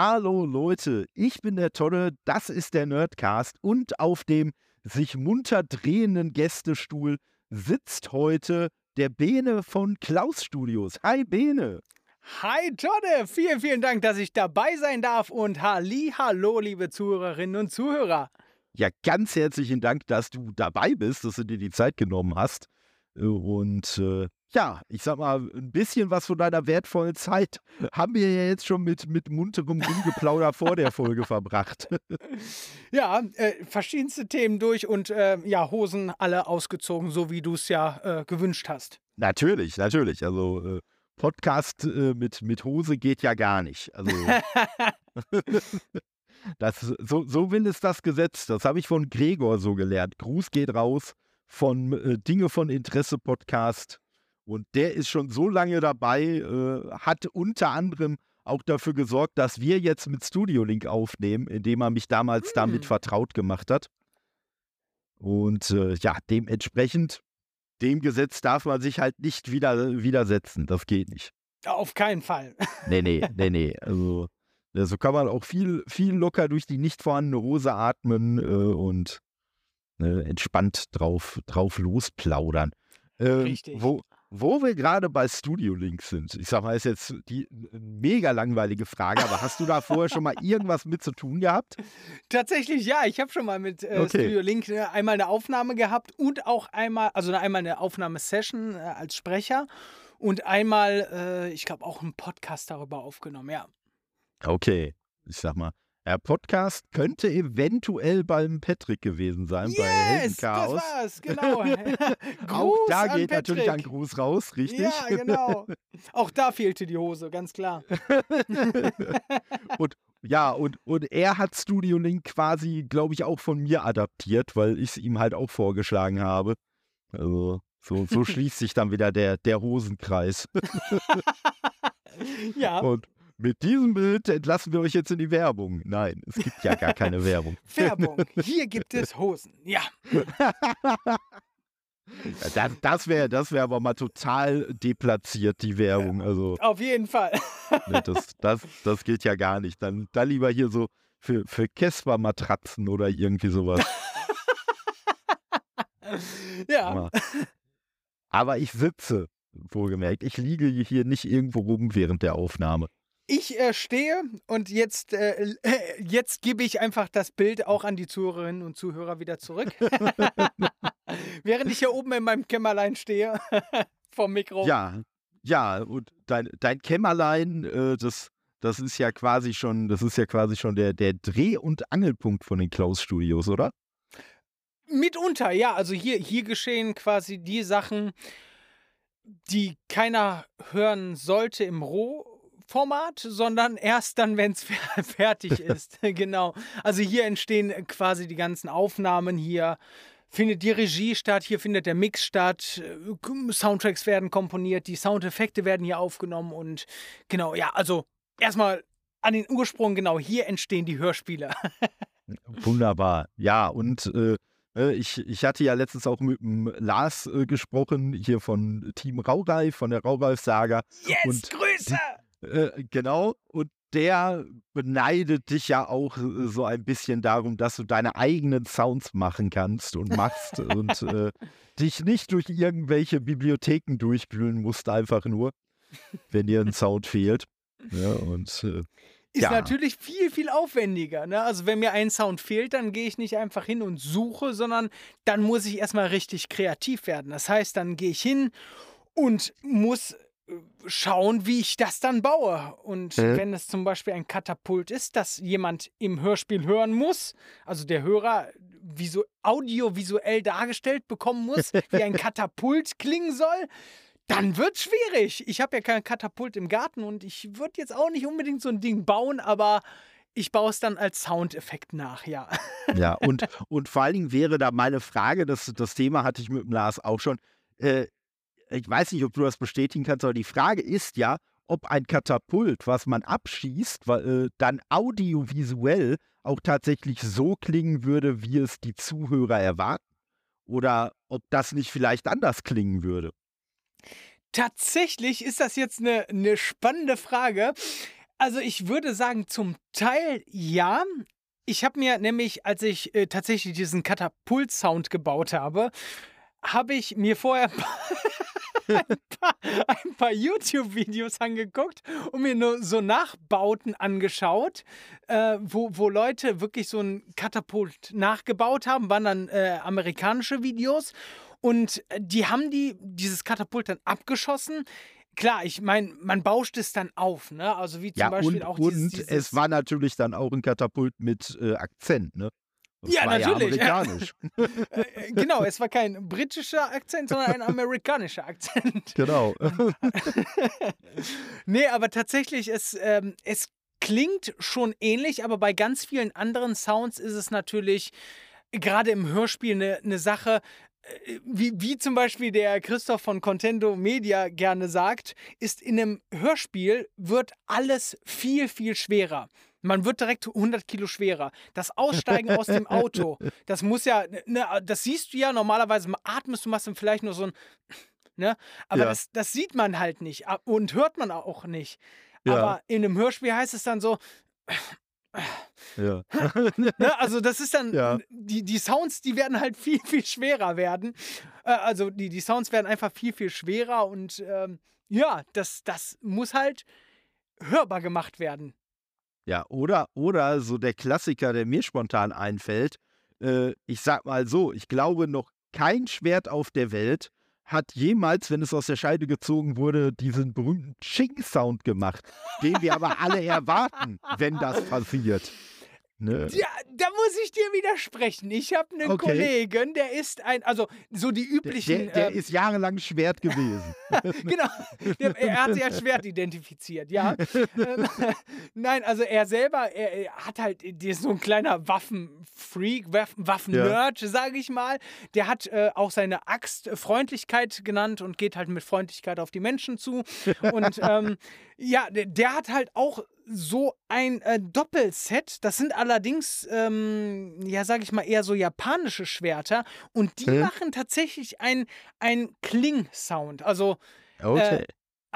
Hallo Leute, ich bin der Tonne, das ist der Nerdcast und auf dem sich munter drehenden Gästestuhl sitzt heute der Bene von Klaus Studios. Hi Bene. Hi Tonne, vielen, vielen Dank, dass ich dabei sein darf und halli, hallo liebe Zuhörerinnen und Zuhörer. Ja, ganz herzlichen Dank, dass du dabei bist, dass du dir die Zeit genommen hast. Und äh, ja, ich sag mal, ein bisschen was von deiner wertvollen Zeit haben wir ja jetzt schon mit, mit munterem Rumgeplauder vor der Folge verbracht. Ja, äh, verschiedenste Themen durch und äh, ja, Hosen alle ausgezogen, so wie du es ja äh, gewünscht hast. Natürlich, natürlich. Also äh, Podcast äh, mit, mit Hose geht ja gar nicht. Also das, so, so will es das Gesetz. Das habe ich von Gregor so gelernt. Gruß geht raus von äh, Dinge von Interesse Podcast. Und der ist schon so lange dabei, äh, hat unter anderem auch dafür gesorgt, dass wir jetzt mit Studio Link aufnehmen, indem er mich damals hm. damit vertraut gemacht hat. Und äh, ja, dementsprechend, dem Gesetz darf man sich halt nicht wieder, widersetzen. Das geht nicht. Auf keinen Fall. Nee, nee, nee, nee. Also, so also kann man auch viel, viel locker durch die nicht vorhandene Hose atmen äh, und ne, entspannt drauf, drauf losplaudern. Ähm, Richtig. Wo, wo wir gerade bei Studio Link sind, ich sag mal, ist jetzt die mega langweilige Frage, aber hast du da vorher schon mal irgendwas mit zu tun gehabt? Tatsächlich ja, ich habe schon mal mit äh, okay. Studio Link äh, einmal eine Aufnahme gehabt und auch einmal, also einmal eine Aufnahmesession äh, als Sprecher und einmal, äh, ich glaube, auch einen Podcast darüber aufgenommen, ja. Okay, ich sag mal, der Podcast könnte eventuell beim Patrick gewesen sein, yes, bei Heldenchaos. das war's, genau. Auch da geht natürlich ein Gruß raus, richtig? Ja, genau. Auch da fehlte die Hose, ganz klar. und ja, und, und er hat Studio Link quasi, glaube ich, auch von mir adaptiert, weil ich es ihm halt auch vorgeschlagen habe. Also, so, so schließt sich dann wieder der, der Hosenkreis. ja. Und mit diesem Bild entlassen wir euch jetzt in die Werbung. Nein, es gibt ja gar keine Werbung. Werbung. Hier gibt es Hosen. Ja. Das, das wäre das wär aber mal total deplatziert, die Werbung. Also, Auf jeden Fall. Ne, das, das, das geht ja gar nicht. Dann, dann lieber hier so für, für Casper-Matratzen oder irgendwie sowas. ja. Aber ich sitze, wohlgemerkt. Ich liege hier nicht irgendwo rum während der Aufnahme. Ich äh, stehe und jetzt, äh, jetzt gebe ich einfach das Bild auch an die Zuhörerinnen und Zuhörer wieder zurück. Während ich hier oben in meinem Kämmerlein stehe, vom Mikro. Ja, ja, und dein, dein Kämmerlein, äh, das, das ist ja quasi schon, das ist ja quasi schon der, der Dreh- und Angelpunkt von den Klaus-Studios, oder? Mitunter, ja. Also hier, hier geschehen quasi die Sachen, die keiner hören sollte im Roh Format, sondern erst dann, wenn es fertig ist. genau. Also hier entstehen quasi die ganzen Aufnahmen. Hier findet die Regie statt, hier findet der Mix statt, Soundtracks werden komponiert, die Soundeffekte werden hier aufgenommen und genau, ja, also erstmal an den Ursprung, genau, hier entstehen die Hörspiele. Wunderbar. Ja, und äh, äh, ich, ich hatte ja letztens auch mit dem Lars äh, gesprochen, hier von Team Raureif, von der Raureif-Saga. Yes, und Grüße! Äh, genau. Und der beneidet dich ja auch äh, so ein bisschen darum, dass du deine eigenen Sounds machen kannst und machst und äh, dich nicht durch irgendwelche Bibliotheken durchwühlen musst, einfach nur, wenn dir ein Sound fehlt. Ja, und äh, ist ja. natürlich viel, viel aufwendiger. Ne? Also wenn mir ein Sound fehlt, dann gehe ich nicht einfach hin und suche, sondern dann muss ich erstmal richtig kreativ werden. Das heißt, dann gehe ich hin und muss schauen, wie ich das dann baue. Und mhm. wenn es zum Beispiel ein Katapult ist, das jemand im Hörspiel hören muss, also der Hörer visu audiovisuell dargestellt bekommen muss, wie ein Katapult klingen soll, dann wird es schwierig. Ich habe ja kein Katapult im Garten und ich würde jetzt auch nicht unbedingt so ein Ding bauen, aber ich baue es dann als Soundeffekt nach, ja. Ja, und, und vor allen Dingen wäre da meine Frage, das, das Thema hatte ich mit dem Lars auch schon, äh, ich weiß nicht, ob du das bestätigen kannst, aber die Frage ist ja, ob ein Katapult, was man abschießt, weil, äh, dann audiovisuell auch tatsächlich so klingen würde, wie es die Zuhörer erwarten. Oder ob das nicht vielleicht anders klingen würde. Tatsächlich ist das jetzt eine, eine spannende Frage. Also ich würde sagen, zum Teil ja. Ich habe mir nämlich, als ich äh, tatsächlich diesen Katapult-Sound gebaut habe, habe ich mir vorher ein paar, ein paar YouTube-Videos angeguckt und mir nur so Nachbauten angeschaut, äh, wo, wo Leute wirklich so ein Katapult nachgebaut haben, waren dann äh, amerikanische Videos. Und äh, die haben die, dieses Katapult dann abgeschossen. Klar, ich meine, man bauscht es dann auf, ne? Also wie zum Ja, Beispiel und, auch und dieses, dieses es war natürlich dann auch ein Katapult mit äh, Akzent, ne? Das Ja, natürlich. Ja amerikanisch. äh, äh, genau, es war kein britischer Akzent, sondern ein amerikanischer Akzent. genau. nee, aber tatsächlich, es, ähm, es klingt schon ähnlich, aber bei ganz vielen anderen Sounds ist es natürlich gerade im Hörspiel eine ne Sache, äh, wie, wie zum Beispiel der Christoph von Contendo Media gerne sagt, ist in einem Hörspiel wird alles viel, viel schwerer. Man wird direkt 100 Kilo schwerer. Das Aussteigen aus dem Auto, das muss ja, ne, das siehst du ja normalerweise, atmest du, machst dann vielleicht nur so ein, ne? Aber Ja. das, das sieht man halt nicht und hört man auch nicht. Ja. Aber in einem Hörspiel heißt es dann so, ja. Ne? Also das ist dann, Ja. die, die Sounds, die werden halt viel, viel schwerer werden. Äh, also die, die Sounds werden einfach viel, viel schwerer und ähm, ja, das, das muss halt hörbar gemacht werden. Ja, oder, oder so der Klassiker, der mir spontan einfällt. Äh, ich sag mal so, ich glaube, noch kein Schwert auf der Welt hat jemals, wenn es aus der Scheide gezogen wurde, diesen berühmten Ching-Sound gemacht, den wir aber alle erwarten, wenn das passiert. Ne? Ja, da muss ich dir widersprechen. Ich habe einen Okay. Kollegen, der ist ein, also so die Der, üblichen. der, der ähm, ist jahrelang Schwert gewesen. genau, der, er hat sich als Schwert identifiziert, ja. ähm, nein, also er selber, er, er hat halt, der ist so ein kleiner Waffenfreak, Waff, Waffennerd, sage ich mal. Der hat äh, auch seine Axt Freundlichkeit genannt und geht halt mit Freundlichkeit auf die Menschen zu. Und ähm, ja, der, der hat halt auch so ein äh, Doppelset. Das sind allerdings, ähm, ja, sage ich mal, eher so japanische Schwerter. Und die Hm. machen tatsächlich ein, ein Kling-Sound. Also, Okay.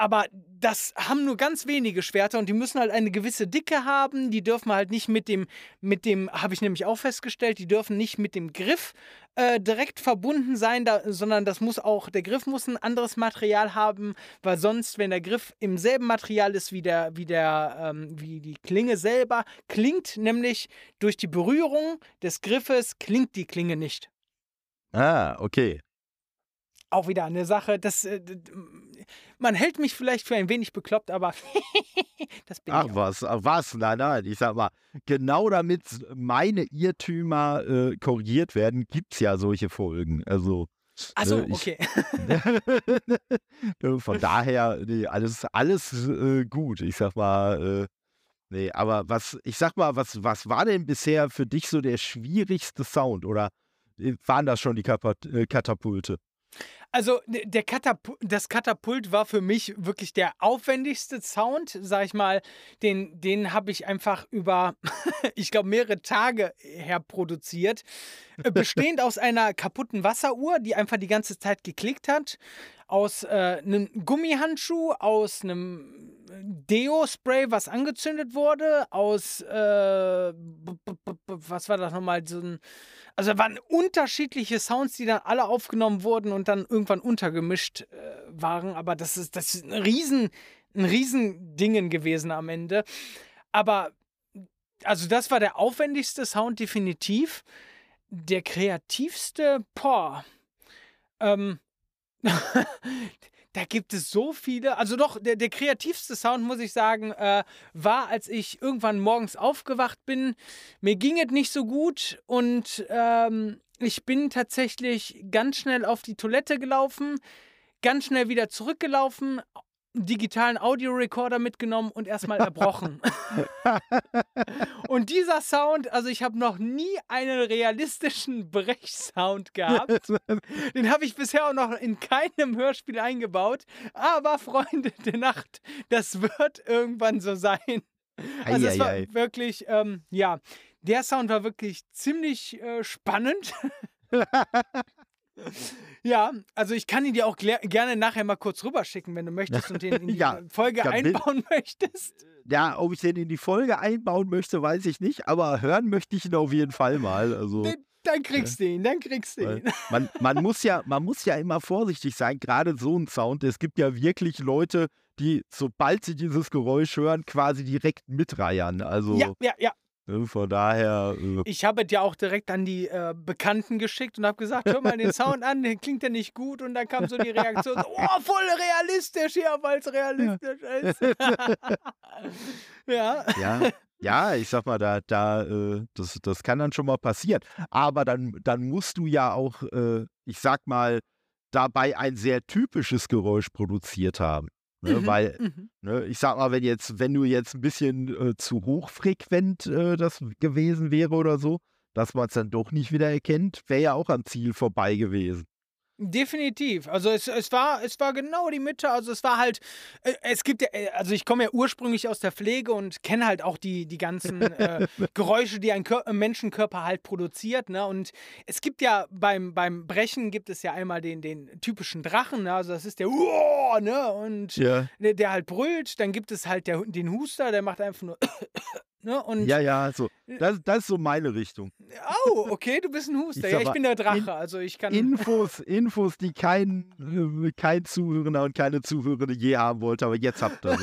Aber das haben nur ganz wenige Schwerter und die müssen halt eine gewisse Dicke haben. Die dürfen halt nicht mit dem, mit dem, habe ich nämlich auch festgestellt, die dürfen nicht mit dem Griff äh, direkt verbunden sein, da, sondern das muss auch, der Griff muss ein anderes Material haben, weil sonst, wenn der Griff im selben Material ist wie der, wie der, ähm, wie die Klinge selber, klingt nämlich durch die Berührung des Griffes, klingt die Klinge nicht. ah, okay. Auch wieder eine Sache, das, äh, man hält mich vielleicht für ein wenig bekloppt, aber das bin Ach ich auch. was, ach was, nein, nein. Ich sag mal, genau damit meine Irrtümer äh, korrigiert werden, gibt es ja solche Folgen. Also. Achso, ne, ich- okay. Ne, Von daher, nee, alles, alles äh, gut. Ich sag mal, äh, nee, aber was, ich sag mal, was, was war denn bisher für dich so der schwierigste Sound? Oder äh, waren das schon die äh, Katapulte? Also d- der Katapu das Katapult war für mich wirklich der aufwendigste Sound, sag ich mal. Den, den habe ich einfach über, ich glaube, mehrere Tage herproduziert. Äh, Bestehend aus einer kaputten Wasseruhr, die einfach die ganze Zeit geklickt hat. Aus äh, einem Gummihandschuh, aus einem Deo-Spray, was angezündet wurde, aus, äh, was war das nochmal, so ein, also waren unterschiedliche Sounds, die dann alle aufgenommen wurden und dann irgendwann untergemischt äh, waren, aber das ist, das ist ein riesen, ein riesen Dingen gewesen am Ende. Aber, also das war der aufwendigste Sound definitiv. Der kreativste, boah, ähm, da gibt es so viele. Also doch, der, der kreativste Sound, muss ich sagen, äh, war, als ich irgendwann morgens aufgewacht bin. Mir ging es nicht so gut und ähm, ich bin tatsächlich ganz schnell auf die Toilette gelaufen, ganz schnell wieder zurückgelaufen, digitalen Audiorekorder mitgenommen und erstmal erbrochen. und dieser Sound, also ich habe noch nie einen realistischen Brechsound gehabt. Den habe ich bisher auch noch in keinem Hörspiel eingebaut. Aber Freunde der Nacht, das wird irgendwann so sein. Also es war wirklich, ähm, ja, der Sound war wirklich ziemlich äh, spannend. Ja, also ich kann ihn dir auch gerne nachher mal kurz rüberschicken, wenn du möchtest und den in die Ja, Folge ja, einbauen möchtest. ja, ob ich den in die Folge einbauen möchte, weiß ich nicht, aber hören möchte ich ihn auf jeden Fall mal. Also, dann kriegst du ihn, dann kriegst du ihn. Man, man, muss ja, man muss ja immer vorsichtig sein, gerade so ein Sound. Es gibt ja wirklich Leute, die, sobald sie dieses Geräusch hören, quasi direkt mitreiern. Also, ja, ja, ja. Ne, von daher. Äh, ich habe es ja auch direkt an die äh, Bekannten geschickt und habe gesagt: Hör mal den Sound an, den klingt ja nicht gut. Und dann kam so die Reaktion: Oh, voll realistisch hier, weil es realistisch ja. ist. ja. Ja. Ja, ich sag mal, da, da, äh, das, das kann dann schon mal passieren. Aber dann, dann musst du ja auch, äh, ich sag mal, dabei ein sehr typisches Geräusch produziert haben. Ne, mhm, weil, mhm. ne, ich sag mal, wenn jetzt, wenn du jetzt ein bisschen äh, zu hochfrequent äh, das gewesen wäre oder so, dass man es dann doch nicht wieder erkennt, wäre ja auch am Ziel vorbei gewesen. Definitiv. Also es, es, war, es war genau die Mitte. Also es war halt, äh, es gibt ja, äh, also ich komme ja ursprünglich aus der Pflege und kenne halt auch die, die ganzen äh, Geräusche, die ein Kör Menschenkörper halt produziert. Ne? Und es gibt ja beim, beim Brechen gibt es ja einmal den, den typischen Drachen, ne? also das ist der Uah, ne? Und ja. der, der, halt brüllt. Dann gibt es halt der, den Huster, der macht einfach nur Ne? Und ja, ja, so. Das, das ist so meine Richtung. Oh, okay, du bist ein Huster. Ich ja, ich bin der Drache, in, also ich kann. Infos, Infos, die kein, äh, kein Zuhörender und keine Zuhörende je haben wollte, aber jetzt habt ihr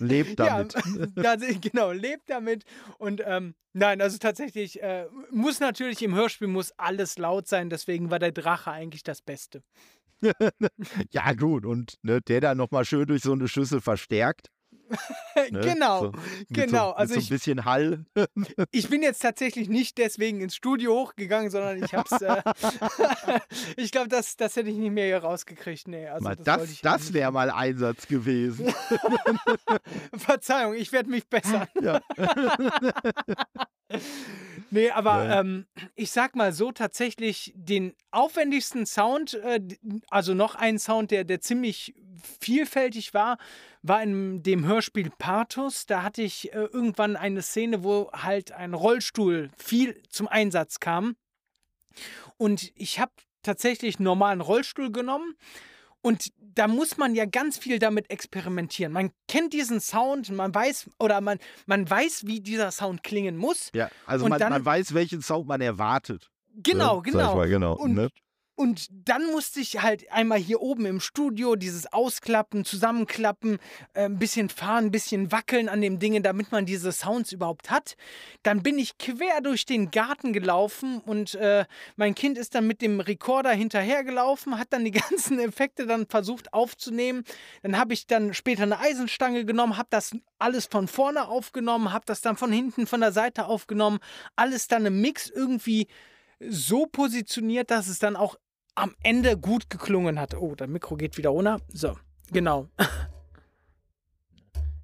Lebt damit. Ja, genau, lebt damit. Und ähm, nein, also tatsächlich äh, muss natürlich im Hörspiel muss alles laut sein, deswegen war der Drache eigentlich das Beste. ja, gut, und ne, der dann nochmal schön durch so eine Schüssel verstärkt. ne? Genau, so, genau. So, also so ein bisschen Hall. ich bin jetzt tatsächlich nicht deswegen ins Studio hochgegangen, sondern ich hab's. Äh, ich glaube, das, das hätte ich nicht mehr hier rausgekriegt. Nee, also mal das das, das wäre mal Einsatz gewesen. Verzeihung, ich werde mich bessern. Ja. Nee, aber ja. ähm, ich sag mal so, tatsächlich den aufwendigsten Sound, äh, also noch ein Sound, der, der ziemlich vielfältig war, war in dem Hörspiel Pathos. Da hatte ich äh, irgendwann eine Szene, wo halt ein Rollstuhl viel zum Einsatz kam. Und ich habe tatsächlich einen normalen Rollstuhl genommen. Und da muss man ja ganz viel damit experimentieren. Man kennt diesen Sound, man weiß oder man, man weiß, wie dieser Sound klingen muss. Ja, also man, dann, man weiß, welchen Sound man erwartet. Genau, ne? genau. Mal, genau. Und, ne? Und dann musste ich halt einmal hier oben im Studio dieses Ausklappen, Zusammenklappen, äh, ein bisschen fahren, ein bisschen wackeln an dem Ding, damit man diese Sounds überhaupt hat. Dann bin ich quer durch den Garten gelaufen und äh, mein Kind ist dann mit dem Rekorder hinterhergelaufen, hat dann die ganzen Effekte dann versucht aufzunehmen. Dann habe ich dann später eine Eisenstange genommen, habe das alles von vorne aufgenommen, habe das dann von hinten, von der Seite aufgenommen, alles dann im Mix irgendwie so positioniert, dass es dann auch am Ende gut geklungen hat. Oh, das Mikro geht wieder runter. So, genau.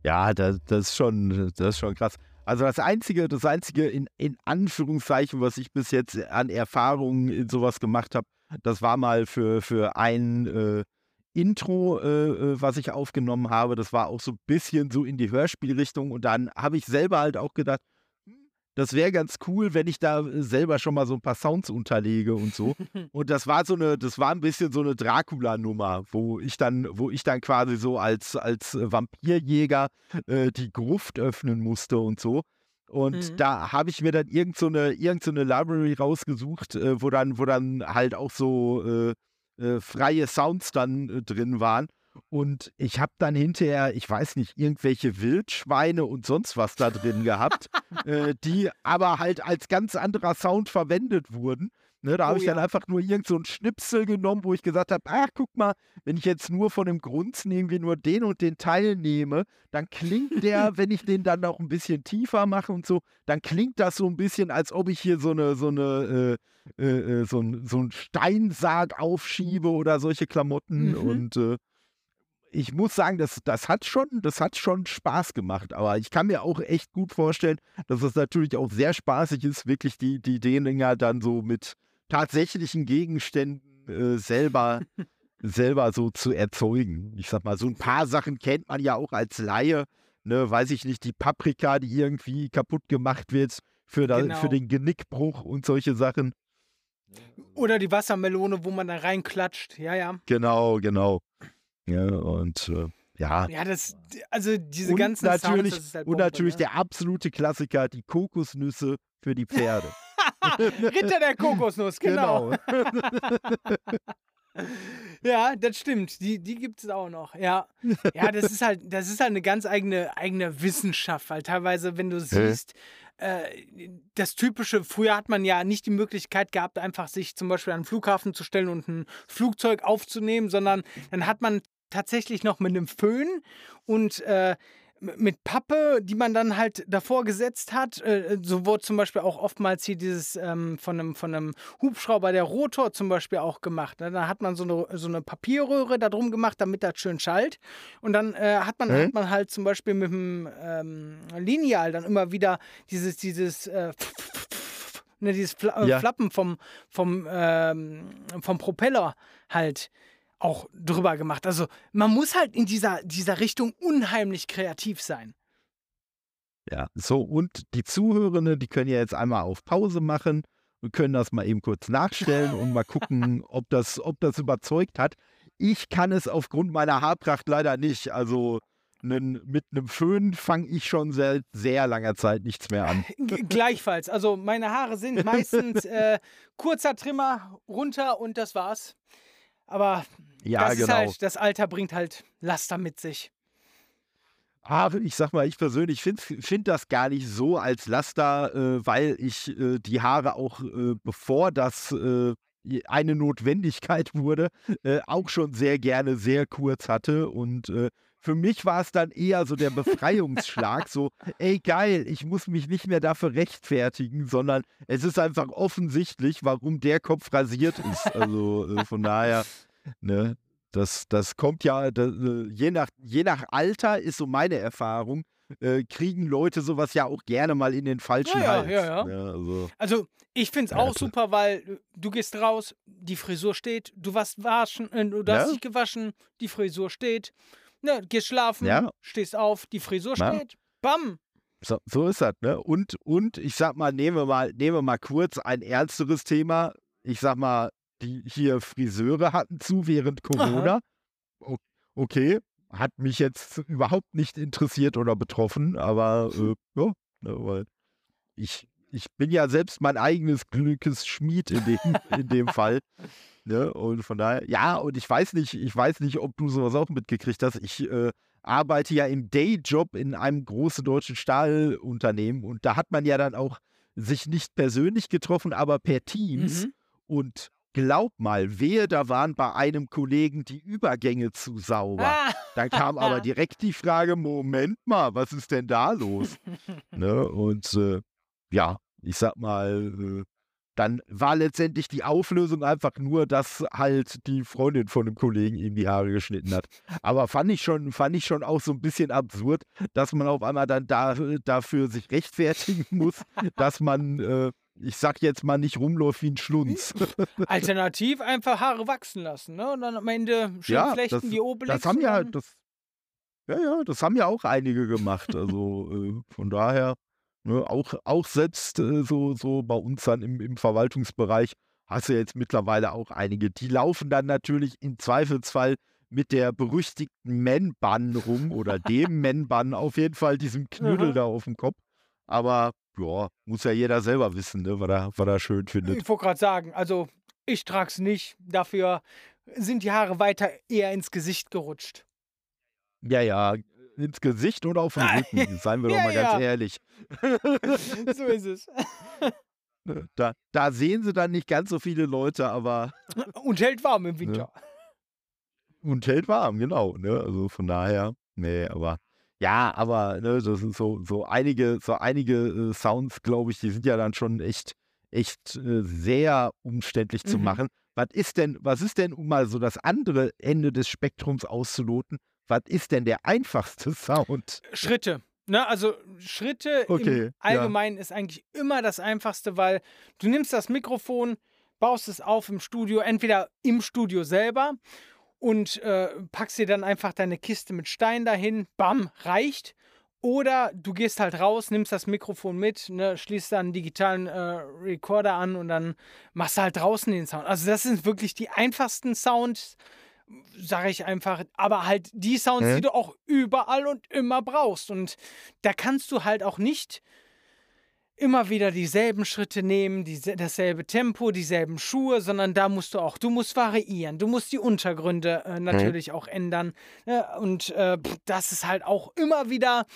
Ja, das, das, ist schon, das ist schon krass. Also das Einzige, das Einzige in, in Anführungszeichen, was ich bis jetzt an Erfahrungen in sowas gemacht habe, das war mal für, für ein äh, Intro, äh, äh, was ich aufgenommen habe. Das war auch so ein bisschen so in die Hörspielrichtung. Und dann habe ich selber halt auch gedacht, das wäre ganz cool, wenn ich da äh, selber schon mal so ein paar Sounds unterlege und so. und das war so eine, das war ein bisschen so eine Dracula-Nummer, wo ich dann, wo ich dann quasi so als, als Vampirjäger äh, die Gruft öffnen musste und so. Und mhm. da habe ich mir dann irgend so eine, irgend so eine Library rausgesucht, äh, wo dann, wo dann halt auch so äh, äh freie Sounds dann äh, drin waren. Und ich habe dann hinterher, ich weiß nicht, irgendwelche Wildschweine und sonst was da drin gehabt, äh, die aber halt als ganz anderer Sound verwendet wurden. Ne, da habe oh, ich dann ja. einfach nur irgend so einen Schnipsel genommen, wo ich gesagt habe, ach, guck mal, wenn ich jetzt nur von dem Grunzen irgendwie nur den und den Teil nehme, dann klingt der, wenn ich den dann noch ein bisschen tiefer mache und so, dann klingt das so ein bisschen, als ob ich hier so eine, so eine, äh, äh, äh so, ein, so einen Steinsarg aufschiebe oder solche Klamotten mhm. und äh, ich muss sagen, das, das, hat schon, das hat schon Spaß gemacht. Aber ich kann mir auch echt gut vorstellen, dass es natürlich auch sehr spaßig ist, wirklich die, die Dinger dann so mit tatsächlichen Gegenständen äh, selber, selber so zu erzeugen. Ich sag mal, so ein paar Sachen kennt man ja auch als Laie. Ne, weiß ich nicht, die Paprika, die irgendwie kaputt gemacht wird für, da, genau. für den Genickbruch und solche Sachen. Oder die Wassermelone, wo man da reinklatscht. Ja, ja. Genau, genau. Ja, und äh, ja. Ja, das, also diese und ganzen natürlich, Sounds, halt und Bombe, natürlich ne? der absolute Klassiker, die Kokosnüsse für die Pferde. Ritter der Kokosnuss, genau. Ja, das stimmt. Die, die gibt es auch noch. Ja. Ja, das ist halt, das ist halt eine ganz eigene, eigene Wissenschaft, weil teilweise, wenn du siehst, äh, das typische, früher hat man ja nicht die Möglichkeit gehabt, einfach sich zum Beispiel an den Flughafen zu stellen und ein Flugzeug aufzunehmen, sondern dann hat man tatsächlich noch mit einem Föhn und äh, mit Pappe, die man dann halt davor gesetzt hat. Äh, so wurde zum Beispiel auch oftmals hier dieses ähm, von, einem, von einem Hubschrauber der Rotor zum Beispiel auch gemacht. Ne? Da hat man so eine, so eine Papierröhre da drum gemacht, damit das schön schallt. Und dann äh, hat, man, Hä? hat man halt zum Beispiel mit dem ähm, Lineal dann immer wieder dieses, dieses äh, ne, dieses Fla äh, Ja. Flappen vom, vom, ähm, vom Propeller halt auch drüber gemacht. Also man muss halt in dieser, dieser Richtung unheimlich kreativ sein. Ja, so, und die Zuhörenden, die können ja jetzt einmal auf Pause machen und können das mal eben kurz nachstellen und mal gucken, ob das, ob das überzeugt hat. Ich kann es aufgrund meiner Haarpracht leider nicht. Also nen, mit einem Föhn fange ich schon seit sehr langer Zeit nichts mehr an. Gleichfalls. Also meine Haare sind meistens äh, kurzer Trimmer runter und das war's. Aber Ja, das genau. ist halt, das Alter bringt halt Laster mit sich. Aber ich sag mal, ich persönlich finde find das gar nicht so als Laster, äh, weil ich äh, die Haare auch, äh, bevor das äh, eine Notwendigkeit wurde, äh, auch schon sehr gerne sehr kurz hatte. Und äh, für mich war es dann eher so der Befreiungsschlag, so, ey geil, ich muss mich nicht mehr dafür rechtfertigen, sondern es ist einfach offensichtlich, warum der Kopf rasiert ist. Also von daher, ne, das, das kommt ja, da, äh, je, nach, je nach Alter ist so meine Erfahrung, äh, kriegen Leute sowas ja auch gerne mal in den falschen Ja, ja, Hals. ja, ja. Ne, also, Also ich finde es Ja, auch super, weil äh, du gehst raus, die Frisur steht, du warst waschen, äh, du hast Ja. dich gewaschen, die Frisur steht, ne, gehst schlafen, Ja. stehst auf, die Frisur Ja. steht, bam. so, so ist das, ne? Und, und ich sag mal, nehmen wir mal, nehmen wir mal kurz ein ernsteres Thema. Ich sag mal, die hier Friseure hatten zu während Corona. O okay, hat mich jetzt überhaupt nicht interessiert oder betroffen, aber äh, ja, ne, weil ich, ich bin ja selbst mein eigenes Glückes Schmied in dem, in dem Fall. Ne? Und von daher, ja, und ich weiß nicht, ich weiß nicht, ob du sowas auch mitgekriegt hast. Ich äh, arbeite ja im Dayjob in einem großen deutschen Stahlunternehmen und da hat man ja dann auch sich nicht persönlich getroffen, aber per Teams. Mhm. Und glaub mal, wehe, da waren bei einem Kollegen die Übergänge zu sauber. Ah. Dann kam aber direkt die Frage: Moment mal, was ist denn da los? ne? Und äh, ja, ich sag mal, äh, dann war letztendlich die Auflösung einfach nur, dass halt die Freundin von dem Kollegen ihm die Haare geschnitten hat. Aber fand ich schon, fand ich schon auch so ein bisschen absurd, dass man auf einmal dann da, dafür sich rechtfertigen muss, dass man, äh, ich sag jetzt mal, nicht rumläuft wie ein Schlunz. Alternativ einfach Haare wachsen lassen, ne? Und dann am Ende schön Ja, flechten das- wie Obelix. Das haben ja, das, ja, ja, das haben ja auch einige gemacht. Also äh, von daher, ne, auch, auch selbst äh, so, so bei uns dann im, im Verwaltungsbereich hast du jetzt mittlerweile auch einige. Die laufen dann natürlich im Zweifelsfall mit der berüchtigten Man-Bun rum oder dem Man-Bun auf jeden Fall, diesem Knüttel Aha. da auf dem Kopf. Aber ja, muss ja jeder selber wissen, ne, was er, was er schön findet. Ich wollte gerade sagen, also ich trag's nicht. Dafür sind die Haare weiter eher ins Gesicht gerutscht. Ja, ja, ins Gesicht oder auf den Rücken, seien wir ja, doch mal ganz ja. ehrlich. so ist es. Ne, Da, da sehen sie dann nicht ganz so viele Leute, aber Und hält warm im Winter. und hält warm, genau. Ne? Also von daher, nee, aber ja, aber ne, das sind so, so einige, so einige äh, Sounds, glaube ich, die sind ja dann schon echt, echt äh, sehr umständlich zu Mhm. machen. Was ist denn, was ist denn, um mal so das andere Ende des Spektrums auszuloten, was ist denn der einfachste Sound? Schritte. Ne, also Schritte Okay, im Allgemeinen ist eigentlich immer das Einfachste, weil du nimmst das Mikrofon, baust es auf im Studio, entweder im Studio selber und äh, packst dir dann einfach deine Kiste mit Stein dahin, bam, reicht. Oder du gehst halt raus, nimmst das Mikrofon mit, ne, schließt dann einen digitalen äh, Recorder an und dann machst du halt draußen den Sound. Also das sind wirklich die einfachsten Sounds, sage ich einfach, aber halt die Sounds, Hä? die du auch überall und immer brauchst. Und da kannst du halt auch nicht immer wieder dieselben Schritte nehmen, diese, dasselbe Tempo, dieselben Schuhe, sondern da musst du auch, du musst variieren, du musst die Untergründe äh, natürlich auch ändern. Ne? Und äh, das ist halt auch immer wieder,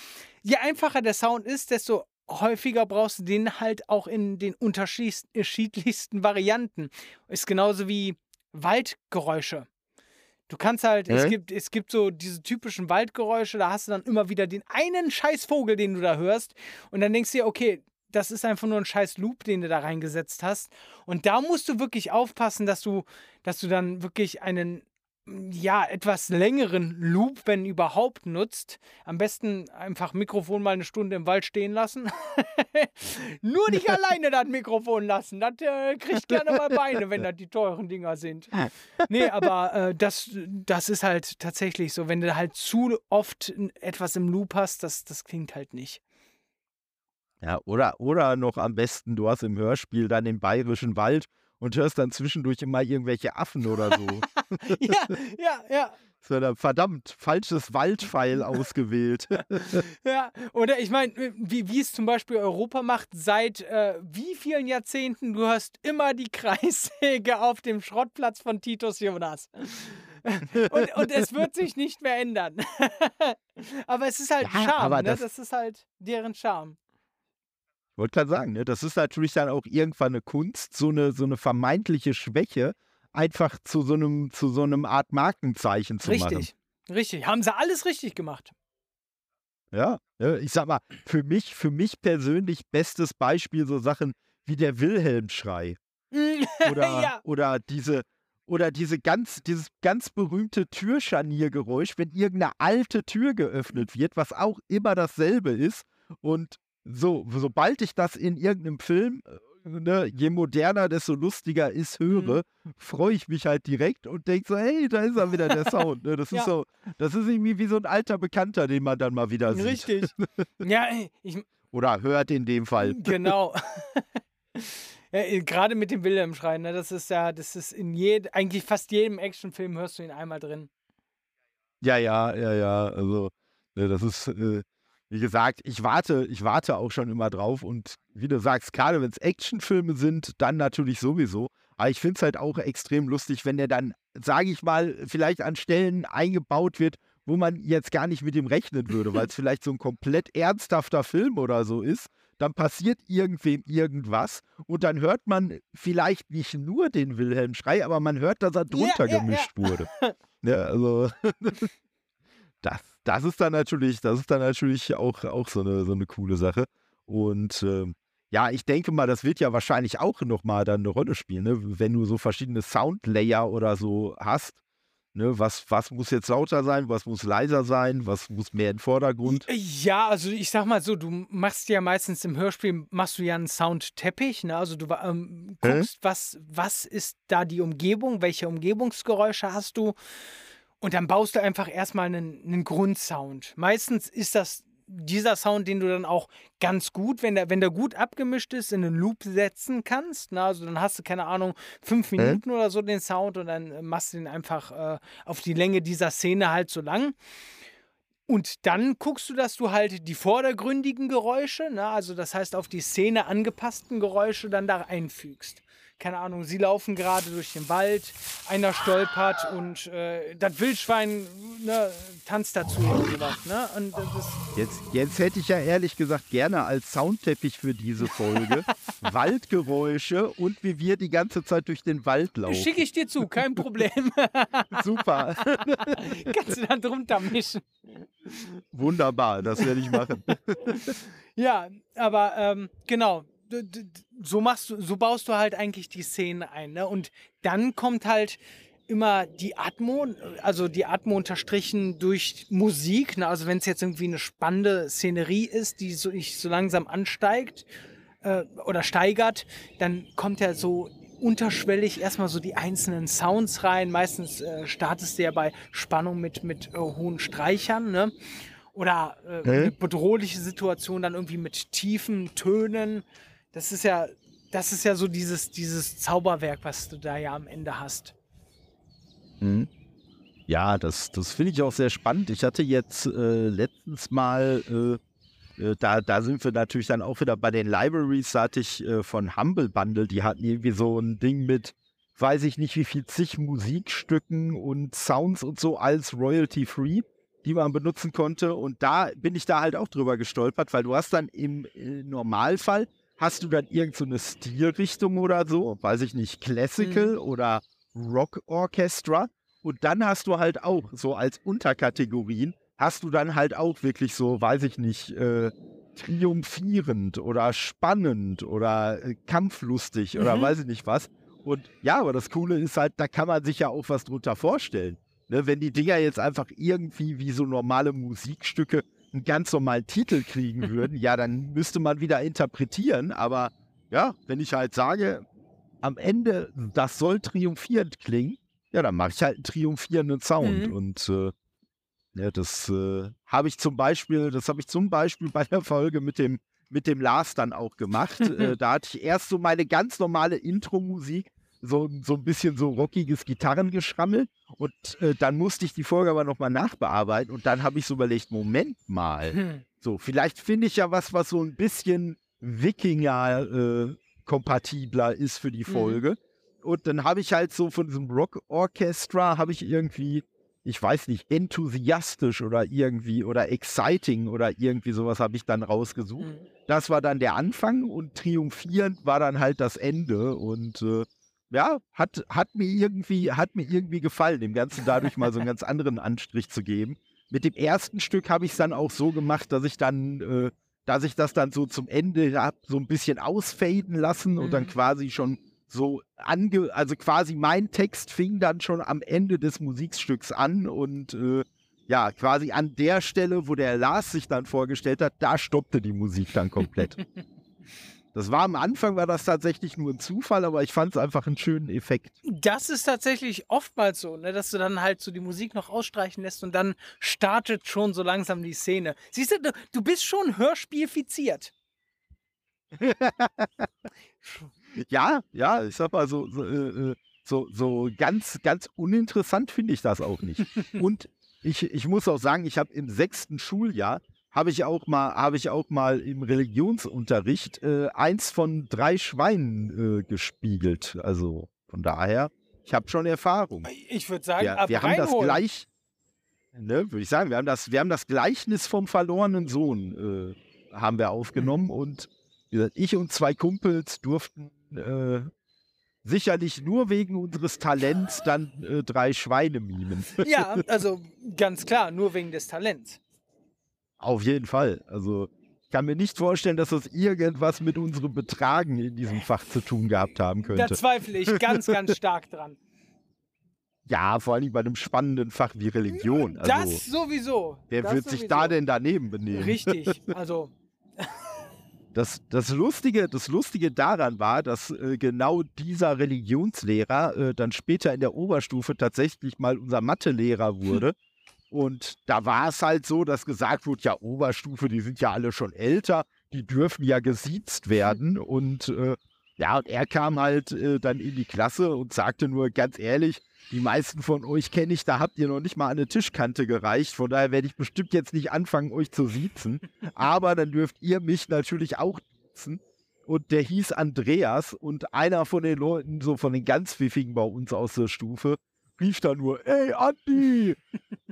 je einfacher der Sound ist, desto häufiger brauchst du den halt auch in den unterschiedlichsten Varianten. Ist genauso wie Waldgeräusche. Du kannst halt, es Hä? gibt, es gibt so diese typischen Waldgeräusche, da hast du dann immer wieder den einen scheiß Vogel, den du da hörst. Und dann denkst du dir, okay, das ist einfach nur ein scheiß Loop, den du da reingesetzt hast. Und da musst du wirklich aufpassen, dass du, dass du dann wirklich einen, ja, etwas längeren Loop, wenn überhaupt, nutzt. Am besten einfach Mikrofon mal eine Stunde im Wald stehen lassen. Nur nicht alleine das Mikrofon lassen. Das äh, kriegt gerne mal Beine, wenn das die teuren Dinger sind. Nee, aber äh, das, das ist halt tatsächlich so. Wenn du halt zu oft etwas im Loop hast, das, das klingt halt nicht. Ja, oder, oder noch am besten, du hast im Hörspiel dann den bayerischen Wald und hörst dann zwischendurch immer irgendwelche Affen oder so. Ja, ja, ja. Dann verdammt falsches Waldpfeil ausgewählt. Ja, oder ich meine, wie, wie es zum Beispiel Europa macht, seit äh, wie vielen Jahrzehnten, du hast immer die Kreissäge auf dem Schrottplatz von Titus Jonas. und, und es wird sich nicht mehr ändern. aber es ist halt Ja, Charme, ne? das- das ist halt deren Charme. Wollte gerade sagen, ne, das ist natürlich dann auch irgendwann eine Kunst, so eine, so eine vermeintliche Schwäche einfach zu so einem, zu so einem Art Markenzeichen zu machen. Richtig, richtig. Haben sie alles richtig gemacht. Ja, ne, ich sag mal, für mich, für mich persönlich bestes Beispiel so Sachen wie der Wilhelmschrei oder, ja, oder diese oder diese ganz, dieses ganz berühmte Türscharniergeräusch, wenn irgendeine alte Tür geöffnet wird, was auch immer dasselbe ist. Und so, sobald ich das in irgendeinem Film, äh, ne, je moderner, desto lustiger ist, höre, freue ich mich halt direkt und denke so, hey, da ist er wieder der Sound. Ne? Das Ja. ist so, das ist irgendwie wie so ein alter Bekannter, den man dann mal wieder sieht. richtig. Ja, ich, Oder hört in dem Fall. Genau. ja, äh, Gerade mit dem Wilhelm-Schreien, ne, das ist ja, das ist in jed, eigentlich fast jedem Actionfilm hörst du ihn einmal drin. Ja, ja, ja, ja. Also, ne, das ist, äh, wie gesagt, ich warte, ich warte auch schon immer drauf. Und wie du sagst, gerade wenn es Actionfilme sind, dann natürlich sowieso. Aber ich finde es halt auch extrem lustig, wenn der dann, sage ich mal, vielleicht an Stellen eingebaut wird, wo man jetzt gar nicht mit ihm rechnen würde, weil es vielleicht so ein komplett ernsthafter Film oder so ist. Dann passiert irgendwem irgendwas und dann hört man vielleicht nicht nur den Wilhelm-Schrei, aber man hört, dass er drunter ja, ja. gemischt wurde. Ja, also das, das ist dann natürlich, das ist dann natürlich auch, auch so, eine, so eine coole Sache. Und ähm, ja, ich denke mal, das wird ja wahrscheinlich auch nochmal dann eine Rolle spielen, ne? wenn du so verschiedene Soundlayer oder so hast. Ne? Was, was muss jetzt lauter sein, was muss leiser sein, was muss mehr in den Vordergrund? Ja, also ich sag mal so, du machst ja meistens im Hörspiel, machst du ja einen Soundteppich, ne? Also du ähm, Hä? guckst, was, was ist da die Umgebung, welche Umgebungsgeräusche hast du und dann baust du einfach erstmal einen, einen Grundsound. Meistens ist das dieser Sound, den du dann auch ganz gut, wenn der, wenn der gut abgemischt ist, in einen Loop setzen kannst. Ne? Also dann hast du, keine Ahnung, fünf Minuten oder so den Sound und dann äh, machst du den einfach äh, auf die Länge dieser Szene halt so lang. Und dann guckst du, dass du halt die vordergründigen Geräusche, ne, also das heißt auf die Szene angepassten Geräusche dann da einfügst. Keine Ahnung, sie laufen gerade durch den Wald, einer stolpert und äh, das Wildschwein ne, tanzt dazu oder sowas. Ne? Und Jetzt, jetzt hätte ich ja ehrlich gesagt gerne als Soundteppich für diese Folge Waldgeräusche und wie wir die ganze Zeit durch den Wald laufen. schicke ich dir zu, kein Problem. Super, Kannst du dann drunter mischen. wunderbar, das werde ich machen. Ja, aber ähm, genau. So machst du, so baust du halt eigentlich die Szene ein, ne? Und dann kommt halt immer die Atmo, also die Atmo unterstrichen durch Musik, ne? Also wenn es jetzt irgendwie eine spannende Szenerie ist, die so, ich so langsam ansteigt äh, oder steigert, dann kommt ja so unterschwellig erstmal so die einzelnen Sounds rein. Meistens äh, startest du ja bei Spannung mit, mit äh, hohen Streichern, ne? Oder äh, eine bedrohliche Situation dann irgendwie mit tiefen Tönen. Das ist ja, das ist ja so dieses, dieses Zauberwerk, was du da ja am Ende hast. Mhm. Ja, das, das finde ich auch sehr spannend. Ich hatte jetzt äh, letztens mal, äh, äh, da, da sind wir natürlich dann auch wieder bei den Libraries, da hatte ich äh, von Humble Bundle, die hatten irgendwie so ein Ding mit, weiß ich nicht wie viel, zig Musikstücken und Sounds und so als royalty-free, die man benutzen konnte. Und da bin ich da halt auch drüber gestolpert, weil du hast dann im äh, Normalfall, hast du dann irgendeine so Stilrichtung oder so, weiß ich nicht, Classical mhm. oder Rock Orchestra. Und dann hast du halt auch so als Unterkategorien, hast du dann halt auch wirklich so, weiß ich nicht, äh, triumphierend oder spannend oder äh, kampflustig mhm. oder weiß ich nicht was. Und ja, aber das Coole ist halt, da kann man sich ja auch was drunter vorstellen. Ne, wenn die Dinger jetzt einfach irgendwie wie so normale Musikstücke einen ganz normalen Titel kriegen würden, ja, dann müsste man wieder interpretieren. Aber ja, wenn ich halt sage, am Ende, das soll triumphierend klingen, ja, dann mache ich halt einen triumphierenden Sound. Mhm. Und äh, ja, das äh, habe ich zum Beispiel, das habe ich zum Beispiel bei der Folge mit dem, mit dem Lars dann auch gemacht. äh, da hatte ich erst so meine ganz normale Intro-Musik, so, so ein bisschen so rockiges Gitarrengeschrammel. Und äh, dann musste ich die Folge aber nochmal nachbearbeiten. Und dann habe ich so überlegt, Moment mal. Hm. So, vielleicht finde ich ja was, was so ein bisschen Wikinger-kompatibler äh, ist für die mhm. Folge. Mhm. Und dann habe ich halt so von diesem Rock-Orchestra, habe ich irgendwie, ich weiß nicht, enthusiastisch oder irgendwie oder exciting oder irgendwie sowas habe ich dann rausgesucht. Mhm. Das war dann der Anfang und triumphierend war dann halt das Ende. Und äh, ja, hat, hat mir irgendwie, hat mir irgendwie gefallen, dem Ganzen dadurch mal so einen ganz anderen Anstrich zu geben. Mit dem ersten Stück habe ich es dann auch so gemacht, dass ich dann, äh, dass ich das dann so zum Ende habe so ein bisschen ausfaden lassen mhm. und dann mhm. quasi schon so ange, also quasi mein Text fing dann schon am Ende des Musikstücks an und äh, ja, quasi an der Stelle, wo der Lars sich dann vorgestellt hat, da stoppte die Musik dann komplett. Das war am Anfang, war das tatsächlich nur ein Zufall, aber ich fand es einfach einen schönen Effekt. Das ist tatsächlich oftmals so, ne, dass du dann halt so die Musik noch ausstreichen lässt und dann startet schon so langsam die Szene. Siehst du, du bist schon hörspielfiziert. ja, ja, ich sag mal so, so, äh, äh, so, so ganz, ganz uninteressant finde ich das auch nicht. und ich, ich muss auch sagen, ich habe im sechsten Schuljahr habe ich auch mal, habe ich auch mal im Religionsunterricht äh, eins von drei Schweinen äh, gespiegelt. Also von daher, ich habe schon Erfahrung. Ich würde sagen, wir, wir haben das gleich, ne, würde ich sagen, wir haben das, wir haben das Gleichnis vom verlorenen Sohn äh, haben wir aufgenommen mhm. und gesagt, ich und zwei Kumpels durften äh, sicherlich nur wegen unseres Talents dann äh, drei Schweine mimen. Ja, also ganz klar, nur wegen des Talents. Auf jeden Fall. Also ich kann mir nicht vorstellen, dass das irgendwas mit unserem Betragen in diesem Fach zu tun gehabt haben könnte. Da zweifle ich ganz, ganz stark dran. Ja, vor allem bei einem spannenden Fach wie Religion. Also, das sowieso. Wer das wird sowieso. sich da denn daneben benehmen? Richtig, also. Das, das, Lustige, das Lustige daran war, dass äh, genau dieser Religionslehrer äh, dann später in der Oberstufe tatsächlich mal unser Mathelehrer wurde. Und da war es halt so, dass gesagt wurde, ja, Oberstufe, die sind ja alle schon älter, die dürfen ja gesiezt werden. Und äh, ja, und er kam halt äh, dann in die Klasse und sagte nur ganz ehrlich, die meisten von euch kenne ich, da habt ihr noch nicht mal eine Tischkante gereicht. Von daher werde ich bestimmt jetzt nicht anfangen, euch zu siezen. Aber dann dürft ihr mich natürlich auch siezen. Und der hieß Andreas und einer von den Leuten, so von den ganz Pfiffigen bei uns aus der Stufe, rief da nur, ey, Andi!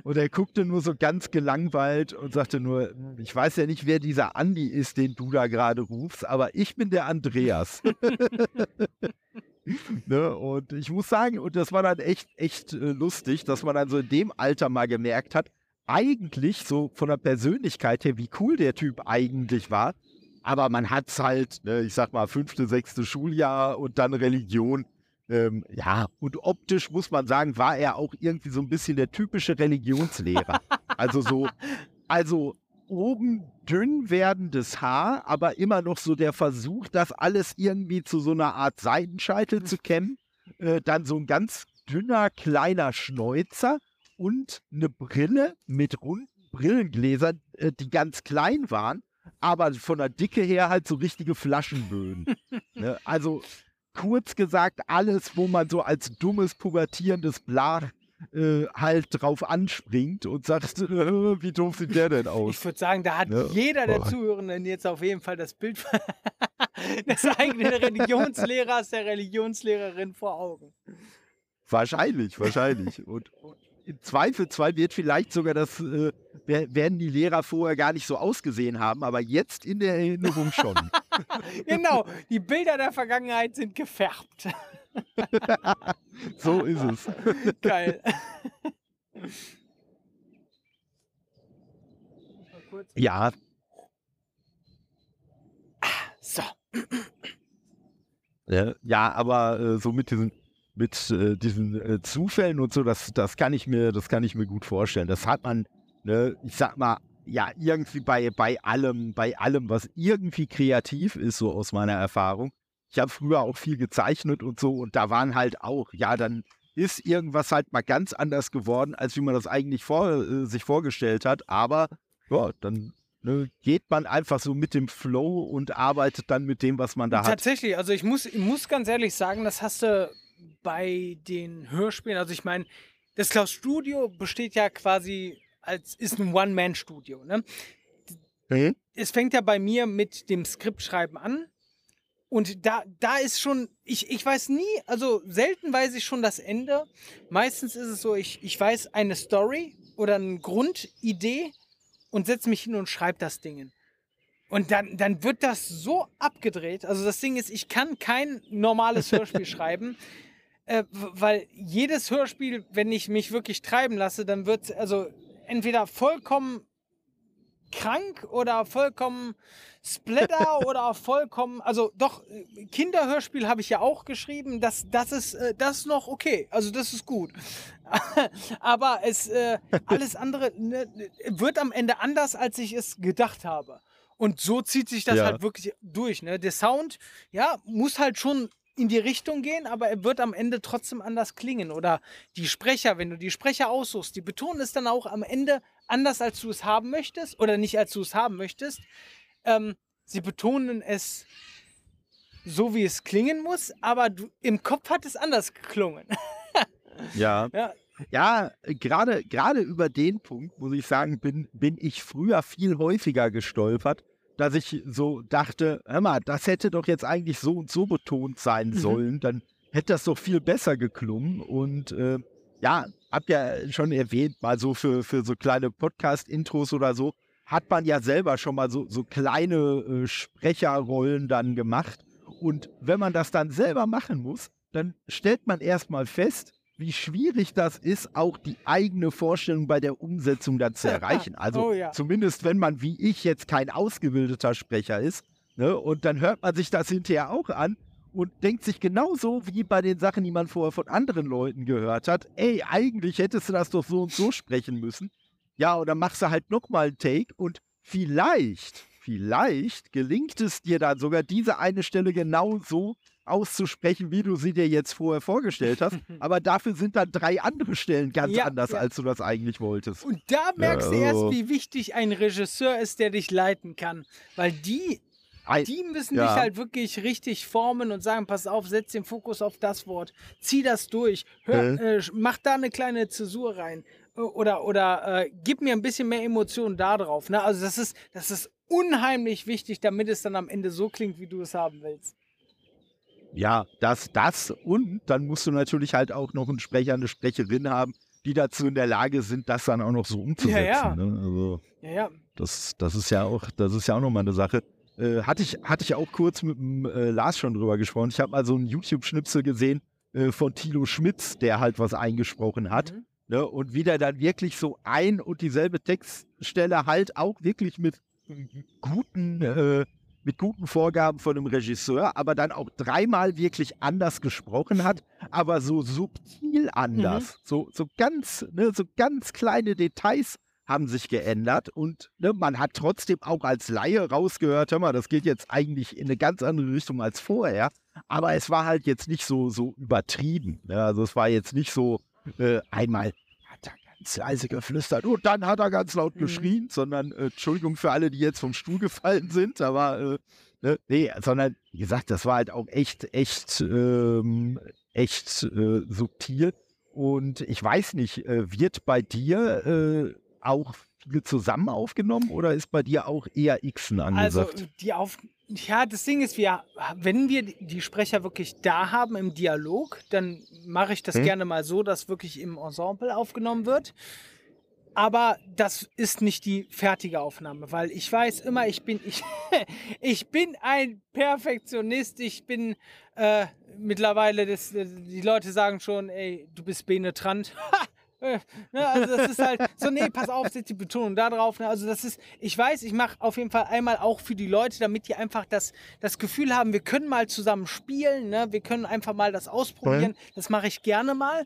und er guckte nur so ganz gelangweilt und sagte nur, ich weiß ja nicht, wer dieser Andi ist, den du da gerade rufst, aber ich bin der Andreas. ne? Und ich muss sagen, und das war dann echt, echt äh, lustig, dass man dann so in dem Alter mal gemerkt hat, eigentlich so von der Persönlichkeit her, wie cool der Typ eigentlich war. Aber man hat es halt, ne, ich sag mal, fünfte, sechste Schuljahr und dann Religion ähm, ja, und optisch muss man sagen, war er auch irgendwie so ein bisschen der typische Religionslehrer. also so, also oben dünn werdendes Haar, aber immer noch so der Versuch, das alles irgendwie zu so einer Art Seitenscheitel zu kämmen. Äh, dann so ein ganz dünner, kleiner Schnäuzer und eine Brille mit runden Brillengläsern, äh, die ganz klein waren, aber von der Dicke her halt so richtige Flaschenböden. ne? Also kurz gesagt alles, wo man so als dummes, pubertierendes Bla äh, halt drauf anspringt und sagt, äh, wie doof sieht der denn aus? Ich würde sagen, da hat Ja. jeder der. Zuhörenden jetzt auf jeden Fall das Bild des eigenen Religionslehrers, der Religionslehrerin vor Augen. Wahrscheinlich, wahrscheinlich. Und, und im Zweifelsfall wird vielleicht sogar das, äh, wer- werden die Lehrer vorher gar nicht so ausgesehen haben, aber jetzt in der Erinnerung schon. Genau, die Bilder der Vergangenheit sind gefärbt. so ist es. Geil. Ja, So, Ja, ja, aber äh, so mit diesen, mit äh, diesen äh, Zufällen und so, das, das kann ich mir, das kann ich mir gut vorstellen. Das hat man, ne, ich sag mal, ja, irgendwie bei, bei allem, bei allem, was irgendwie kreativ ist, so aus meiner Erfahrung. Ich habe früher auch viel gezeichnet und so, und da waren halt auch, ja, dann ist irgendwas halt mal ganz anders geworden, als wie man das eigentlich vor, äh, sich vorgestellt hat. Aber ja, dann ne, geht man einfach so mit dem Flow und arbeitet dann mit dem, was man da hat. tatsächlich, also ich muss, ich muss ganz ehrlich sagen, das hast du bei den Hörspielen, also ich meine, das Klaus Studio besteht ja quasi als, ist ein One-Man-Studio, ne? Mhm. es fängt ja bei mir mit dem Skriptschreiben an. Und da, da ist schon, ich, ich weiß nie, also selten weiß ich schon das Ende. Meistens ist es so, ich, ich weiß eine Story oder eine Grundidee und setze mich hin und schreibe das Ding. Und dann, dann wird das so abgedreht. Also das Ding ist, ich kann kein normales Hörspiel schreiben, äh, weil jedes Hörspiel, wenn ich mich wirklich treiben lasse, dann wird also entweder vollkommen krank oder vollkommen Splatter oder vollkommen, also doch, Kinderhörspiel habe ich ja auch geschrieben, das, das, ist, äh, das ist noch okay, also das ist gut. Aber es, äh, alles andere ne, wird am Ende anders, als ich es gedacht habe. Und so zieht sich das Ja. halt wirklich durch. Ne? Der Sound, ja, muss halt schon in die Richtung gehen, aber er wird am Ende trotzdem anders klingen. Oder die Sprecher, wenn du die Sprecher aussuchst, die betonen es dann auch am Ende anders, als du es haben möchtest. Oder nicht, als du es haben möchtest. Ähm, sie betonen es so, wie es klingen muss, aber du, im Kopf hat es anders geklungen. Ja. Ja. Ja, gerade gerade über den Punkt, muss ich sagen, bin, bin ich früher viel häufiger gestolpert, dass ich so dachte, hör mal, das hätte doch jetzt eigentlich so und so betont sein Mhm. sollen, dann hätte das doch viel besser geklungen. Und äh, ja, hab ja schon erwähnt, mal so für, für so kleine Podcast-Intros oder so, hat man ja selber schon mal so, so kleine äh, Sprecherrollen dann gemacht. Und wenn man das dann selber machen muss, dann stellt man erstmal fest, wie schwierig das ist, auch die eigene Vorstellung bei der Umsetzung dann zu erreichen. Also Oh ja. zumindest wenn man wie ich jetzt kein ausgebildeter Sprecher ist. Ne? Und dann hört man sich das hinterher auch an und denkt sich genauso wie bei den Sachen, die man vorher von anderen Leuten gehört hat, ey, eigentlich hättest du das doch so und so sprechen müssen. Ja, und dann machst du halt nochmal einen Take und vielleicht, vielleicht gelingt es dir dann sogar diese eine Stelle genau so auszusprechen, wie du sie dir jetzt vorher vorgestellt hast. Aber dafür sind dann drei andere Stellen ganz Ja, anders, ja. als du das eigentlich wolltest. Und da merkst du erst, also- wie wichtig ein Regisseur ist, der dich leiten kann. Weil die, die müssen ja. dich halt wirklich richtig formen und sagen, pass auf, setz den Fokus auf das Wort, zieh das durch, hör, äh, mach da eine kleine Zäsur rein. Oder, oder äh, gib mir ein bisschen mehr Emotionen da drauf. Ne? Also das ist, das ist unheimlich wichtig, damit es dann am Ende so klingt, wie du es haben willst. Ja, das, das und dann musst du natürlich halt auch noch einen Sprecher, eine Sprecherin haben, die dazu in der Lage sind, das dann auch noch so umzusetzen. Ja, ja. Ne? Also Ja, ja. das, das ist ja auch, das ist ja auch nochmal eine Sache. Äh, hatte, ich, hatte ich auch kurz mit dem äh, Lars schon drüber gesprochen. Ich habe mal so einen YouTube-Schnipsel gesehen äh, von Tilo Schmitz, der halt was eingesprochen hat. Mhm. Ne? Und wie der dann wirklich so ein und dieselbe Textstelle halt auch wirklich mit guten, äh, mit guten Vorgaben von einem Regisseur, aber dann auch dreimal wirklich anders gesprochen hat, aber so subtil anders. So, so ganz, ne, so ganz kleine Details haben sich geändert und ne, man hat trotzdem auch als Laie rausgehört, hör mal, das geht jetzt eigentlich in eine ganz andere Richtung als vorher, aber es war halt jetzt nicht so, so übertrieben. Ne? Also es war jetzt nicht so äh, einmal leise geflüstert und dann hat er ganz laut Mhm. geschrien, sondern äh, Entschuldigung für alle, die jetzt vom Stuhl gefallen sind, aber äh, ne, nee, sondern wie gesagt, das war halt auch echt, echt, ähm, echt äh, subtil. Und ich weiß nicht, äh, wird bei dir äh, auch viel zusammen aufgenommen oder ist bei dir auch eher Xen angesagt? Also die auf ja, das Ding ist, wir, wenn wir die Sprecher wirklich da haben im Dialog, dann mache ich das hm? gerne mal so, dass wirklich im Ensemble aufgenommen wird. Aber das ist nicht die fertige Aufnahme, weil ich weiß immer, ich bin, ich, ich bin ein Perfektionist. Ich bin äh, mittlerweile, das, die Leute sagen schon, ey, du bist penetrant. Äh, ne, also das ist halt so, nee, pass auf, setz die Betonung da drauf. Ne? Also das ist, ich weiß, ich mache auf jeden Fall einmal auch für die Leute, damit die einfach das, das Gefühl haben, wir können mal zusammen spielen, ne? wir können einfach mal das ausprobieren. Mhm. Das mache ich gerne mal.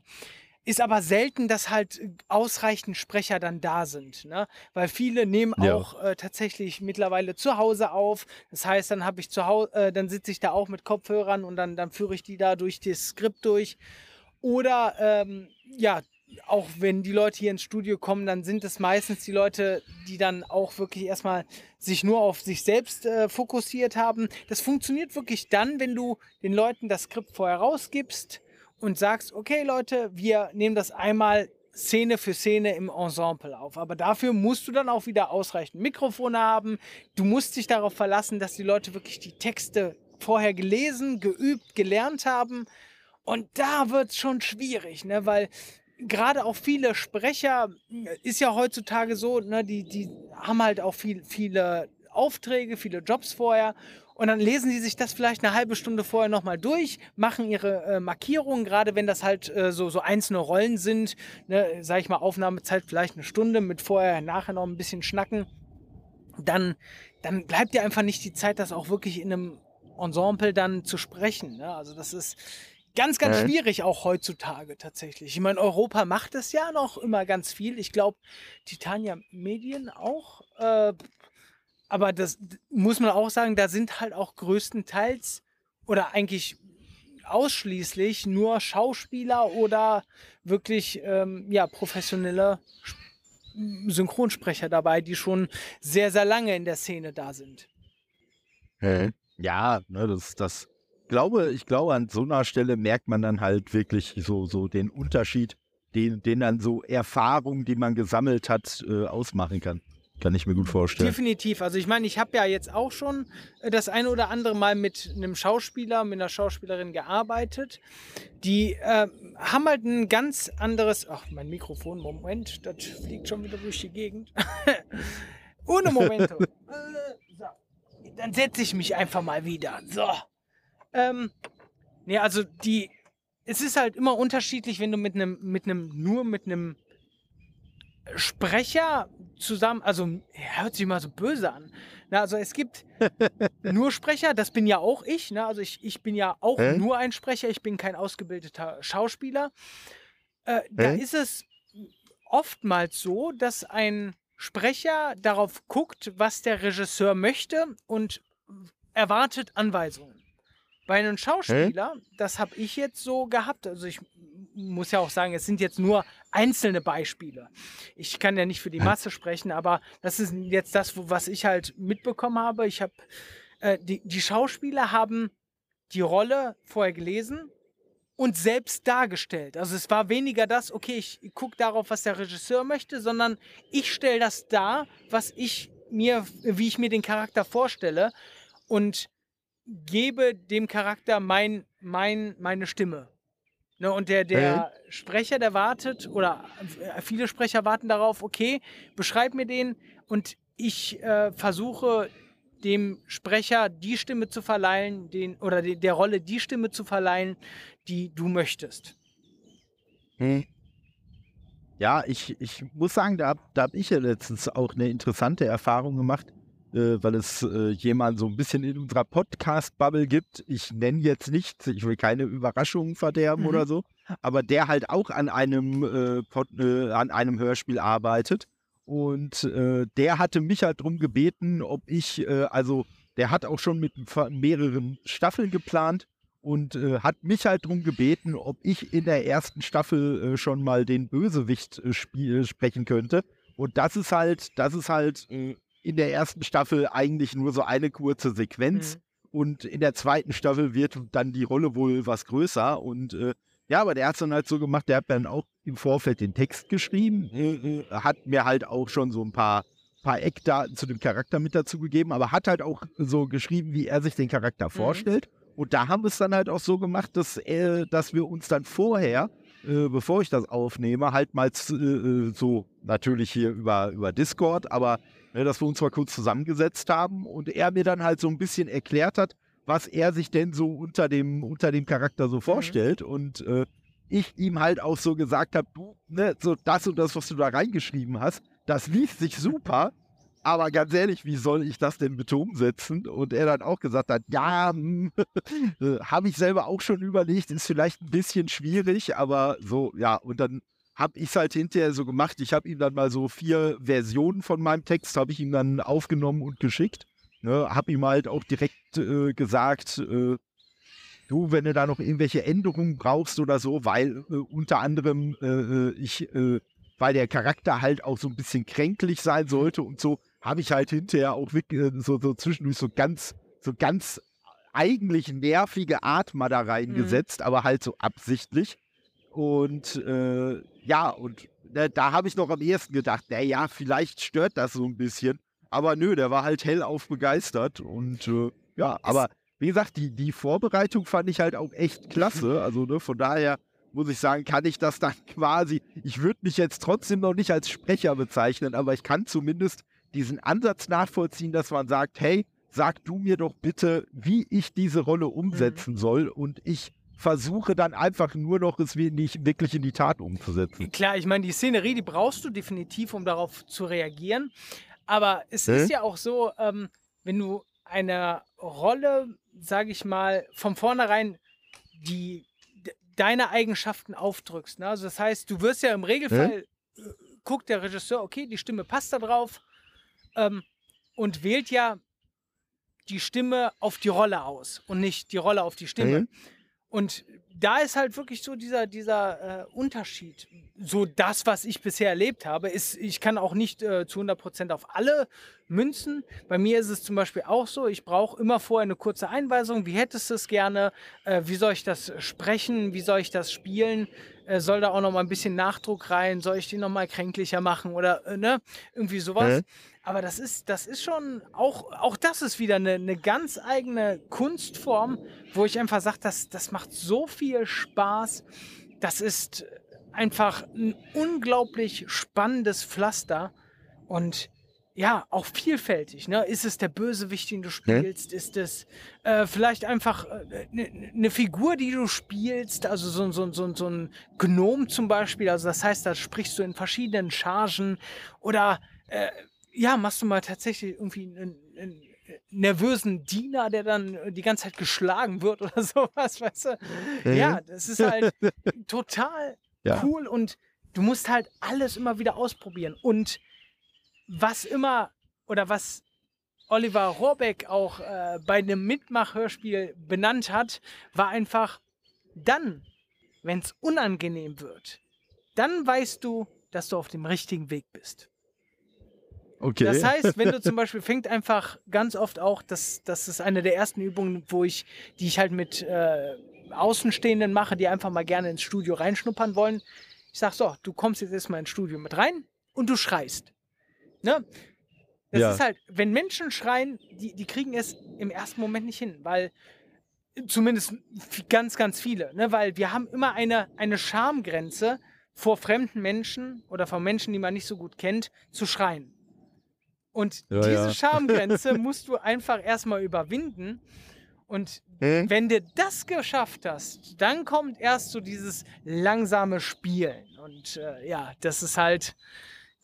Ist aber selten, dass halt ausreichend Sprecher dann da sind, ne? Weil viele nehmen ja. auch äh, tatsächlich mittlerweile zu Hause auf. Das heißt, dann habe ich zu Hause, äh, dann sitze ich da auch mit Kopfhörern und dann, dann führe ich die da durch das Skript durch. Oder ähm, ja, auch wenn die Leute hier ins Studio kommen, dann sind es meistens die Leute, die dann auch wirklich erstmal sich nur auf sich selbst äh, fokussiert haben. Das funktioniert wirklich dann, wenn du den Leuten das Skript vorher rausgibst und sagst, okay Leute, wir nehmen das einmal Szene für Szene im Ensemble auf. Aber dafür musst du dann auch wieder ausreichend Mikrofone haben. Du musst dich darauf verlassen, dass die Leute wirklich die Texte vorher gelesen, geübt, gelernt haben. Und da wird es schon schwierig, ne? weil gerade auch viele Sprecher ist ja heutzutage so, ne, die, die haben halt auch viel, viele Aufträge, viele Jobs vorher. Und dann lesen sie sich das vielleicht eine halbe Stunde vorher nochmal durch, machen ihre äh, Markierungen, gerade wenn das halt äh, so, so einzelne Rollen sind. Ne, sag ich mal, Aufnahmezeit vielleicht eine Stunde mit vorher, nachher noch ein bisschen schnacken. Dann, dann bleibt dir einfach nicht die Zeit, das auch wirklich in einem Ensemble dann zu sprechen. Ne? Also das ist, Ganz, ganz schwierig auch heutzutage tatsächlich. Ich meine, Europa macht es ja noch immer ganz viel. Ich glaube, Titania Medien auch. Äh, aber das muss man auch sagen, da sind halt auch größtenteils oder eigentlich ausschließlich nur Schauspieler oder wirklich ähm, ja, professionelle Synchronsprecher dabei, die schon sehr, sehr lange in der Szene da sind. Ja, ne, das, das glaube, ich glaube, an so einer Stelle merkt man dann halt wirklich so, so den Unterschied, den, den dann so Erfahrungen, die man gesammelt hat, äh, ausmachen kann. Kann ich mir gut vorstellen. Definitiv. Also ich meine, ich habe ja jetzt auch schon äh, das eine oder andere Mal mit einem Schauspieler, mit einer Schauspielerin gearbeitet. Die äh, haben halt ein ganz anderes. Ach, mein Mikrofon, Moment, das fliegt schon wieder durch die Gegend. Ohne Momento. äh, so. Dann setze ich mich einfach mal wieder. So. Ähm, nee, also die, es ist halt immer unterschiedlich, wenn du mit einem, mit einem, nur mit einem Sprecher zusammen, also hört sich mal so böse an. Na, also es gibt nur Sprecher, das bin ja auch ich. Ne? Also ich, ich bin ja auch Hä? nur ein Sprecher, ich bin kein ausgebildeter Schauspieler. Äh, da ist es oftmals so, dass ein Sprecher darauf guckt, was der Regisseur möchte und erwartet Anweisungen. Bei einem Schauspieler, Hä? das habe ich jetzt so gehabt. Also ich muss ja auch sagen, es sind jetzt nur einzelne Beispiele. Ich kann ja nicht für die Masse sprechen, aber das ist jetzt das, was ich halt mitbekommen habe. Ich habe äh, die, die Schauspieler haben die Rolle vorher gelesen und selbst dargestellt. Also es war weniger das, okay, ich gucke darauf, was der Regisseur möchte, sondern ich stelle das dar, was ich mir, wie ich mir den Charakter vorstelle. Und gebe dem Charakter mein, mein, meine Stimme. Ne, und der, der mhm. Sprecher, der wartet, oder viele Sprecher warten darauf, okay, beschreib mir den und ich äh, versuche dem Sprecher die Stimme zu verleihen, den, oder de, der Rolle die Stimme zu verleihen, die du möchtest. Hm. Ja, ich, ich muss sagen, da, da habe ich ja letztens auch eine interessante Erfahrung gemacht äh, weil es äh, jemand so ein bisschen in unserer Podcast-Bubble gibt. Ich nenne jetzt nichts, ich will keine Überraschungen verderben mhm. oder so, aber der halt auch an einem, äh, Pod, äh, an einem Hörspiel arbeitet. Und äh, der hatte mich halt darum gebeten, ob ich, äh, also der hat auch schon mit mehreren Staffeln geplant und hat mich halt darum gebeten, ob ich in der ersten Staffel schon mal den Bösewicht sprechen könnte. Und das ist halt, das ist halt in der ersten Staffel eigentlich nur so eine kurze Sequenz. Mhm. Und in der zweiten Staffel wird dann die Rolle wohl was größer. Und äh, Ja, aber der hat es dann halt so gemacht, der hat dann auch im Vorfeld den Text geschrieben, äh, äh, hat mir halt auch schon so ein paar, paar Eckdaten zu dem Charakter mit dazu gegeben, aber hat halt auch so geschrieben, wie er sich den Charakter mhm. vorstellt. Und da haben wir es dann halt auch so gemacht, dass, äh, dass wir uns dann vorher, äh, bevor ich das aufnehme, halt mal äh, so, natürlich hier über, über Discord, aber ne, dass wir uns mal kurz zusammengesetzt haben und er mir dann halt so ein bisschen erklärt hat, was er sich denn so unter dem, unter dem Charakter so mhm. vorstellt. Mhm. Und äh, ich ihm halt auch so gesagt habe, du, ne, so das und das, was du da reingeschrieben hast, das liest sich super. Aber ganz ehrlich, wie soll ich das denn bitte umsetzen? Und er dann auch gesagt hat, ja, hm, äh, habe ich selber auch schon überlegt, ist vielleicht ein bisschen schwierig, aber so, ja, und dann habe ich es halt hinterher so gemacht. Ich habe ihm dann mal so vier Versionen von meinem Text, habe ich ihm dann aufgenommen und geschickt. Ne, hab ihm halt auch direkt äh, gesagt, äh, du, wenn du da noch irgendwelche Änderungen brauchst oder so, weil äh, unter anderem äh, äh, ich, äh, weil der Charakter halt auch so ein bisschen kränklich sein sollte und so, habe ich halt hinterher auch wirklich so, so zwischendurch so ganz, so ganz eigentlich nervige Art mal da reingesetzt, mhm. aber halt so absichtlich. Und ja, und ne, da habe ich noch am ehesten gedacht, naja, vielleicht stört das so ein bisschen. Aber nö, der war halt hellauf begeistert. Und äh, ja, aber wie gesagt, die, die Vorbereitung fand ich halt auch echt klasse. Also ne, von daher muss ich sagen, kann ich das dann quasi, ich würde mich jetzt trotzdem noch nicht als Sprecher bezeichnen, aber ich kann zumindest diesen Ansatz nachvollziehen, dass man sagt, hey, sag du mir doch bitte, wie ich diese Rolle umsetzen mhm. soll und ich versuche dann einfach nur noch es nicht wirklich in die Tat umzusetzen. Klar, ich meine, die Szenerie, die brauchst du definitiv, um darauf zu reagieren. Aber es hm? ist ja auch so, ähm, wenn du eine Rolle, sage ich mal, von vornherein die deine Eigenschaften aufdrückst. Ne? Also das heißt, du wirst ja im Regelfall, hm? guckt der Regisseur, okay, die Stimme passt da drauf ähm, und wählt ja die Stimme auf die Rolle aus und nicht die Rolle auf die Stimme. Hm? Und da ist halt wirklich so dieser, dieser äh, Unterschied. So das, was ich bisher erlebt habe, ist, ich kann auch nicht äh, zu 100% auf alle münzen. Bei mir ist es zum Beispiel auch so, ich brauche immer vorher eine kurze Einweisung. Wie hättest du es gerne? Äh, wie soll ich das sprechen? Wie soll ich das spielen? Äh, soll da auch noch mal ein bisschen Nachdruck rein? Soll ich den noch mal kränklicher machen? Oder äh, ne? irgendwie sowas. Aber das ist, das ist schon, auch, auch das ist wieder eine, eine ganz eigene Kunstform, wo ich einfach sage, das, das macht so viel Spaß. Das ist einfach ein unglaublich spannendes Pflaster und ja, auch vielfältig. Ne? Ist es der Bösewicht, den du spielst? Ist es äh, vielleicht einfach eine äh, ne, ne Figur, die du spielst? Also so, so, so, so ein Gnom zum Beispiel. Also das heißt, da sprichst du in verschiedenen Chargen. Oder äh, ja, machst du mal tatsächlich irgendwie einen, einen, nervösen Diener, der dann äh, die ganze Zeit geschlagen wird oder sowas, weißt du? Mhm. Ja, das ist halt total ja. cool und du musst halt alles immer wieder ausprobieren. Und was immer oder was Oliver Rohrbeck auch äh, bei einem Mitmachhörspiel benannt hat, war einfach dann, wenn es unangenehm wird, dann weißt du, dass du auf dem richtigen Weg bist. Okay. Das heißt, wenn du zum Beispiel fängt einfach ganz oft auch, das, das ist eine der ersten Übungen, wo ich, die ich halt mit äh, Außenstehenden mache, die einfach mal gerne ins Studio reinschnuppern wollen. Ich sag so, du kommst jetzt erstmal ins Studio mit rein und du schreist. Ne? Das ja. ist halt, wenn Menschen schreien, die, die kriegen es im ersten Moment nicht hin, weil zumindest ganz, ganz viele, ne? weil wir haben immer eine, eine Schamgrenze vor fremden Menschen oder vor Menschen, die man nicht so gut kennt, zu schreien. Und ja, diese ja. Schamgrenze musst du einfach erstmal überwinden. Und hm? wenn du das geschafft hast, dann kommt erst so dieses langsame Spielen. Und äh, ja, das ist halt,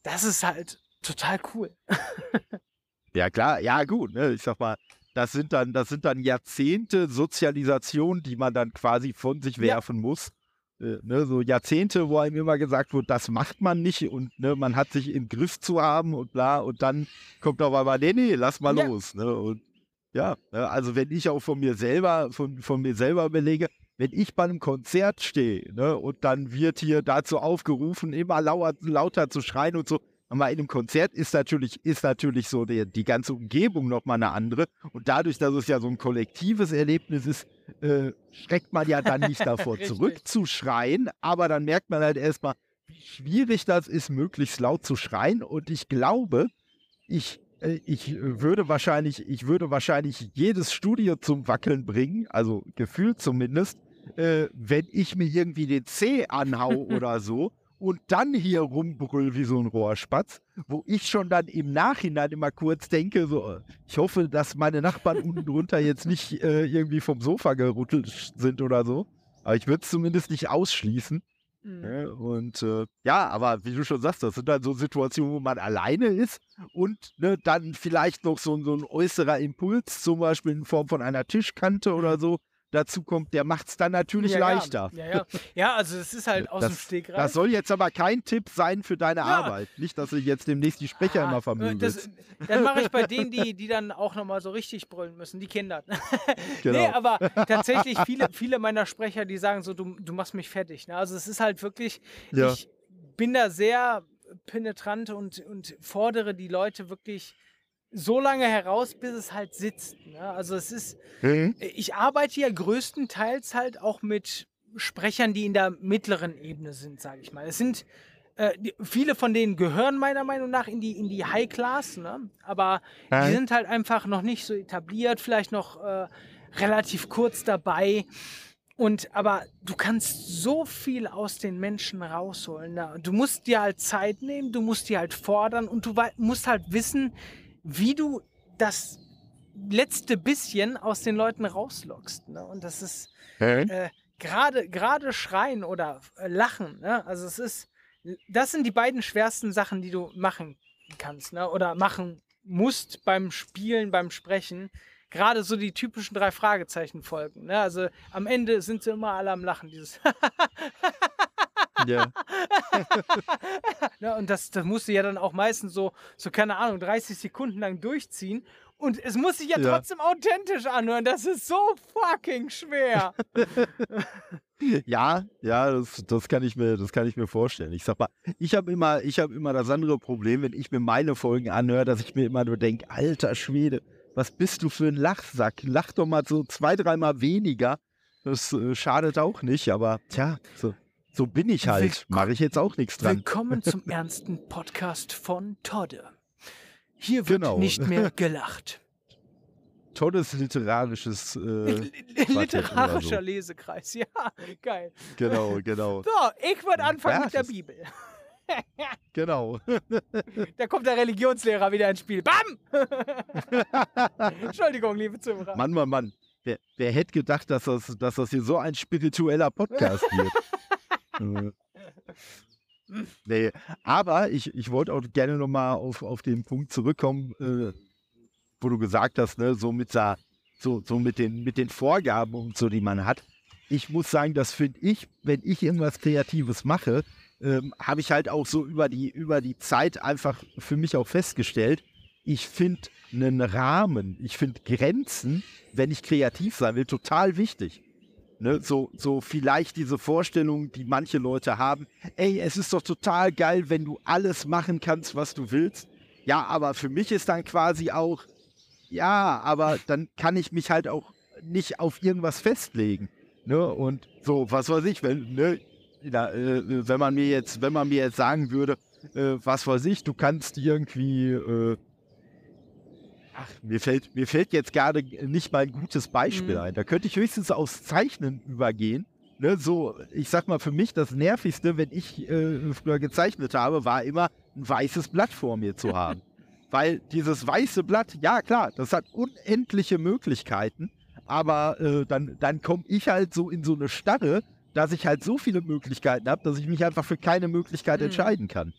das ist halt total cool. ja, klar, ja, gut, ne? Ich sag mal, das sind dann, das sind dann Jahrzehnte Sozialisation, die man dann quasi von sich werfen ja. muss. Äh, ne, so Jahrzehnte, wo einem immer gesagt wird, das macht man nicht und ne, man hat sich im Griff zu haben und bla und dann kommt auf einmal, nee, nee, lass mal ja. los. Ne, und ja, ne, also wenn ich auch von mir selber, von, von mir selber überlege, wenn ich bei einem Konzert stehe ne, und dann wird hier dazu aufgerufen, immer lauter, lauter zu schreien und so, Aber in einem Konzert ist natürlich, ist natürlich so die, die ganze Umgebung nochmal eine andere. Und dadurch, dass es ja so ein kollektives Erlebnis ist, äh, schreckt man ja dann nicht davor zurück zu schreien. Aber dann merkt man halt erstmal, wie schwierig das ist, möglichst laut zu schreien. Und ich glaube, ich, äh, ich würde wahrscheinlich, ich würde wahrscheinlich jedes Studio zum Wackeln bringen, also gefühlt zumindest, äh, wenn ich mir irgendwie den C anhau oder so und dann hier rumbrüll wie so ein Rohrspatz, wo ich schon dann im Nachhinein immer kurz denke, so, ich hoffe, dass meine Nachbarn unten drunter jetzt nicht äh, irgendwie vom Sofa gerüttelt sind oder so. Aber ich würde es zumindest nicht ausschließen. Mhm. Ja, und äh, ja, aber wie du schon sagst, das sind dann so Situationen, wo man alleine ist und ne, dann vielleicht noch so, so ein äußerer Impuls, zum Beispiel in Form von einer Tischkante oder so, dazu kommt, der macht es dann natürlich ja, leichter. Ja, ja. ja, also es ist halt aus das, dem Stegreif. Das soll jetzt aber kein Tipp sein für deine. Arbeit. Nicht, dass du jetzt demnächst die Sprecher Ah, immer äh, vermögen das, Dann mache ich bei denen, die, die dann auch nochmal so richtig brüllen müssen, die Kinder. Genau. Nee, aber tatsächlich viele, viele meiner Sprecher, die sagen so, du, du machst mich fertig. Ne? Also es ist halt wirklich, ich bin da sehr penetrant und, und fordere die Leute wirklich so lange heraus, bis es halt sitzt. Ne? Also es ist, Mhm. ich arbeite ja größtenteils halt auch mit Sprechern, die in der mittleren Ebene sind, sage ich mal. Es sind äh, viele von denen gehören meiner Meinung nach in die, in die High Class, ne? aber Ja. die sind halt einfach noch nicht so etabliert, vielleicht noch äh, relativ kurz dabei. Und aber du kannst so viel aus den Menschen rausholen. Ne? Du musst dir halt Zeit nehmen, du musst die halt fordern und du musst halt wissen, wie du das letzte bisschen aus den Leuten rauslockst. Ne? Und das ist Mhm. äh, gerade gerade schreien oder äh, lachen. Ne? Also es ist, das sind die beiden schwersten Sachen, die du machen kannst, ne? Oder machen musst beim Spielen, beim Sprechen. Gerade so die typischen drei Fragezeichen folgen. Ne? Also am Ende sind sie immer alle am Lachen. Dieses Ja. ne? Und das, das musst du ja dann auch meistens so, so, keine Ahnung, 30 Sekunden lang durchziehen. Und es muss sich ja, Ja. trotzdem authentisch anhören. Das ist so fucking schwer. Ja, ja, das, das kann ich mir, das kann ich mir vorstellen. Ich sag mal, ich habe immer, ich habe immer das andere Problem, wenn ich mir meine Folgen anhöre, dass ich mir immer nur denke, alter Schwede, was bist du für ein Lachsack? Lach doch mal so zwei, dreimal weniger. Das äh, schadet auch nicht, aber tja, so, so bin ich halt. Mache ich jetzt auch nichts dran. Willkommen zum ernsten Podcast von Todde. Hier wird Genau. nicht mehr gelacht. Tolles literarisches äh, Literarischer so. Lesekreis, ja, geil. Genau, genau, So, ich würde anfangen Ja, mit der Bibel. genau. Da kommt der Religionslehrer wieder ins Spiel. Bam! Entschuldigung, liebe Zuhörer. Mann, Mann, Mann. Wer, wer hätte gedacht, dass das, dass das hier so ein spiritueller Podcast wird? Äh. nee, aber ich, ich wollte auch gerne nochmal auf, auf den Punkt zurückkommen, äh, wo du gesagt hast, ne, so mit, der, so, so mit, den, mit den Vorgaben und so, die man hat. Ich muss sagen, das finde ich, wenn ich irgendwas Kreatives mache, ähm, habe ich halt auch so über die, über die Zeit einfach für mich auch festgestellt, ich finde einen Rahmen, ich finde Grenzen, wenn ich kreativ sein will, total wichtig. Ne, so, so vielleicht diese Vorstellung, die manche Leute haben, ey, es ist doch total geil, wenn du alles machen kannst, was du willst. Ja, aber für mich ist dann quasi auch, ja, aber dann kann ich mich halt auch nicht auf irgendwas festlegen. Ne? Und so, was weiß ich, wenn, ne, ja, äh, wenn man mir jetzt, wenn man mir jetzt sagen würde, äh, was weiß ich, du kannst irgendwie, äh, ach, mir fällt, mir fällt jetzt gerade nicht mal ein gutes Beispiel Mhm. ein. Da könnte ich höchstens aufs Zeichnen übergehen. Ne, so, ich sag mal, für mich das Nervigste, wenn ich äh, früher gezeichnet habe, war immer ein weißes Blatt vor mir zu haben. Weil dieses weiße Blatt, ja klar, das hat unendliche Möglichkeiten, aber äh, dann, dann komme ich halt so in so eine Starre, dass ich halt so viele Möglichkeiten habe, dass ich mich einfach für keine Möglichkeit Mhm. entscheiden kann.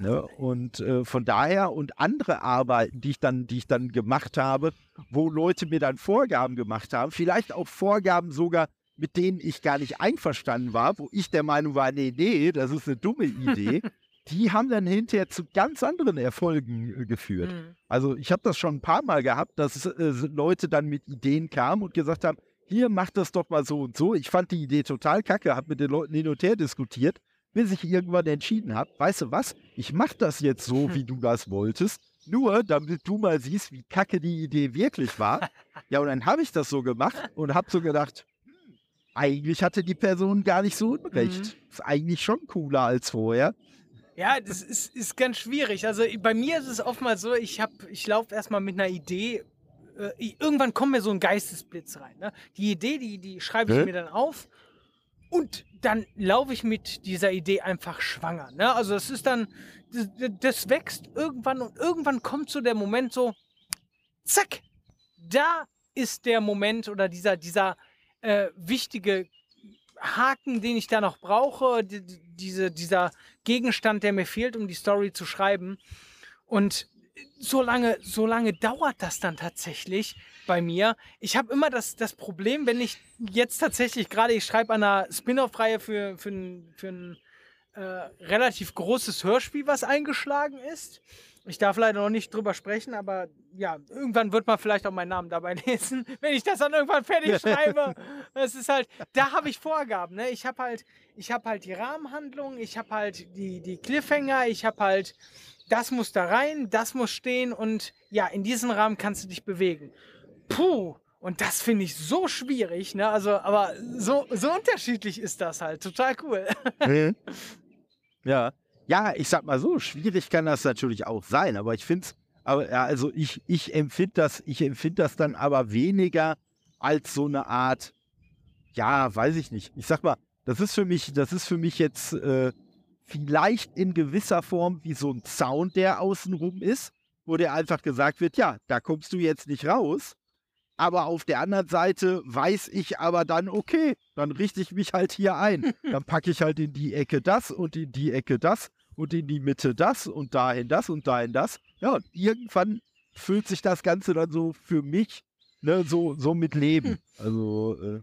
Ne? Und äh, von daher und andere Arbeiten, die ich dann, die ich dann gemacht habe, wo Leute mir dann Vorgaben gemacht haben, vielleicht auch Vorgaben sogar, mit denen ich gar nicht einverstanden war, wo ich der Meinung war, nee, nee, das ist eine dumme Idee, die haben dann hinterher zu ganz anderen Erfolgen äh, geführt. Mhm. Also ich habe das schon ein paar Mal gehabt, dass äh, Leute dann mit Ideen kamen und gesagt haben, hier, mach das doch mal so und so. Ich fand die Idee total kacke, habe mit den Leuten hin und her diskutiert. Bis ich irgendwann entschieden habe, weißt du was, ich mache das jetzt so, wie du das wolltest, nur damit du mal siehst, wie kacke die Idee wirklich war. ja, und dann habe ich das so gemacht und habe so gedacht, hm, eigentlich hatte die Person gar nicht so unrecht. Mhm. Ist eigentlich schon cooler als vorher. Ja, das ist, ist ganz schwierig. Also bei mir ist es oftmals so, ich, hab- ich laufe erstmal mit einer Idee. Äh, irgendwann kommt mir so ein Geistesblitz rein. Ne? Die Idee, die, die schreibe ich Hä? mir dann auf und dann laufe ich mit dieser Idee einfach schwanger. Ne? Also es ist dann, das, das wächst irgendwann und irgendwann kommt so der Moment so, zack, da ist der Moment oder dieser, dieser äh, wichtige Haken, den ich da noch brauche, die- diese, dieser Gegenstand, der mir fehlt, um die Story zu schreiben. Und so lange, so lange dauert das dann tatsächlich bei mir. Ich habe immer das, das Problem, wenn ich jetzt tatsächlich gerade, ich schreibe an einer Spin-off-Reihe für, für ein, für ein äh, relativ großes Hörspiel, was eingeschlagen ist. Ich darf leider noch nicht drüber sprechen, aber ja, irgendwann wird man vielleicht auch meinen Namen dabei lesen, wenn ich das dann irgendwann fertig schreibe. Das ist halt, da habe ich Vorgaben. Ne? Ich habe halt, ich habe halt die Rahmenhandlung, ich habe halt die, die Cliffhanger, ich habe halt, das muss da rein, das muss stehen und ja, in diesem Rahmen kannst du dich bewegen. Puh, und das finde ich so schwierig, ne? Also, aber so, so unterschiedlich ist das halt. Total cool. Mhm. ja. Ja, ich sag mal so, schwierig kann das natürlich auch sein, aber ich finde es, also ich, ich empfinde das, ich empfinde das dann aber weniger als so eine Art, ja, weiß ich nicht. Ich sag mal, das ist für mich, das ist für mich jetzt äh, vielleicht in gewisser Form wie so ein Sound, der außenrum ist, wo der einfach gesagt wird, ja, da kommst du jetzt nicht raus. Aber auf der anderen Seite weiß ich aber dann, okay, dann richte ich mich halt hier ein. Dann packe ich halt in die Ecke das und in die Ecke das und in die Mitte das und dahin das und dahin das. Ja, und irgendwann fühlt sich das Ganze dann so für mich ne, so, so mit Leben. Also, äh,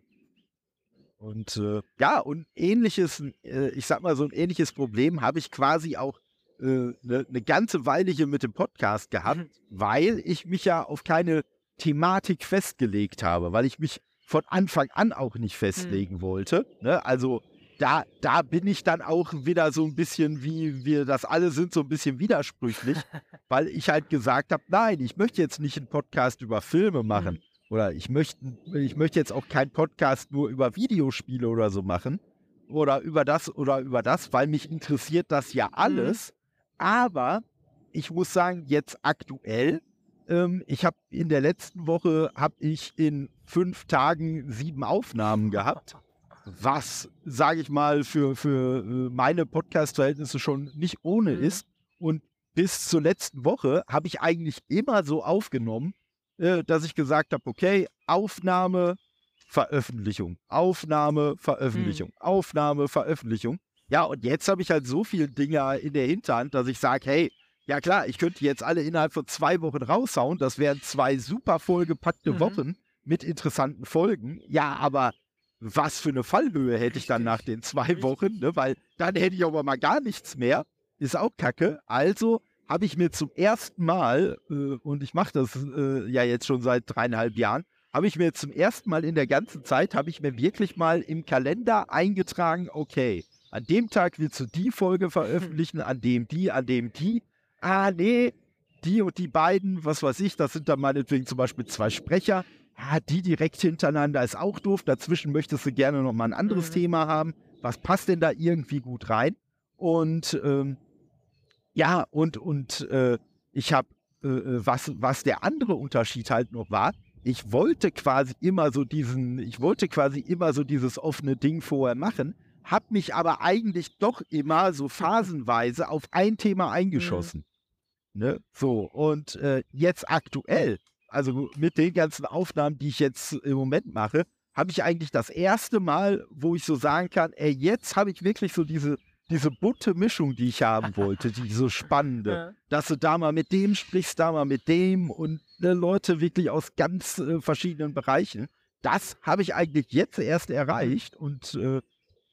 und äh, ja, und ähnliches, äh, ich sag mal, so ein ähnliches Problem habe ich quasi auch eine ne, ne ganze Weile hier mit dem Podcast gehabt, weil ich mich ja auf keine Thematik festgelegt habe, weil ich mich von Anfang an auch nicht festlegen wollte. Ne? Also da, da bin ich dann auch wieder so ein bisschen, wie wir das alle sind, so ein bisschen widersprüchlich, weil ich halt gesagt habe, nein, ich möchte jetzt nicht einen Podcast über Filme machen. Oder ich möchte, ich möchte jetzt auch keinen Podcast nur über Videospiele oder so machen. Oder über das oder über das, weil mich interessiert das ja alles. Aber ich muss sagen, jetzt aktuell, ähm, ich habe in der letzten Woche, habe ich in fünf Tagen sieben Aufnahmen gehabt. Was, sage ich mal, für, für äh, meine Podcast-Verhältnisse schon nicht ohne Mhm. ist. Und bis zur letzten Woche habe ich eigentlich immer so aufgenommen, dass ich gesagt habe, okay, Aufnahme, Veröffentlichung, Aufnahme, Veröffentlichung, Aufnahme, Veröffentlichung. Ja, und jetzt habe ich halt so viele Dinge in der Hinterhand, dass ich sage, hey, ja klar, ich könnte jetzt alle innerhalb von zwei Wochen raushauen. Das wären zwei super vollgepackte Mhm. Wochen mit interessanten Folgen. Ja, aber was für eine Fallhöhe hätte ich dann nach den zwei. Wochen, ne? weil dann hätte ich aber mal gar nichts mehr. Ist auch kacke. Also habe ich mir zum ersten Mal, äh, und ich mache das äh, ja jetzt schon seit dreieinhalb Jahren, habe ich mir zum ersten Mal in der ganzen Zeit, habe ich mir wirklich mal im Kalender eingetragen, okay, an dem Tag willst du die Folge veröffentlichen, an dem die, an dem die. Ah, nee, die und die beiden, was weiß ich, das sind dann meinetwegen zum Beispiel zwei Sprecher. Ja, die direkt hintereinander ist auch doof. Dazwischen möchtest du gerne noch mal ein anderes Mhm. Thema haben. Was passt denn da irgendwie gut rein? Und ähm, ja, und, und äh, ich habe, äh, äh, was, was der andere Unterschied halt noch war, ich wollte quasi immer so diesen, ich wollte quasi immer so dieses offene Ding vorher machen, habe mich aber eigentlich doch immer so phasenweise auf ein Thema eingeschossen. Ne? So, und äh, jetzt aktuell, also mit den ganzen Aufnahmen, die ich jetzt im Moment mache, habe ich eigentlich das erste Mal, wo ich so sagen kann, ey, jetzt habe ich wirklich so diese, diese bunte Mischung, die ich haben wollte, die so spannende Ja. dass du da mal mit dem sprichst, da mal mit dem und ne, Leute wirklich aus ganz äh, verschiedenen Bereichen. Das habe ich eigentlich jetzt erst erreicht und äh,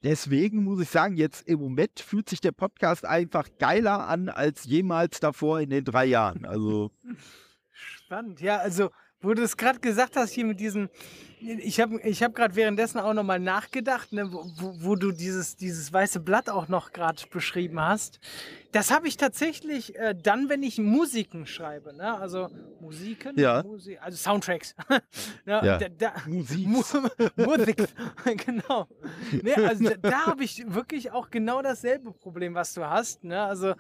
deswegen muss ich sagen, jetzt im Moment fühlt sich der Podcast einfach geiler an als jemals davor in den drei Jahren. Also, Spannend, ja, also wo du es gerade gesagt hast, hier mit diesen, ich habe ich hab gerade währenddessen auch nochmal nachgedacht, ne, wo, wo, du dieses, dieses weiße Blatt auch noch gerade beschrieben hast. Das habe ich tatsächlich äh, dann, wenn ich Musiken schreibe, ne? also Musiken, ja. Musi also Soundtracks. ne? ja. da, da, Musik. Mu Musik, genau. Ne, also da, da habe ich wirklich auch genau dasselbe Problem, was du hast. Ne? Also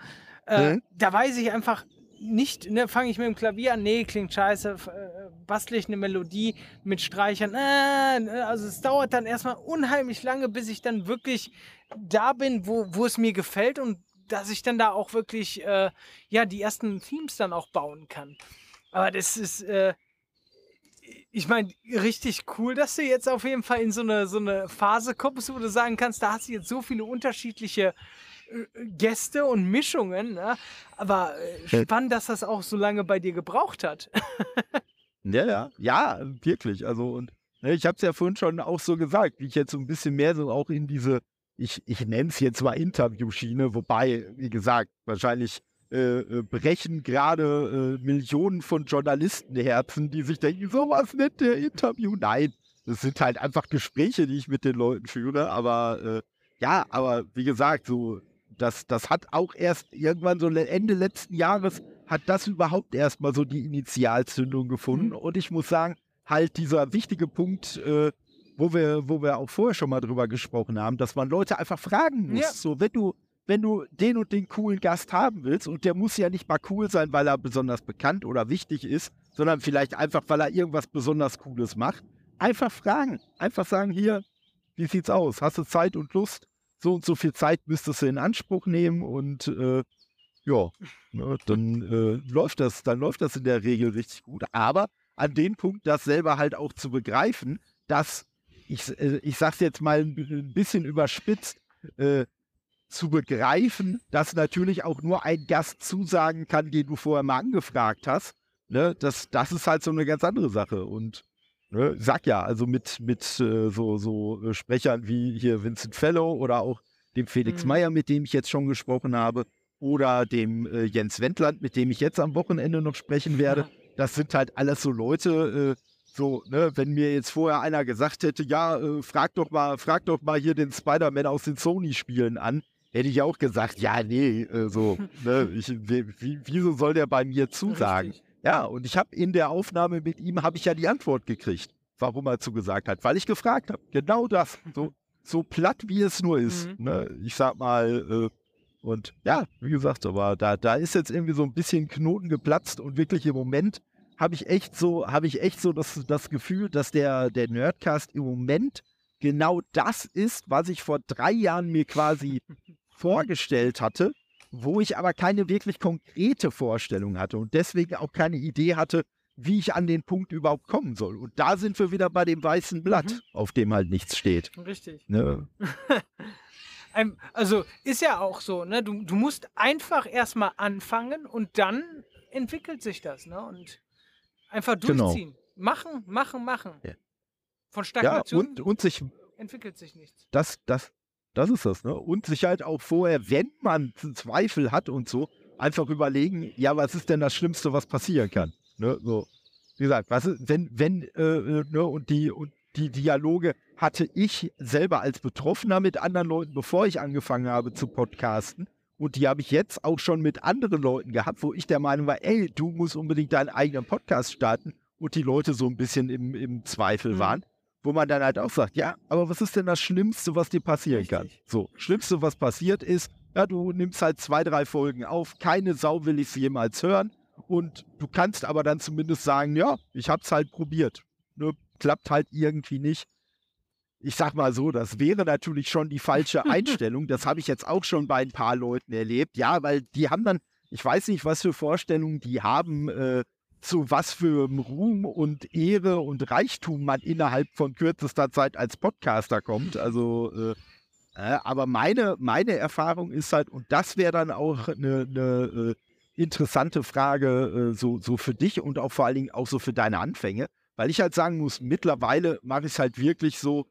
äh, mhm. da weiß ich einfach, nicht, ne, fange ich mit dem Klavier an, nee, klingt scheiße, äh, bastle ich eine Melodie mit Streichern. Äh, ne, also es dauert dann erstmal unheimlich lange, bis ich dann wirklich da bin, wo, wo es mir gefällt und dass ich dann da auch wirklich äh, ja, die ersten Themes dann auch bauen kann. Aber das ist, äh, ich meine, richtig cool, dass du jetzt auf jeden Fall in so eine, so eine Phase kommst, wo du sagen kannst, da hast du jetzt so viele unterschiedliche Gäste und Mischungen. Ne? Aber äh, spannend, dass das auch so lange bei dir gebraucht hat. ja, ja, ja, wirklich. Also und ne, ich habe es ja vorhin schon auch so gesagt, wie ich jetzt so ein bisschen mehr so auch in diese, ich, ich nenne es jetzt mal Interviewschiene, wobei, wie gesagt, wahrscheinlich äh, äh brechen gerade äh, Millionen von Journalistenherzen, die sich denken, sowas nennt der Interview. Nein, das sind halt einfach Gespräche, die ich mit den Leuten führe, aber äh, ja, aber wie gesagt, so das, das hat auch erst irgendwann so Ende letzten Jahres hat das überhaupt erstmal so die Initialzündung gefunden. Mhm. Und ich muss sagen, halt dieser wichtige Punkt, äh, wo wir, wo wir auch vorher schon mal drüber gesprochen haben, dass man Leute einfach fragen muss. Ja. So, wenn du, wenn du den und den coolen Gast haben willst, und der muss ja nicht mal cool sein, weil er besonders bekannt oder wichtig ist, sondern vielleicht einfach, weil er irgendwas besonders Cooles macht, einfach fragen. Einfach sagen, hier, wie sieht's aus? Hast du Zeit und Lust? so und so viel Zeit müsstest du in Anspruch nehmen und äh, ja, ne, dann äh, läuft das, dann läuft das in der Regel richtig gut. Aber an den Punkt, das selber halt auch zu begreifen, dass ich, äh, ich sag's jetzt mal ein bisschen überspitzt, äh, zu begreifen, dass natürlich auch nur ein Gast zusagen kann, den du vorher mal angefragt hast. Ne, das, das ist halt so eine ganz andere Sache. Und Ne, sag ja, also mit, mit äh, so, so äh, Sprechern wie hier Vincent Fellow oder auch dem Felix mhm. Meyer, mit dem ich jetzt schon gesprochen habe, oder dem äh, Jens Wendland, mit dem ich jetzt am Wochenende noch sprechen werde. Das sind halt alles so Leute, äh, so, ne, wenn mir jetzt vorher einer gesagt hätte, ja, äh, frag doch mal, frag doch mal hier den Spider-Man aus den Sony-Spielen an, hätte ich auch gesagt, ja, nee, äh, so, ne, ich, wie, wieso soll der bei mir zusagen? Richtig. Ja, und ich habe in der Aufnahme mit ihm, habe ich ja die Antwort gekriegt, warum er zugesagt hat, weil ich gefragt habe. Genau das. So, so platt, wie es nur ist. Mhm. Ne? Ich sag mal, äh, und ja, wie gesagt, aber da, da ist jetzt irgendwie so ein bisschen Knoten geplatzt und wirklich im Moment habe ich echt so, habe ich echt so das, das Gefühl, dass der, der Nerdcast im Moment genau das ist, was ich vor drei Jahren mir quasi vorgestellt hatte wo ich aber keine wirklich konkrete Vorstellung hatte und deswegen auch keine Idee hatte, wie ich an den Punkt überhaupt kommen soll. Und da sind wir wieder bei dem weißen Blatt, mhm. auf dem halt nichts steht. Richtig. Ne? also ist ja auch so, ne? Du, du musst einfach erstmal anfangen und dann entwickelt sich das, ne? Und einfach genau. durchziehen. Genau. Machen, machen, machen. Ja. Von Stagnation ja, und, und sich, entwickelt sich nichts. Das, das, das ist das, ne? Und sich halt auch vorher, wenn man Zweifel hat und so, einfach überlegen, ja, was ist denn das Schlimmste, was passieren kann? Ne? So, wie gesagt, was ist, wenn, wenn, äh, äh, ne, und die, und die Dialoge hatte ich selber als Betroffener mit anderen Leuten, bevor ich angefangen habe zu podcasten. Und die habe ich jetzt auch schon mit anderen Leuten gehabt, wo ich der Meinung war, ey, du musst unbedingt deinen eigenen Podcast starten. Und die Leute so ein bisschen im, im Zweifel mhm. waren wo man dann halt auch sagt, ja, aber was ist denn das Schlimmste, was dir passieren Richtig. kann? So, Schlimmste, was passiert ist, ja, du nimmst halt zwei, drei Folgen auf, keine Sau will ich sie jemals hören und du kannst aber dann zumindest sagen, ja, ich hab's halt probiert. Ne, klappt halt irgendwie nicht. Ich sag mal so, das wäre natürlich schon die falsche Einstellung. Das habe ich jetzt auch schon bei ein paar Leuten erlebt. Ja, weil die haben dann, ich weiß nicht, was für Vorstellungen die haben, äh, zu was für Ruhm und Ehre und Reichtum man innerhalb von kürzester Zeit als Podcaster kommt. Also, äh, äh, aber meine, meine Erfahrung ist halt, und das wäre dann auch eine, äh, interessante Frage äh, so, so für dich und auch vor allen Dingen auch so für deine Anfänge, weil ich halt sagen muss, mittlerweile mache ich es halt wirklich so,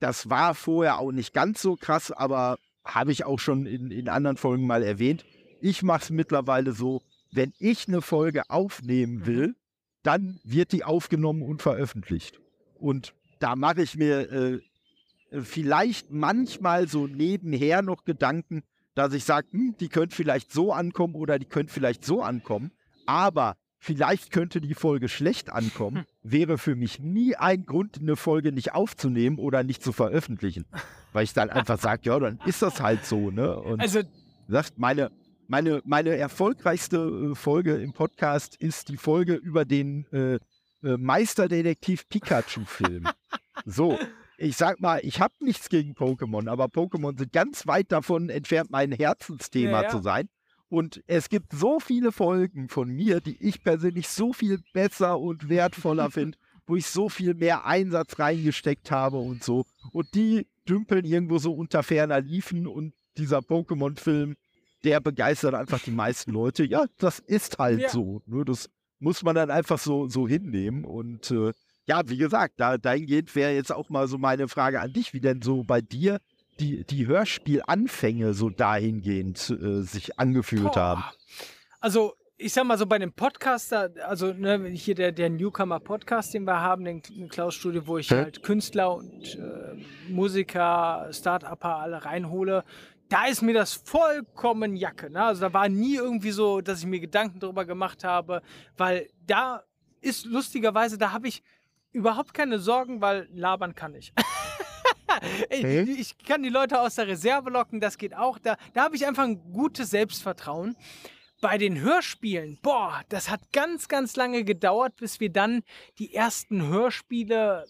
das war vorher auch nicht ganz so krass, aber habe ich auch schon in, in anderen Folgen mal erwähnt. Ich mache es mittlerweile so, wenn ich eine Folge aufnehmen mhm. will, dann wird die aufgenommen und veröffentlicht. Und da mache ich mir äh, vielleicht manchmal so nebenher noch Gedanken, dass ich sage, hm, die könnte vielleicht so ankommen oder die könnte vielleicht so ankommen. Aber vielleicht könnte die Folge schlecht ankommen, hm. wäre für mich nie ein Grund, eine Folge nicht aufzunehmen oder nicht zu veröffentlichen. Weil ich dann einfach sage, ja, dann ist das halt so, ne? Und also sagt, meine, meine, meine erfolgreichste äh, Folge im Podcast ist die Folge über den äh, äh, Meisterdetektiv Pikachu-Film. so, ich sag mal, ich habe nichts gegen Pokémon, aber Pokémon sind ganz weit davon entfernt, mein Herzensthema ja, ja. zu sein. Und es gibt so viele Folgen von mir, die ich persönlich so viel besser und wertvoller finde, wo ich so viel mehr Einsatz reingesteckt habe und so. Und die dümpeln irgendwo so unter ferner Liefen und dieser Pokémon-Film, der begeistert einfach die meisten Leute. Ja, das ist halt ja. so. Nur das muss man dann einfach so, so hinnehmen. Und äh, ja, wie gesagt, da, dahingehend wäre jetzt auch mal so meine Frage an dich, wie denn so bei dir die, die Hörspielanfänge so dahingehend äh, sich angefühlt Boah. haben. Also ich sag mal so bei dem Podcaster, also ne, hier der, der Newcomer Podcast, den wir haben, den, den Klaus Studio, wo ich Hä? halt Künstler und äh, Musiker, Start-Upper alle reinhole, da ist mir das vollkommen Jacke. Ne? Also da war nie irgendwie so, dass ich mir Gedanken darüber gemacht habe, weil da ist lustigerweise, da habe ich überhaupt keine Sorgen, weil labern kann ich. ich, ich, kann die Leute aus der Reserve locken, das geht auch. Da, da habe ich einfach ein gutes Selbstvertrauen. Bei den Hörspielen, boah, das hat ganz, ganz lange gedauert, bis wir dann die ersten Hörspiele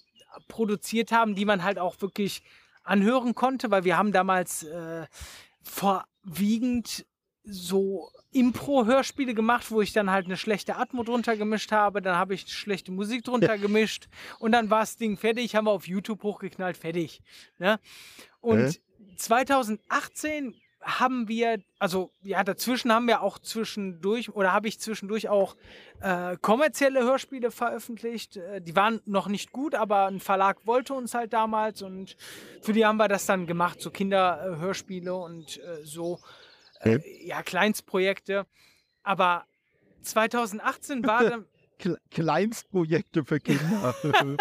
produziert haben, die man halt auch wirklich anhören konnte, weil wir haben damals äh, vorwiegend so Impro-Hörspiele gemacht, wo ich dann halt eine schlechte Atmo drunter gemischt habe, dann habe ich schlechte Musik drunter gemischt und dann war das Ding fertig, haben wir auf YouTube hochgeknallt, fertig. Ne? Und äh? 2018 haben wir, also ja, dazwischen haben wir auch zwischendurch oder habe ich zwischendurch auch äh, kommerzielle Hörspiele veröffentlicht. Äh, die waren noch nicht gut, aber ein Verlag wollte uns halt damals und für die haben wir das dann gemacht, so Kinderhörspiele und äh, so äh, ja, Kleinstprojekte. Aber 2018 war dann. Kleinstprojekte für Kinder.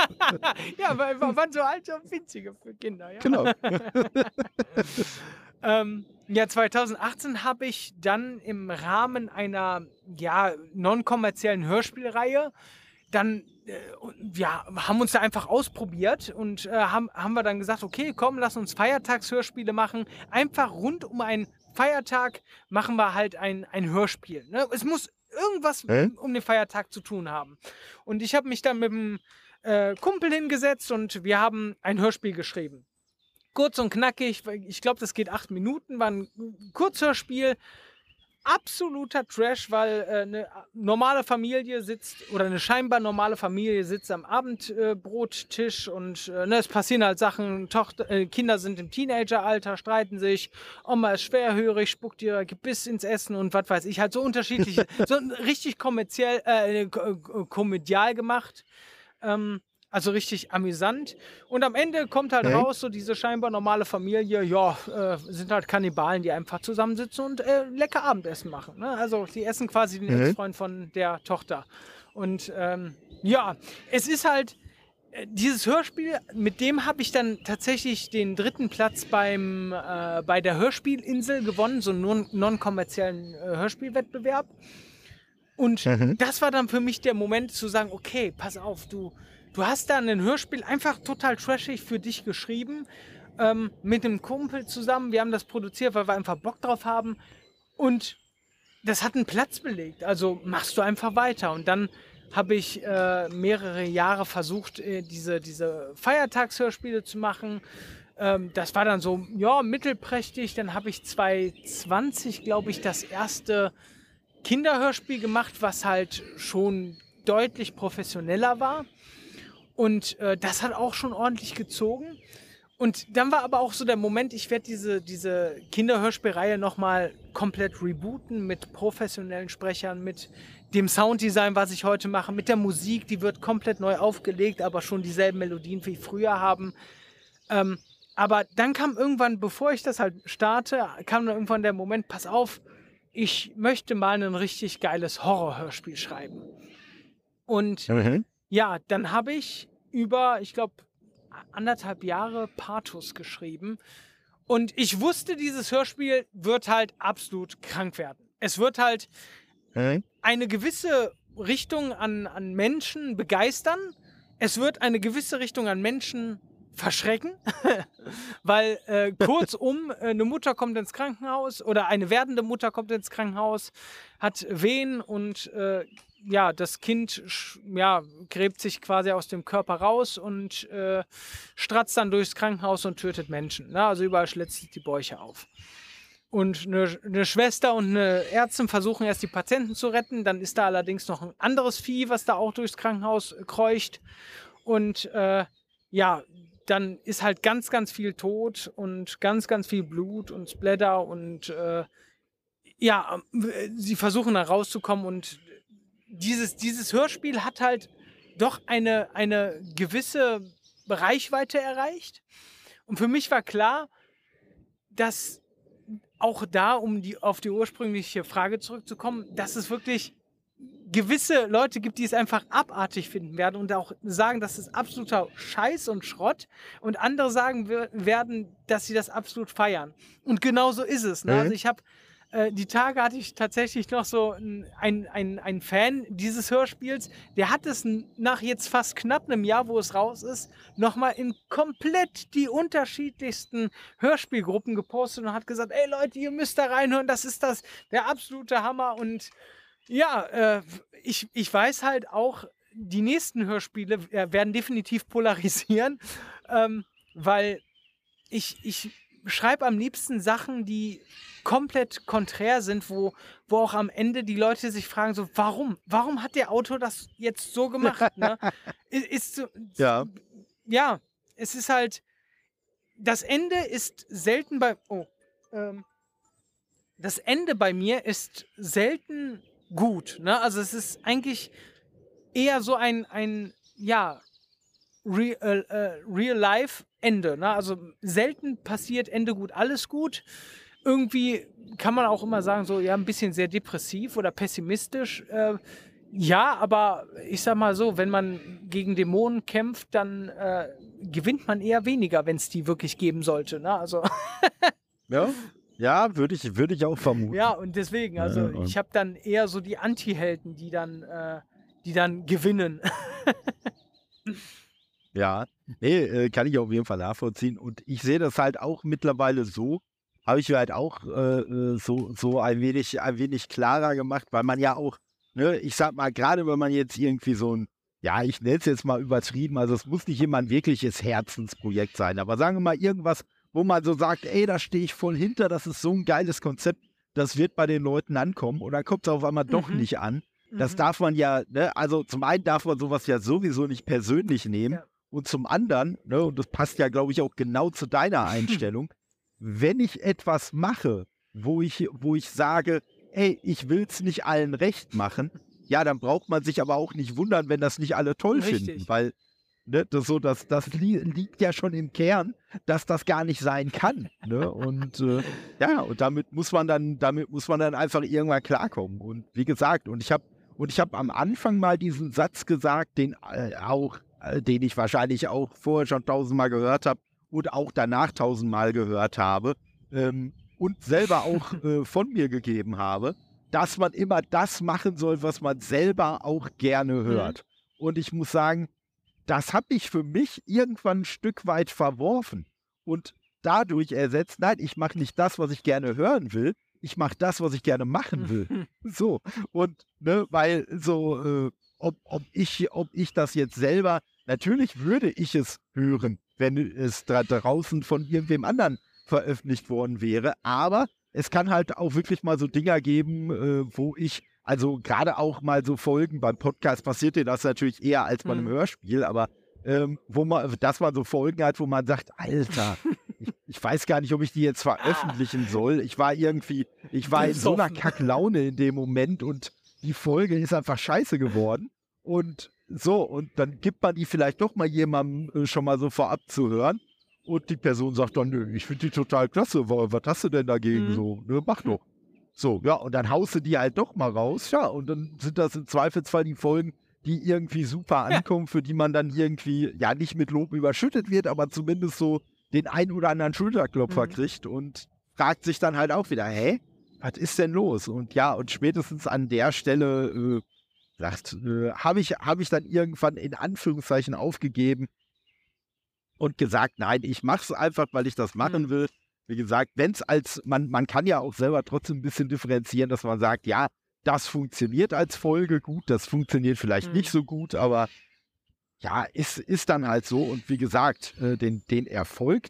ja, weil waren so alte und winzige für Kinder. Ja? Genau. ähm, ja, 2018 habe ich dann im Rahmen einer ja, non-kommerziellen Hörspielreihe dann äh, ja, haben uns da einfach ausprobiert und äh, haben, haben wir dann gesagt, okay, komm, lass uns Feiertagshörspiele machen. Einfach rund um einen Feiertag machen wir halt ein, ein Hörspiel. Ne? Es muss irgendwas äh? um den Feiertag zu tun haben. Und ich habe mich dann mit einem äh, Kumpel hingesetzt und wir haben ein Hörspiel geschrieben. Kurz und knackig, ich glaube, das geht acht Minuten, war ein Kurzhörspiel absoluter Trash, weil äh, eine normale Familie sitzt oder eine scheinbar normale Familie sitzt am Abendbrottisch äh, und äh, ne, es passieren halt Sachen. Tochter, äh, Kinder sind im Teenageralter, streiten sich. Oma ist schwerhörig, spuckt ihr Gebiss ins Essen und was weiß ich. Halt so unterschiedliche, so richtig kommerziell, äh, komödial gemacht. Ähm, also richtig amüsant. Und am Ende kommt halt okay. raus, so diese scheinbar normale Familie, ja, äh, sind halt Kannibalen, die einfach zusammensitzen und äh, lecker Abendessen machen. Ne? Also die essen quasi den okay. Ex-Freund von der Tochter. Und ähm, ja, es ist halt äh, dieses Hörspiel, mit dem habe ich dann tatsächlich den dritten Platz beim, äh, bei der Hörspielinsel gewonnen, so einen non-kommerziellen äh, Hörspielwettbewerb. Und mhm. das war dann für mich der Moment zu sagen, okay, pass auf, du, Du hast da ein Hörspiel einfach total trashig für dich geschrieben, ähm, mit einem Kumpel zusammen. Wir haben das produziert, weil wir einfach Bock drauf haben. Und das hat einen Platz belegt. Also machst du einfach weiter. Und dann habe ich äh, mehrere Jahre versucht, äh, diese, diese Feiertagshörspiele zu machen. Ähm, das war dann so, ja, mittelprächtig. Dann habe ich 2020, glaube ich, das erste Kinderhörspiel gemacht, was halt schon deutlich professioneller war. Und äh, das hat auch schon ordentlich gezogen. Und dann war aber auch so der Moment, ich werde diese, diese Kinderhörspielreihe nochmal komplett rebooten mit professionellen Sprechern, mit dem Sounddesign, was ich heute mache, mit der Musik, die wird komplett neu aufgelegt, aber schon dieselben Melodien wie früher haben. Ähm, aber dann kam irgendwann, bevor ich das halt starte, kam dann irgendwann der Moment, pass auf, ich möchte mal ein richtig geiles Horrorhörspiel schreiben. Und Mhm. Ja, dann habe ich über, ich glaube, anderthalb Jahre Pathos geschrieben. Und ich wusste, dieses Hörspiel wird halt absolut krank werden. Es wird halt eine gewisse Richtung an, an Menschen begeistern. Es wird eine gewisse Richtung an Menschen verschrecken, weil äh, kurzum äh, eine Mutter kommt ins Krankenhaus oder eine werdende Mutter kommt ins Krankenhaus, hat Wehen und äh, ja, das Kind ja, gräbt sich quasi aus dem Körper raus und äh, stratzt dann durchs Krankenhaus und tötet Menschen. Ne? Also überall schlitzt sich die Bäuche auf. Und eine, eine Schwester und eine Ärztin versuchen erst die Patienten zu retten. Dann ist da allerdings noch ein anderes Vieh, was da auch durchs Krankenhaus kreucht. Und äh, ja, dann ist halt ganz, ganz viel Tod und ganz, ganz viel Blut und Splatter und äh, ja, äh, sie versuchen da rauszukommen und dieses, dieses Hörspiel hat halt doch eine, eine gewisse Reichweite erreicht. Und für mich war klar, dass auch da, um die, auf die ursprüngliche Frage zurückzukommen, dass es wirklich gewisse Leute gibt, die es einfach abartig finden werden und auch sagen, das ist absoluter Scheiß und Schrott und andere sagen wer- werden, dass sie das absolut feiern. Und genau so ist es. Ne? Mhm. Also ich habe äh, die Tage hatte ich tatsächlich noch so ein, ein, ein, Fan dieses Hörspiels, der hat es nach jetzt fast knapp einem Jahr, wo es raus ist, nochmal in komplett die unterschiedlichsten Hörspielgruppen gepostet und hat gesagt, ey Leute, ihr müsst da reinhören, das ist das, der absolute Hammer. Und ja, äh, ich, ich weiß halt auch, die nächsten Hörspiele äh, werden definitiv polarisieren, ähm, weil ich, ich schreibe am liebsten Sachen, die komplett konträr sind, wo, wo auch am Ende die Leute sich fragen, so, warum? Warum hat der Autor das jetzt so gemacht? Ne? Ist so, Ja. ja, es ist halt, das Ende ist selten bei, oh, ähm, das Ende bei mir ist selten gut, ne? Also es ist eigentlich eher so ein, ein ja, Real, äh, Real Life Ende, ne? Also selten passiert Ende gut, alles gut. Irgendwie kann man auch immer sagen, so, ja, ein bisschen sehr depressiv oder pessimistisch. Äh, ja, aber ich sag mal so, wenn man gegen Dämonen kämpft, dann äh, gewinnt man eher weniger, wenn es die wirklich geben sollte. Ne? Also, Ja, ja würde ich, würde ich auch vermuten. ja, und deswegen, also Ja, und- ich habe dann eher so die Anti-Helden, die dann, äh, die dann gewinnen. Ja, nee, äh, kann ich auf jeden Fall nachvollziehen. Und ich sehe das halt auch mittlerweile so, habe ich mir halt auch äh, äh, so, so ein wenig, ein wenig klarer gemacht, weil man ja auch, ne, ich sag mal, gerade wenn man jetzt irgendwie so ein, ja, ich nenne es jetzt mal übertrieben, also es muss nicht immer ein wirkliches Herzensprojekt sein, aber sagen wir mal irgendwas, wo man so sagt, ey, da stehe ich voll hinter, das ist so ein geiles Konzept, das wird bei den Leuten ankommen und dann kommt es auf einmal doch Mhm. nicht an. Das Mhm. darf man ja, ne, also zum einen darf man sowas ja sowieso nicht persönlich nehmen. Ja. Und zum anderen, ne, und das passt ja, glaube ich, auch genau zu deiner Einstellung, wenn ich etwas mache, wo ich, wo ich sage, ey, ich will es nicht allen recht machen, ja, dann braucht man sich aber auch nicht wundern, wenn das nicht alle toll Richtig. finden, weil ne, das so, das, das li liegt ja schon im Kern, dass das gar nicht sein kann. Ne? Und äh, ja, und damit muss man dann, damit muss man dann einfach irgendwann klarkommen. Und wie gesagt, und ich habe und ich habe am Anfang mal diesen Satz gesagt, den äh, auch, den ich wahrscheinlich auch vorher schon tausendmal gehört habe und auch danach tausendmal gehört habe ähm, und selber auch äh, von mir gegeben habe, dass man immer das machen soll, was man selber auch gerne hört. Und ich muss sagen, das habe ich für mich irgendwann ein Stück weit verworfen und dadurch ersetzt, nein, ich mache nicht das, was ich gerne hören will, ich mache das, was ich gerne machen will. So, und ne, weil so, äh, ob, ob, ich, ob ich das jetzt selber, natürlich würde ich es hören, wenn es da draußen von irgendwem anderen veröffentlicht worden wäre, aber es kann halt auch wirklich mal so Dinger geben, äh, wo ich, also gerade auch mal so Folgen beim Podcast passiert dir das natürlich eher als bei einem Mhm. Hörspiel, aber ähm, wo man, dass man so Folgen hat, wo man sagt, Alter, ich, ich weiß gar nicht, ob ich die jetzt veröffentlichen soll. Ich war irgendwie, ich war in so einer. Kacklaune in dem Moment und die Folge ist einfach scheiße geworden. Und so, und dann gibt man die vielleicht doch mal jemandem äh, schon mal so vorab zu hören. Und die Person sagt dann, nö, ich finde die total klasse. wa- Was hast du denn dagegen Mhm. so? Ne, mach doch. So, ja, und dann haust du die halt doch mal raus. Ja, und dann sind das im Zweifelsfall die Folgen, die irgendwie super ankommen, für die man dann irgendwie, ja, nicht mit Lob überschüttet wird, aber zumindest so den ein oder anderen Schulterklopfer mhm. kriegt und fragt sich dann halt auch wieder, hä? Was ist denn los? Und ja, und spätestens an der Stelle äh, sagt, äh, habe ich, hab ich dann irgendwann in Anführungszeichen aufgegeben und gesagt, nein, ich mache es einfach, weil ich das machen mhm. will. Wie gesagt, wenn es als, man, man kann ja auch selber trotzdem ein bisschen differenzieren, dass man sagt, ja, das funktioniert als Folge gut, das funktioniert vielleicht mhm. nicht so gut, aber ja, ist, ist dann halt so. Und wie gesagt, äh, den, den Erfolg,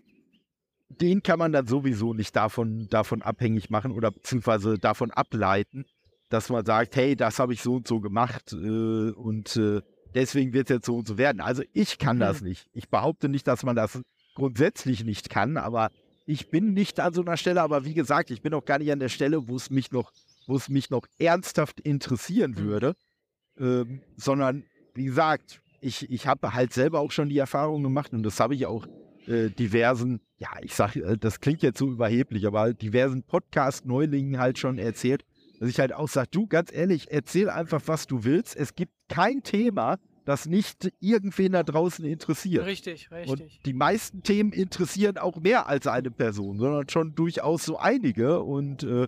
den kann man dann sowieso nicht davon, davon abhängig machen oder beziehungsweise davon ableiten, dass man sagt, hey, das habe ich so und so gemacht äh, und äh, deswegen wird es jetzt so und so werden. Also ich kann mhm. das nicht. Ich behaupte nicht, dass man das grundsätzlich nicht kann, aber ich bin nicht an so einer Stelle, aber wie gesagt, ich bin auch gar nicht an der Stelle, wo es mich noch, wo es mich noch ernsthaft interessieren mhm. würde, ähm, sondern wie gesagt, ich, ich habe halt selber auch schon die Erfahrung gemacht und das habe ich auch äh, diversen, ja, ich sage, äh, das klingt jetzt so überheblich, aber halt diversen Podcast-Neulingen halt schon erzählt, dass ich halt auch sage, du, ganz ehrlich, erzähl einfach, was du willst. Es gibt kein Thema, das nicht irgendwen da draußen interessiert. Richtig, richtig. Und die meisten Themen interessieren auch mehr als eine Person, sondern schon durchaus so einige. Und, äh,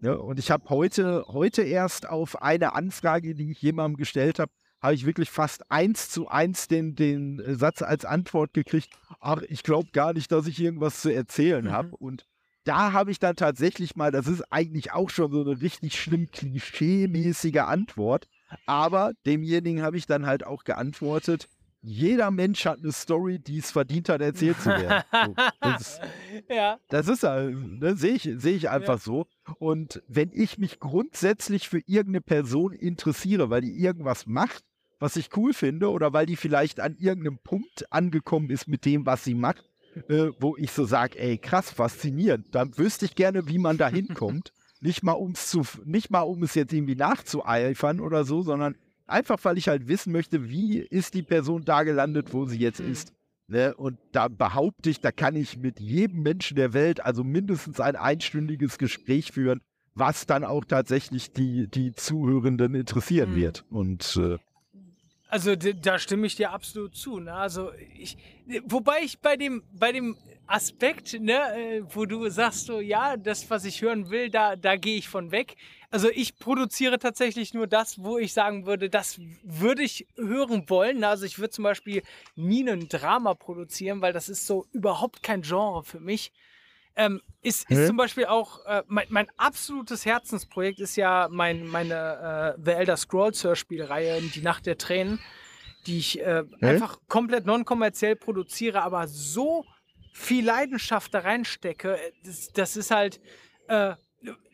ja, und ich habe heute, heute erst auf eine Anfrage, die ich jemandem gestellt habe, habe ich wirklich fast eins zu eins den, den Satz als Antwort gekriegt, ach, ich glaube gar nicht, dass ich irgendwas zu erzählen mhm. habe. Und da habe ich dann tatsächlich mal, das ist eigentlich auch schon so eine richtig schlimm klischee-mäßige Antwort, aber demjenigen habe ich dann halt auch geantwortet, jeder Mensch hat eine Story, die es verdient hat, erzählt zu werden. So, das, ja. das ist halt, ne, sehe ich, seh ich einfach ja. so. Und wenn ich mich grundsätzlich für irgendeine Person interessiere, weil die irgendwas macht, was ich cool finde, oder weil die vielleicht an irgendeinem Punkt angekommen ist mit dem, was sie macht, äh, wo ich so sage, ey, krass, faszinierend. Dann wüsste ich gerne, wie man da hinkommt. nicht mal um's zu, nicht mal um es jetzt irgendwie nachzueifern oder so, sondern einfach, weil ich halt wissen möchte, wie ist die Person da gelandet, wo sie jetzt mhm. ist. Ne? Und da behaupte ich, da kann ich mit jedem Menschen der Welt also mindestens ein einstündiges Gespräch führen, was dann auch tatsächlich die, die Zuhörenden interessieren mhm. wird. Und äh, also da stimme ich dir absolut zu. Ne? Also ich, wobei ich bei dem, bei dem Aspekt, ne, äh, wo du sagst so, ja, das, was ich hören will, da, da gehe ich von weg. Also ich produziere tatsächlich nur das, wo ich sagen würde, das würde ich hören wollen. Also ich würde zum Beispiel nie ein Drama produzieren, weil das ist so überhaupt kein Genre für mich. Ähm, ist, ist zum Beispiel auch äh, mein, mein, absolutes Herzensprojekt ist ja mein, meine äh, The Elder Scrolls Hörspielreihe Die Nacht der Tränen, die ich äh, einfach komplett non-kommerziell produziere, aber so viel Leidenschaft da reinstecke. Das, das ist halt, äh,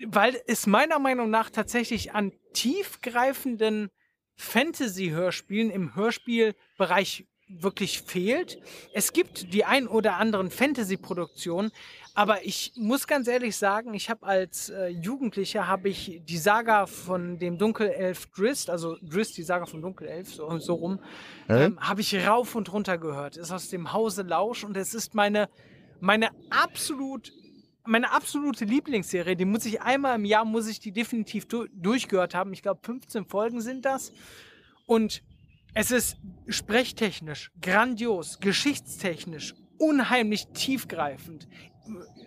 weil es meiner Meinung nach tatsächlich an tiefgreifenden Fantasy-Hörspielen im Hörspielbereich wirklich fehlt. Es gibt die ein oder anderen Fantasy-Produktionen, aber ich muss ganz ehrlich sagen, ich habe als äh, Jugendlicher habe ich die Saga von dem Dunkelelf Drist, also Drist, die Saga von Dunkelelf, so, so rum, äh? ähm, habe ich rauf und runter gehört. Ist aus dem Hause Lausch und es ist meine, meine absolut meine absolute Lieblingsserie, die muss ich einmal im Jahr, muss ich die definitiv du durchgehört haben. Ich glaube, 15 Folgen sind das. Und es ist sprechtechnisch grandios, geschichtstechnisch unheimlich tiefgreifend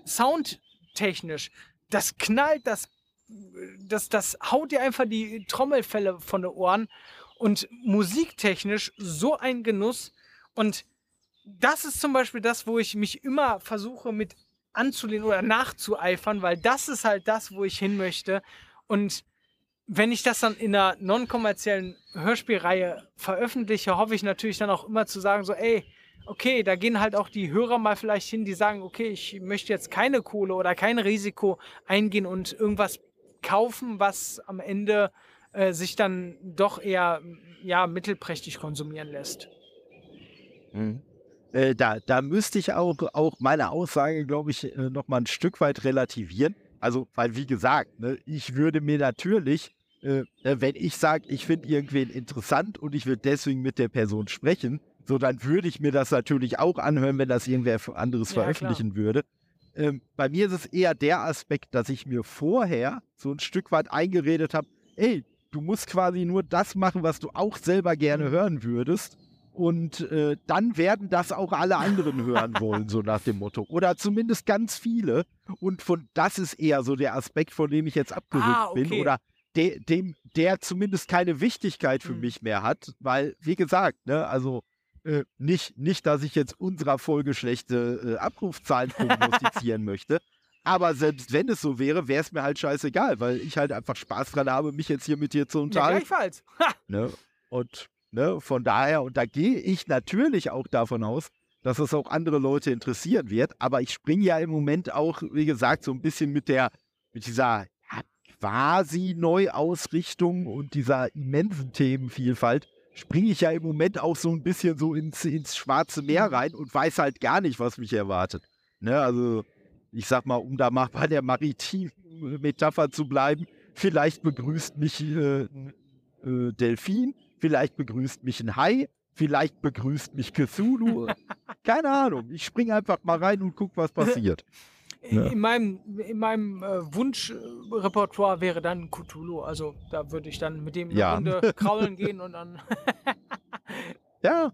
soundtechnisch, das knallt, das, das, das haut dir einfach die Trommelfälle von den Ohren und musiktechnisch so ein Genuss. Und das ist zum Beispiel das, wo ich mich immer versuche mit anzulehnen oder nachzueifern, weil das ist halt das, wo ich hin möchte. Und wenn ich das dann in einer non-kommerziellen Hörspielreihe veröffentliche, hoffe ich natürlich dann auch immer zu sagen, so, ey, okay, da gehen halt auch die Hörer mal vielleicht hin, die sagen, okay, ich möchte jetzt keine Kohle oder kein Risiko eingehen und irgendwas kaufen, was am Ende äh, sich dann doch eher ja, mittelprächtig konsumieren lässt. Mhm. Äh, da, da müsste ich auch, auch meine Aussage, glaube ich, äh, noch mal ein Stück weit relativieren. Also, weil wie gesagt, ne, ich würde mir natürlich, äh, äh wenn ich sage, ich finde irgendwen interessant und ich würde deswegen mit der Person sprechen, so, dann würde ich mir das natürlich auch anhören, wenn das irgendwer anderes ja, veröffentlichen klar. würde. Ähm, bei mir ist es eher der Aspekt, dass ich mir vorher so ein Stück weit eingeredet habe, ey, du musst quasi nur das machen, was du auch selber gerne hören würdest. Und äh, dann werden das auch alle anderen hören wollen, so nach dem Motto. Oder zumindest ganz viele. Und von das ist eher so der Aspekt, von dem ich jetzt abgerückt Ah, okay. bin. Oder de, dem, der zumindest keine Wichtigkeit für Mhm. mich mehr hat. Weil, wie gesagt, ne, also äh, nicht, nicht, dass ich jetzt unserer Folge schlechte äh, Abrufzahlen prognostizieren möchte. Aber selbst wenn es so wäre, wäre es mir halt scheißegal, weil ich halt einfach Spaß dran habe, mich jetzt hier mit dir zu Ja, unterhalten. gleichfalls. Ha! Ne? Und ne, von daher, und da gehe ich natürlich auch davon aus, dass es auch andere Leute interessieren wird. Aber ich springe ja im Moment auch, wie gesagt, so ein bisschen mit der, mit dieser ja, quasi Neuausrichtung und dieser immensen Themenvielfalt, springe ich ja im Moment auch so ein bisschen so ins, ins Schwarze Meer rein und weiß halt gar nicht, was mich erwartet. Ne, also, ich sag mal, um da mal bei der maritimen Metapher zu bleiben, vielleicht begrüßt mich äh, ein äh, Delfin, vielleicht begrüßt mich ein Hai, vielleicht begrüßt mich Cthulhu. Keine Ahnung. Ich springe einfach mal rein und guck, was passiert. Ja. In meinem, in meinem äh, Wunschrepertoire wäre dann Cthulhu. Also da würde ich dann mit dem eine Ja. Runde kraulen gehen und dann. Ja.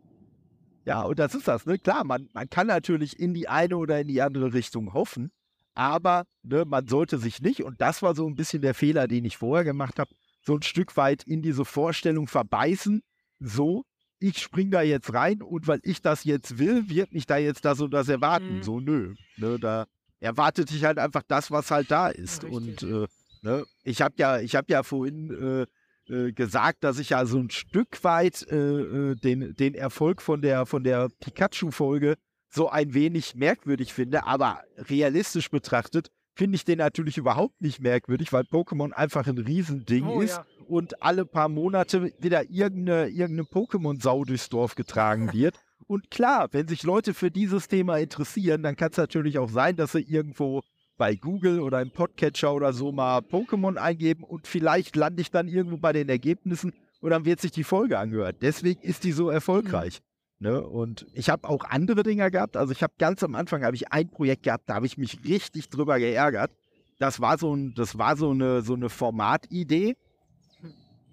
Ja, und das ist das, ne? Klar, man, man kann natürlich in die eine oder in die andere Richtung hoffen, aber ne, man sollte sich nicht, und das war so ein bisschen der Fehler, den ich vorher gemacht habe, so ein Stück weit in diese Vorstellung verbeißen, so, ich spring da jetzt rein und weil ich das jetzt will, wird mich da jetzt das und das erwarten. Mhm. So, nö. Ne, da erwartet dich halt einfach das, was halt da ist. Richtig. Und äh, ne, ich habe ja, ich habe ja vorhin äh, äh, gesagt, dass ich ja so ein Stück weit äh, äh, den, den Erfolg von der, von der Pikachu-Folge so ein wenig merkwürdig finde, aber realistisch betrachtet finde ich den natürlich überhaupt nicht merkwürdig, weil Pokémon einfach ein Riesending Oh, ist ja. und alle paar Monate wieder irgendeine, irgendeine Pokémon-Sau durchs Dorf getragen wird. Und klar, wenn sich Leute für dieses Thema interessieren, dann kann es natürlich auch sein, dass sie irgendwo bei Google oder im Podcatcher oder so mal Pokémon eingeben und vielleicht lande ich dann irgendwo bei den Ergebnissen und dann wird sich die Folge angehört. Deswegen ist die so erfolgreich. Ne? Und ich habe auch andere Dinger gehabt. Also ich habe ganz am Anfang habe ich ein Projekt gehabt, da habe ich mich richtig drüber geärgert. Das war so ein, das war so eine, so eine Formatidee.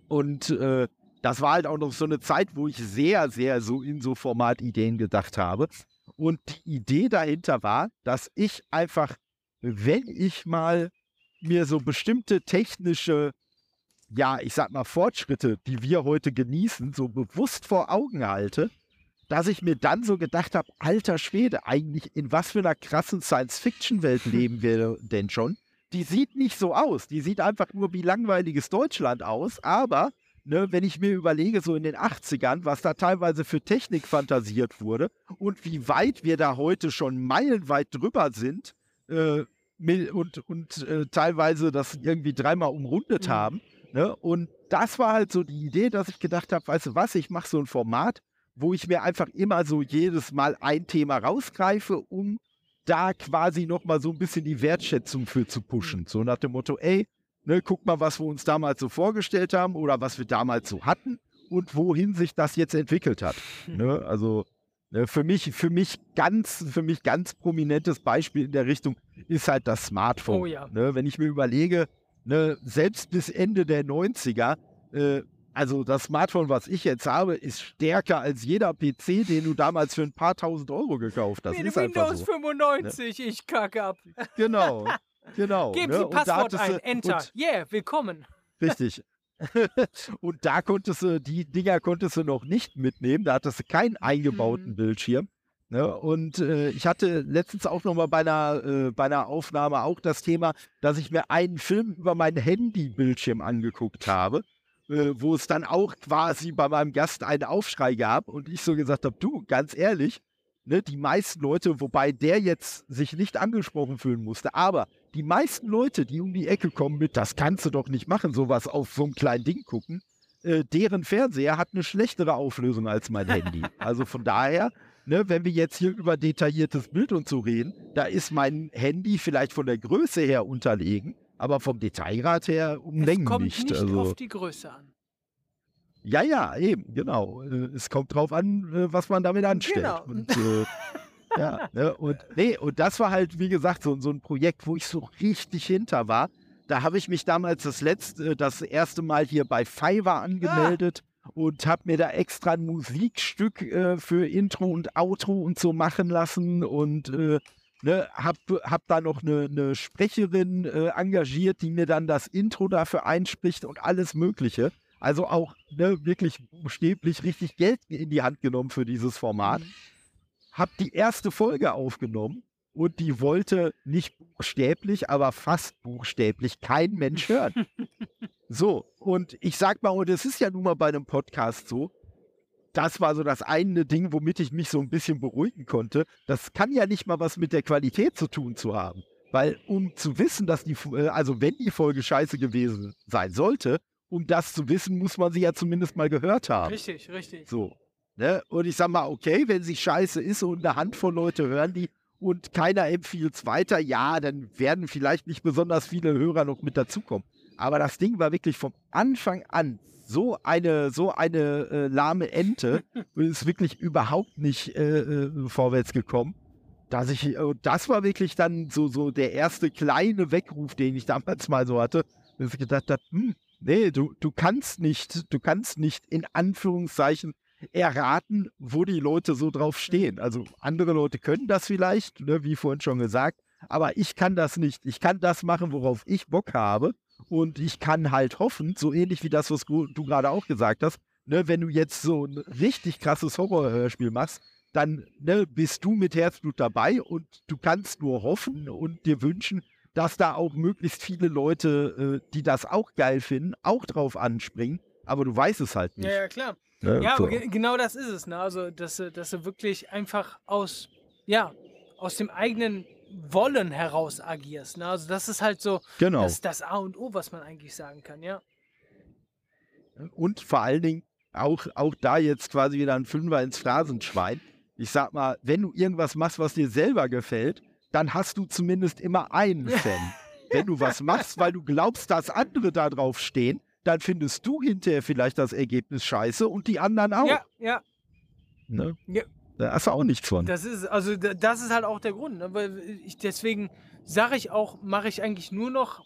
Und äh, das war halt auch noch so eine Zeit, wo ich sehr, sehr so in so Formatideen gedacht habe. Und die Idee dahinter war, dass ich einfach, wenn ich mal mir so bestimmte technische, ja, ich sag mal, Fortschritte, die wir heute genießen, so bewusst vor Augen halte, dass ich mir dann so gedacht habe, alter Schwede, eigentlich in was für einer krassen Science-Fiction-Welt leben wir denn schon? Die sieht nicht so aus. Die sieht einfach nur wie langweiliges Deutschland aus. Aber, ne, wenn ich mir überlege, so in den 80ern, was da teilweise für Technik fantasiert wurde und wie weit wir da heute schon meilenweit drüber sind äh, und, und äh, teilweise das irgendwie dreimal umrundet Mhm. haben. Ne? Und das war halt so die Idee, dass ich gedacht habe, weißt du was, ich mache so ein Format, wo ich mir einfach immer so jedes Mal ein Thema rausgreife, um da quasi nochmal so ein bisschen die Wertschätzung für zu pushen. So nach dem Motto, ey, ne, guck mal, was wir uns damals so vorgestellt haben oder was wir damals so hatten und wohin sich das jetzt entwickelt hat. Ne? Also ne, für mich, für mich ganz, für mich ganz prominentes Beispiel in der Richtung ist halt das Smartphone. Oh ja. Ne? Wenn ich mir überlege, ne, selbst bis Ende der 90er, äh, also das Smartphone, was ich jetzt habe, ist stärker als jeder PC, den du damals für ein paar tausend Euro gekauft hast. Wie ist Windows so. 95, ich kacke ab. Genau, genau. Geben ne? Sie Und da Passwort ein, Enter. Und, Yeah, willkommen. richtig. und da konntest du, die Dinger konntest du noch nicht mitnehmen. Da hattest du keinen eingebauten Mhm. Bildschirm. Ne? Und äh, ich hatte letztens auch noch mal bei einer, äh, bei einer Aufnahme auch das Thema, dass ich mir einen Film über meinen Handybildschirm angeguckt habe, äh, wo es dann auch quasi bei meinem Gast einen Aufschrei gab und ich so gesagt habe, du, ganz ehrlich, ne, die meisten Leute, wobei der jetzt sich nicht angesprochen fühlen musste, aber die meisten Leute, die um die Ecke kommen mit, das kannst du doch nicht machen, sowas auf so einem kleinen Ding gucken, äh, deren Fernseher hat eine schlechtere Auflösung als mein Handy. Also von daher, ne, wenn wir jetzt hier über detailliertes Bild und so reden, da ist mein Handy vielleicht von der Größe her unterlegen, aber vom Detailgrad her um Es Längen kommt nicht. nicht also, auf die Größe an. ja, ja, eben, genau. Äh, Es kommt drauf an, äh, was man damit anstellt. Genau. Und, äh, ja, ne, und, nee, und das war halt, wie gesagt, so, so ein Projekt, wo ich so richtig hinter war, da habe ich mich damals das letzte, das erste Mal hier bei Fiverr angemeldet ah. und habe mir da extra ein Musikstück äh, für Intro und Outro und so machen lassen und äh, ne, hab, hab da noch eine, eine Sprecherin äh, engagiert, die mir dann das Intro dafür einspricht und alles Mögliche. Also auch ne, wirklich buchstäblich richtig Geld in die Hand genommen für dieses Format. Mhm. Hab die erste Folge aufgenommen und die wollte nicht buchstäblich, aber fast buchstäblich kein Mensch hören. so, und ich sag mal, und es ist ja nun mal bei einem Podcast so, das war so das eine Ding, womit ich mich so ein bisschen beruhigen konnte. Das kann ja nicht mal was mit der Qualität zu tun zu haben. Weil um zu wissen, dass die, äh, also wenn die Folge scheiße gewesen sein sollte, um das zu wissen, muss man sie ja zumindest mal gehört haben. Richtig, richtig. So. Ne? Und ich sag mal, okay, wenn sie scheiße ist und eine Handvoll Leute hören die, und keiner empfiehlt es weiter, ja, dann werden vielleicht nicht besonders viele Hörer noch mit dazukommen. Aber das Ding war wirklich vom Anfang an so eine, so eine äh, lahme Ente und ist wirklich überhaupt nicht äh, äh, vorwärts gekommen. Dass ich, äh, das war wirklich dann so, so der erste kleine Weckruf, den ich damals mal so hatte, dass ich gedacht habe, hm, nee, du, du kannst nicht, du kannst nicht in Anführungszeichen erraten, wo die Leute so drauf stehen. Also andere Leute können das vielleicht, ne, wie vorhin schon gesagt, aber ich kann das nicht. Ich kann das machen, worauf ich Bock habe. Und ich kann halt hoffen, so ähnlich wie das, was du, du gerade auch gesagt hast, ne, wenn du jetzt so ein richtig krasses Horrorhörspiel machst, dann ne, bist du mit Herzblut dabei und du kannst nur hoffen und dir wünschen, dass da auch möglichst viele Leute, äh, die das auch geil finden, auch drauf anspringen. Aber du weißt es halt nicht. Ja, ja klar. Ne? Ja, so. genau das ist es. Ne? Also, dass, dass du wirklich einfach aus, ja, aus dem eigenen Wollen heraus agierst. Ne? Also, das ist halt so genau. das, das A und O, was man eigentlich sagen kann, ja. Und vor allen Dingen auch, auch da jetzt quasi wieder ein Fünfer ins Phrasenschwein. Ich sag mal, wenn du irgendwas machst, was dir selber gefällt, dann hast du zumindest immer einen Fan. wenn du was machst, weil du glaubst, dass andere da drauf stehen, dann findest du hinterher vielleicht das Ergebnis scheiße und die anderen auch. Ja, ja. Ne? ja. Da hast du auch nichts von. Das ist, also das ist halt auch der Grund. Ne? Ich, deswegen sage ich auch, mache ich eigentlich nur noch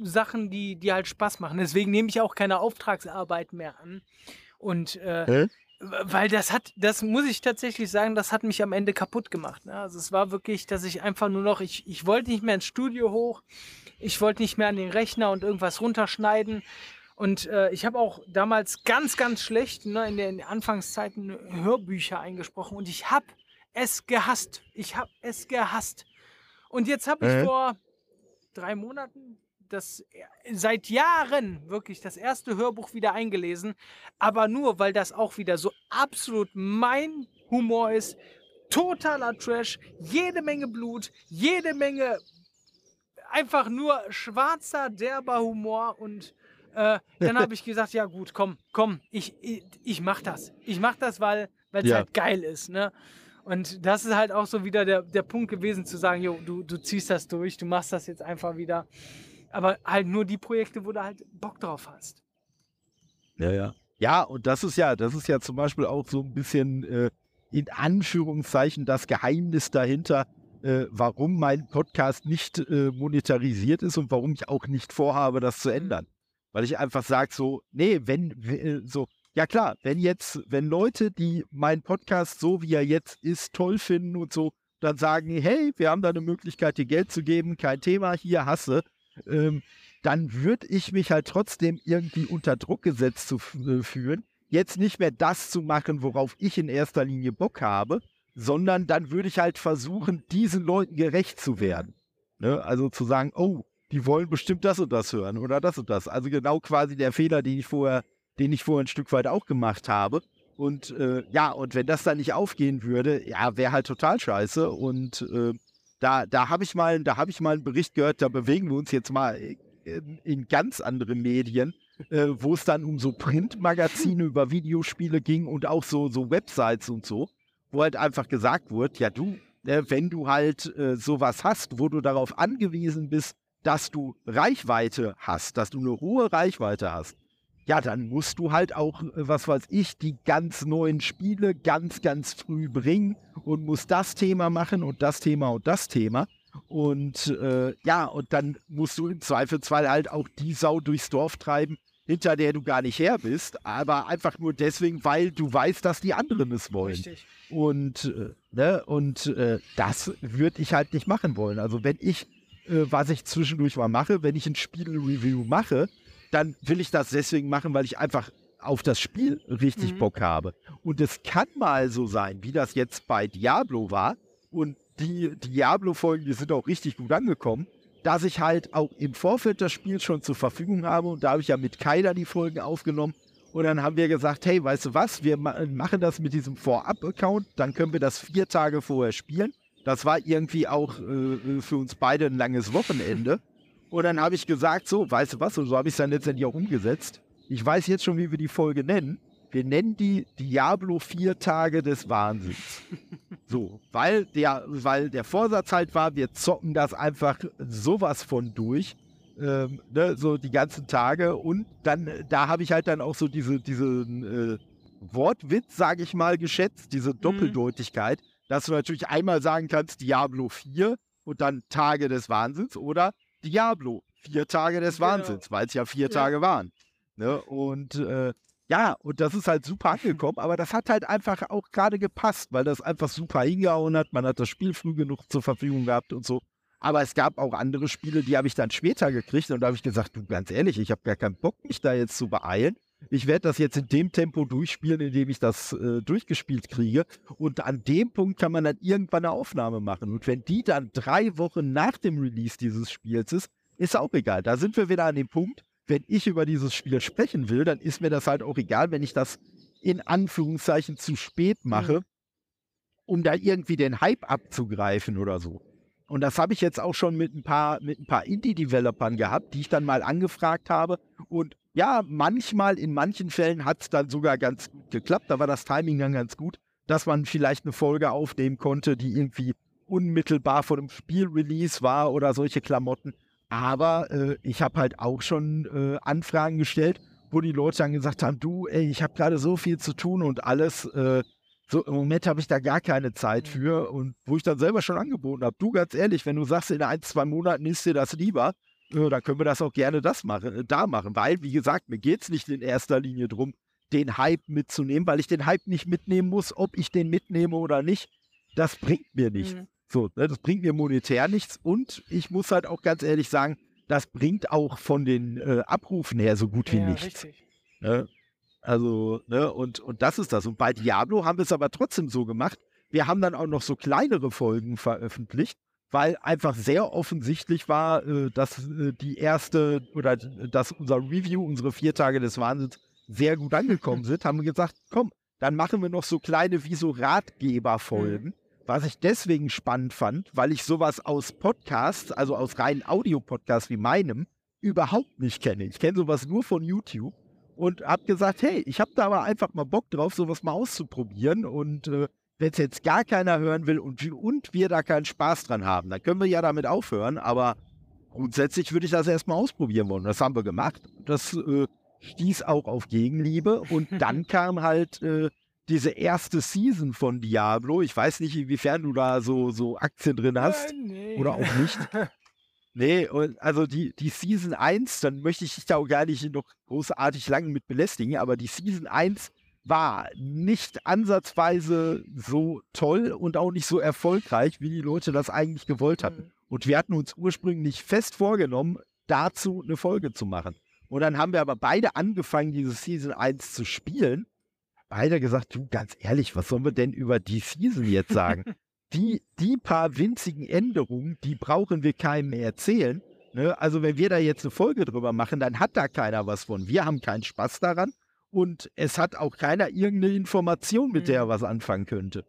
Sachen, die, die halt Spaß machen. Deswegen nehme ich auch keine Auftragsarbeit mehr an. Und äh, weil das hat, das muss ich tatsächlich sagen, das hat mich am Ende kaputt gemacht. Ne? Also es war wirklich, dass ich einfach nur noch, ich, ich wollte nicht mehr ins Studio hoch, ich wollte nicht mehr an den Rechner und irgendwas runterschneiden. Und äh, ich habe auch damals ganz, ganz schlecht ne, in den Anfangszeiten Hörbücher eingesprochen und ich habe es gehasst. Ich habe es gehasst. Und jetzt habe ich äh? vor drei Monaten das seit Jahren wirklich das erste Hörbuch wieder eingelesen, aber nur weil das auch wieder so absolut mein Humor ist. Totaler Trash, jede Menge Blut, jede Menge einfach nur schwarzer, derber Humor und äh, dann habe ich gesagt, ja gut, komm, komm, ich, ich, ich mach das. Ich mach das, weil es ja. halt geil ist. Ne? Und das ist halt auch so wieder der, der Punkt gewesen, zu sagen, jo, du, du ziehst das durch, du machst das jetzt einfach wieder. Aber halt nur die Projekte, wo du halt Bock drauf hast. Ja, ja. Ja, und das ist ja, das ist ja zum Beispiel auch so ein bisschen äh, in Anführungszeichen das Geheimnis dahinter, äh, warum mein Podcast nicht äh, monetarisiert ist und warum ich auch nicht vorhabe, das zu ändern. Weil ich einfach sage so, nee, wenn, äh, so, ja klar, wenn jetzt, wenn Leute, die meinen Podcast so wie er jetzt ist, toll finden und so, dann sagen, hey, wir haben da eine Möglichkeit, dir Geld zu geben, kein Thema, hier hasse, ähm, dann würde ich mich halt trotzdem irgendwie unter Druck gesetzt zu äh, fühlen, jetzt nicht mehr das zu machen, worauf ich in erster Linie Bock habe, sondern dann würde ich halt versuchen, diesen Leuten gerecht zu werden. Ne? Also zu sagen, oh, die wollen bestimmt das und das hören oder das und das. Also genau quasi der Fehler, den ich vorher, den ich vorher ein Stück weit auch gemacht habe. Und äh, ja, und wenn das dann nicht aufgehen würde, ja, wäre halt total scheiße. Und äh, da, da habe ich mal, da habe ich mal einen Bericht gehört, da bewegen wir uns jetzt mal in, in ganz andere Medien, äh, wo es dann um so Printmagazine über Videospiele ging und auch so, so Websites und so, wo halt einfach gesagt wird, ja du, äh, wenn du halt äh, sowas hast, wo du darauf angewiesen bist, dass du Reichweite hast, dass du eine hohe Reichweite hast, ja, dann musst du halt auch, äh, was weiß ich, die ganz neuen Spiele ganz, ganz früh bringen und musst das Thema machen und das Thema und das Thema. Und äh, ja, und dann musst du im Zweifelsfall halt auch die Sau durchs Dorf treiben, hinter der du gar nicht her bist, aber einfach nur deswegen, weil du weißt, dass die anderen es wollen. Richtig. Und, äh, ne, und äh, das würde ich halt nicht machen wollen. Also wenn ich, äh, was ich zwischendurch mal mache, wenn ich ein Spiel-Review mache, dann will ich das deswegen machen, weil ich einfach auf das Spiel richtig mhm. Bock habe. Und es kann mal so sein, wie das jetzt bei Diablo war. Und die Diablo-Folgen, die sind auch richtig gut angekommen, dass ich halt auch im Vorfeld das Spiel schon zur Verfügung habe. Und da habe ich ja mit Kyler die Folgen aufgenommen. Und dann haben wir gesagt, hey, weißt du was, wir ma machen das mit diesem Vorab-Account, dann können wir das vier Tage vorher spielen. Das war irgendwie auch äh, für uns beide ein langes Wochenende. Und dann habe ich gesagt, so, weißt du was, und so habe ich es dann letztendlich auch umgesetzt. Ich weiß jetzt schon, wie wir die Folge nennen. Wir nennen die Diablo vier Tage des Wahnsinns. So, weil der, weil der Vorsatz halt war, wir zocken das einfach sowas von durch. Ähm, ne, so die ganzen Tage. Und dann, da habe ich halt dann auch so diese, diesen äh, Wortwitz, sage ich mal, geschätzt, diese mhm. Doppeldeutigkeit, mhm. Dass du natürlich einmal sagen kannst, Diablo 4 und dann Tage des Wahnsinns oder Diablo, vier Tage des genau. Wahnsinns, weil es ja vier ja. Tage waren. Ne? Und äh, ja, und das ist halt super angekommen, aber das hat halt einfach auch gerade gepasst, weil das einfach super hingehauen hat. Man hat das Spiel früh genug zur Verfügung gehabt und so. Aber es gab auch andere Spiele, die habe ich dann später gekriegt und da habe ich gesagt, du ganz ehrlich, ich habe gar keinen Bock, mich da jetzt zu beeilen. Ich werde das jetzt in dem Tempo durchspielen, in dem ich das äh, durchgespielt kriege. Und an dem Punkt kann man dann irgendwann eine Aufnahme machen. Und wenn die dann drei Wochen nach dem Release dieses Spiels ist, ist auch egal. Da sind wir wieder an dem Punkt, wenn ich über dieses Spiel sprechen will, dann ist mir das halt auch egal, wenn ich das in Anführungszeichen zu spät mache, mhm. um da irgendwie den Hype abzugreifen oder so. Und das habe ich jetzt auch schon mit ein paar, mit ein paar Indie-Developern gehabt, die ich dann mal angefragt habe. Und ja, manchmal, in manchen Fällen hat es dann sogar ganz gut geklappt. Da war das Timing dann ganz gut, dass man vielleicht eine Folge aufnehmen konnte, die irgendwie unmittelbar vor dem Spielrelease war oder solche Klamotten. Aber äh, ich habe halt auch schon äh, Anfragen gestellt, wo die Leute dann gesagt haben, du, ey, ich habe gerade so viel zu tun und alles. Äh, so im Moment habe ich da gar keine Zeit mhm. für. Und wo ich dann selber schon angeboten habe, du ganz ehrlich, wenn du sagst, in ein, zwei Monaten ist dir das lieber, äh, dann können wir das auch gerne das machen, äh, da machen. Weil, wie gesagt, mir geht es nicht in erster Linie darum, den Hype mitzunehmen, weil ich den Hype nicht mitnehmen muss, ob ich den mitnehme oder nicht. Das bringt mir nicht. Mhm. So, ne, das bringt mir monetär nichts und ich muss halt auch ganz ehrlich sagen, das bringt auch von den äh, Abrufen her so gut wie ja, nichts. Ne? Also, ne, und, und das ist das. Und bei Diablo haben wir es aber trotzdem so gemacht. Wir haben dann auch noch so kleinere Folgen veröffentlicht, weil einfach sehr offensichtlich war, äh, dass äh, die erste oder dass unser Review, unsere vier Tage des Wahnsinns, sehr gut angekommen sind. haben wir gesagt, komm, dann machen wir noch so kleine wie so Ratgeberfolgen. Mhm was ich deswegen spannend fand, weil ich sowas aus Podcasts, also aus reinen Audio-Podcasts wie meinem, überhaupt nicht kenne. Ich kenne sowas nur von YouTube und habe gesagt, hey, ich habe da aber einfach mal Bock drauf, sowas mal auszuprobieren und äh, wenn es jetzt gar keiner hören will und, und wir da keinen Spaß dran haben, dann können wir ja damit aufhören, aber grundsätzlich würde ich das erstmal ausprobieren wollen. Das haben wir gemacht. Das äh, stieß auch auf Gegenliebe und dann kam halt äh, diese erste Season von Diablo. Ich weiß nicht, inwiefern du da so, so Aktien drin hast. Äh, nee. Oder auch nicht. nee, und also die, die Season 1, dann möchte ich dich da auch gar nicht noch großartig lang mit belästigen, aber die Season 1 war nicht ansatzweise so toll und auch nicht so erfolgreich, wie die Leute das eigentlich gewollt hatten. Mhm. Und wir hatten uns ursprünglich fest vorgenommen, dazu eine Folge zu machen. Und dann haben wir aber beide angefangen, diese Season 1 zu spielen beide gesagt, du, ganz ehrlich, was sollen wir denn über die Season jetzt sagen? die, die paar winzigen Änderungen, die brauchen wir keinem mehr erzählen. Ne? Also wenn wir da jetzt eine Folge drüber machen, dann hat da keiner was von. Wir haben keinen Spaß daran und es hat auch keiner irgendeine Information, mit der er mhm. was anfangen könnte.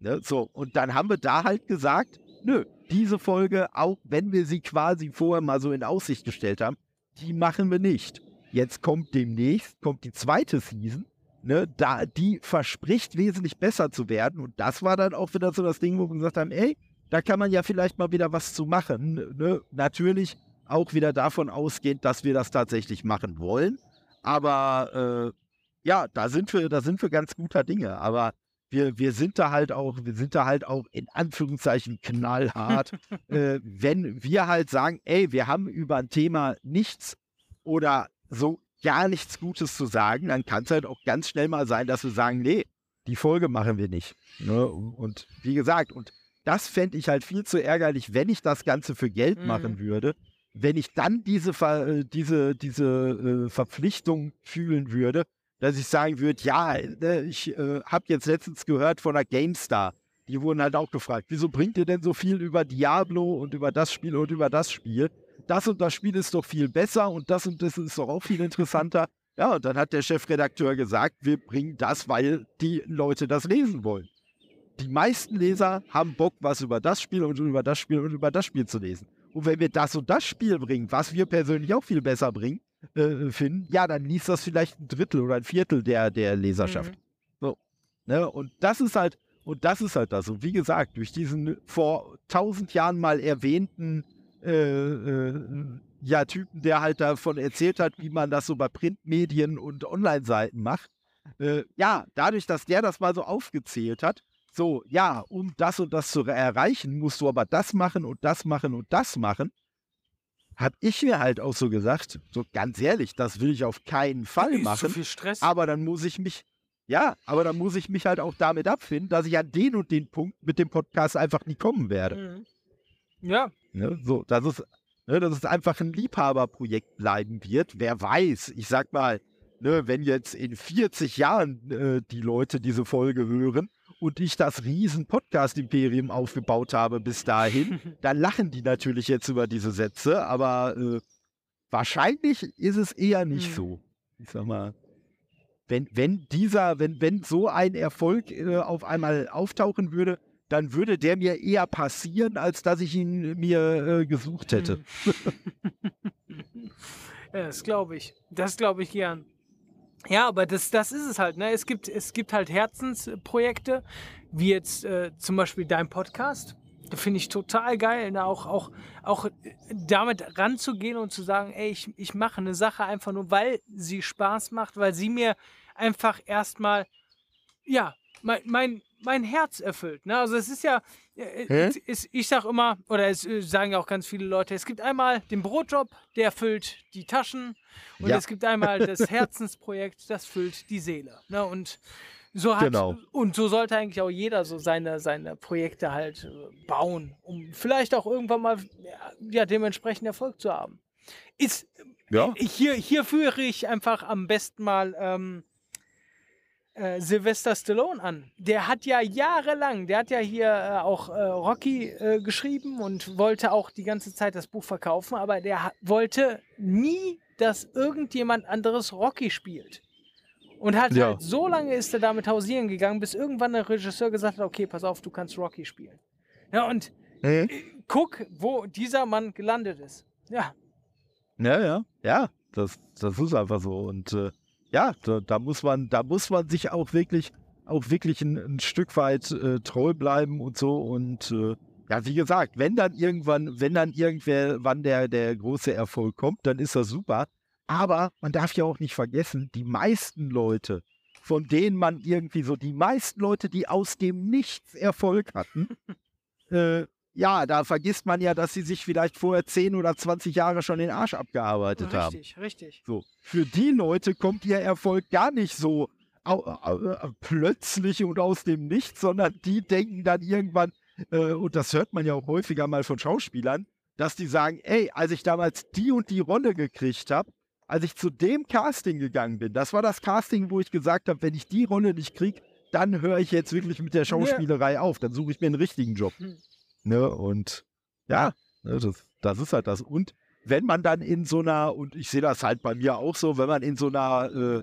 Ne? So, und dann haben wir da halt gesagt, nö, diese Folge, auch wenn wir sie quasi vorher mal so in Aussicht gestellt haben, die machen wir nicht. Jetzt kommt demnächst, kommt die zweite Season ne, da, die verspricht wesentlich besser zu werden. Und das war dann auch wieder so das Ding, wo wir gesagt haben, ey, da kann man ja vielleicht mal wieder was zu machen. Ne? Natürlich auch wieder davon ausgehend, dass wir das tatsächlich machen wollen. Aber äh, ja, da sind wir, da sind wir ganz guter Dinge. Aber wir, wir sind da halt auch, wir sind da halt auch in Anführungszeichen knallhart, äh, wenn wir halt sagen, ey, wir haben über ein Thema nichts oder so gar nichts Gutes zu sagen, dann kann es halt auch ganz schnell mal sein, dass wir sagen, nee, die Folge machen wir nicht. Ne? Und wie gesagt, und das fände ich halt viel zu ärgerlich, wenn ich das Ganze für Geld mhm. machen würde, wenn ich dann diese, äh, diese, diese äh, Verpflichtung fühlen würde, dass ich sagen würde, ja, ne, ich äh, habe jetzt letztens gehört von der GameStar, die wurden halt auch gefragt, wieso bringt ihr denn so viel über Diablo und über das Spiel und über das Spiel? Das und das Spiel ist doch viel besser und das und das ist doch auch viel interessanter. Ja, und dann hat der Chefredakteur gesagt, wir bringen das, weil die Leute das lesen wollen. Die meisten Leser haben Bock, was über das Spiel und über das Spiel und über das Spiel zu lesen. Und wenn wir das und das Spiel bringen, was wir persönlich auch viel besser bringen, äh, finden, ja, dann liest das vielleicht ein Drittel oder ein Viertel der, der Leserschaft. Mhm. So. Ne? Und das ist halt, und das ist halt das. Und wie gesagt, durch diesen vor tausend Jahren mal erwähnten äh, äh, ja, Typen, der halt davon erzählt hat, wie man das so bei Printmedien und Online-Seiten macht. Äh, ja, dadurch, dass der das mal so aufgezählt hat, so, ja, um das und das zu erreichen, musst du aber das machen und das machen und das machen. Habe ich mir halt auch so gesagt, so ganz ehrlich, das will ich auf keinen Fall ist machen. Zu viel Stress. Aber dann muss ich mich, ja, aber dann muss ich mich halt auch damit abfinden, dass ich an den und den Punkt mit dem Podcast einfach nie kommen werde. Mhm. Ja. Ne, so, das ist, ne, dass es einfach ein Liebhaberprojekt bleiben wird. Wer weiß, ich sag mal, ne, wenn jetzt in 40 Jahren äh, die Leute diese Folge hören und ich das riesen Podcast-Imperium aufgebaut habe bis dahin, dann lachen die natürlich jetzt über diese Sätze, aber äh, wahrscheinlich ist es eher nicht mhm. so. Ich sag mal, wenn, wenn dieser, wenn, wenn so ein Erfolg äh, auf einmal auftauchen würde, dann würde der mir eher passieren, als dass ich ihn mir äh, gesucht hätte. Mhm. ja, das glaube ich. Das glaube ich gern. Ja, aber das, das ist es halt. Ne? Es, gibt, es gibt halt Herzensprojekte, wie jetzt äh, zum Beispiel dein Podcast. Da finde ich total geil, ne? auch, auch, auch damit ranzugehen und zu sagen, ey, ich, ich mache eine Sache einfach nur, weil sie Spaß macht, weil sie mir einfach erstmal, ja, mein, mein, mein Herz erfüllt. Ne? Also es ist ja, äh, es, es, ich sage immer, oder es äh, sagen ja auch ganz viele Leute, es gibt einmal den Brotjob, der füllt die Taschen und ja. es gibt einmal das Herzensprojekt, das füllt die Seele. Ne? Und so hat, genau. und so sollte eigentlich auch jeder so seine, seine Projekte halt äh, bauen, um vielleicht auch irgendwann mal ja, dementsprechend Erfolg zu haben. Ist ja. hier, hier führe ich einfach am besten mal ähm, äh, Sylvester Stallone an. Der hat ja jahrelang, der hat ja hier äh, auch äh, Rocky äh, geschrieben und wollte auch die ganze Zeit das Buch verkaufen, aber der wollte nie, dass irgendjemand anderes Rocky spielt. Und hat ja. halt, so lange ist er damit hausieren gegangen, bis irgendwann der Regisseur gesagt hat, okay, pass auf, du kannst Rocky spielen. Ja, und mhm. guck, wo dieser Mann gelandet ist. Ja. Ja, ja, ja, das, das ist einfach so. Und äh, ja, da, da, muss man, da muss man sich auch wirklich, auch wirklich ein, ein Stück weit äh, treu bleiben und so. Und äh, ja, wie gesagt, wenn dann irgendwann, wenn dann irgendwer, wann der, der große Erfolg kommt, dann ist das super. Aber man darf ja auch nicht vergessen, die meisten Leute, von denen man irgendwie so, die meisten Leute, die aus dem Nichts Erfolg hatten, äh, ja, da vergisst man ja, dass sie sich vielleicht vorher 10 oder 20 Jahre schon den Arsch abgearbeitet richtig, haben. Richtig, richtig. So, für die Leute kommt ihr Erfolg gar nicht so au, plötzlich und aus dem Nichts, sondern die denken dann irgendwann, äh, und das hört man ja auch häufiger mal von Schauspielern, dass die sagen, ey, als ich damals die und die Rolle gekriegt habe, als ich zu dem Casting gegangen bin, das war das Casting, wo ich gesagt habe, wenn ich die Rolle nicht kriege, dann höre ich jetzt wirklich mit der Schauspielerei ja. auf, dann suche ich mir einen richtigen Job. Hm. Ne? Und ja, ne, das, das ist halt das. Und wenn man dann in so einer, und ich sehe das halt bei mir auch so, wenn man in so einer äh,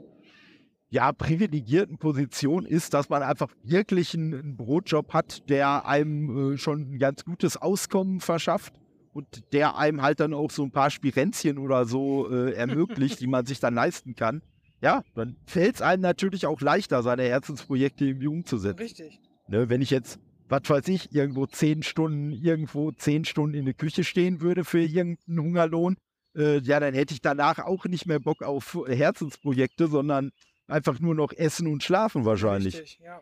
ja, privilegierten Position ist, dass man einfach wirklich einen, einen Brotjob hat, der einem äh, schon ein ganz gutes Auskommen verschafft und der einem halt dann auch so ein paar Spirenzchen oder so äh, ermöglicht, die man sich dann leisten kann. Ja, dann fällt es einem natürlich auch leichter, seine Herzensprojekte im Jugend zu setzen. Richtig. Ne, wenn ich jetzt was weiß ich, irgendwo zehn Stunden, irgendwo zehn Stunden in der Küche stehen würde für irgendeinen Hungerlohn, äh, ja, dann hätte ich danach auch nicht mehr Bock auf Herzensprojekte, sondern einfach nur noch essen und schlafen wahrscheinlich. Richtig, ja.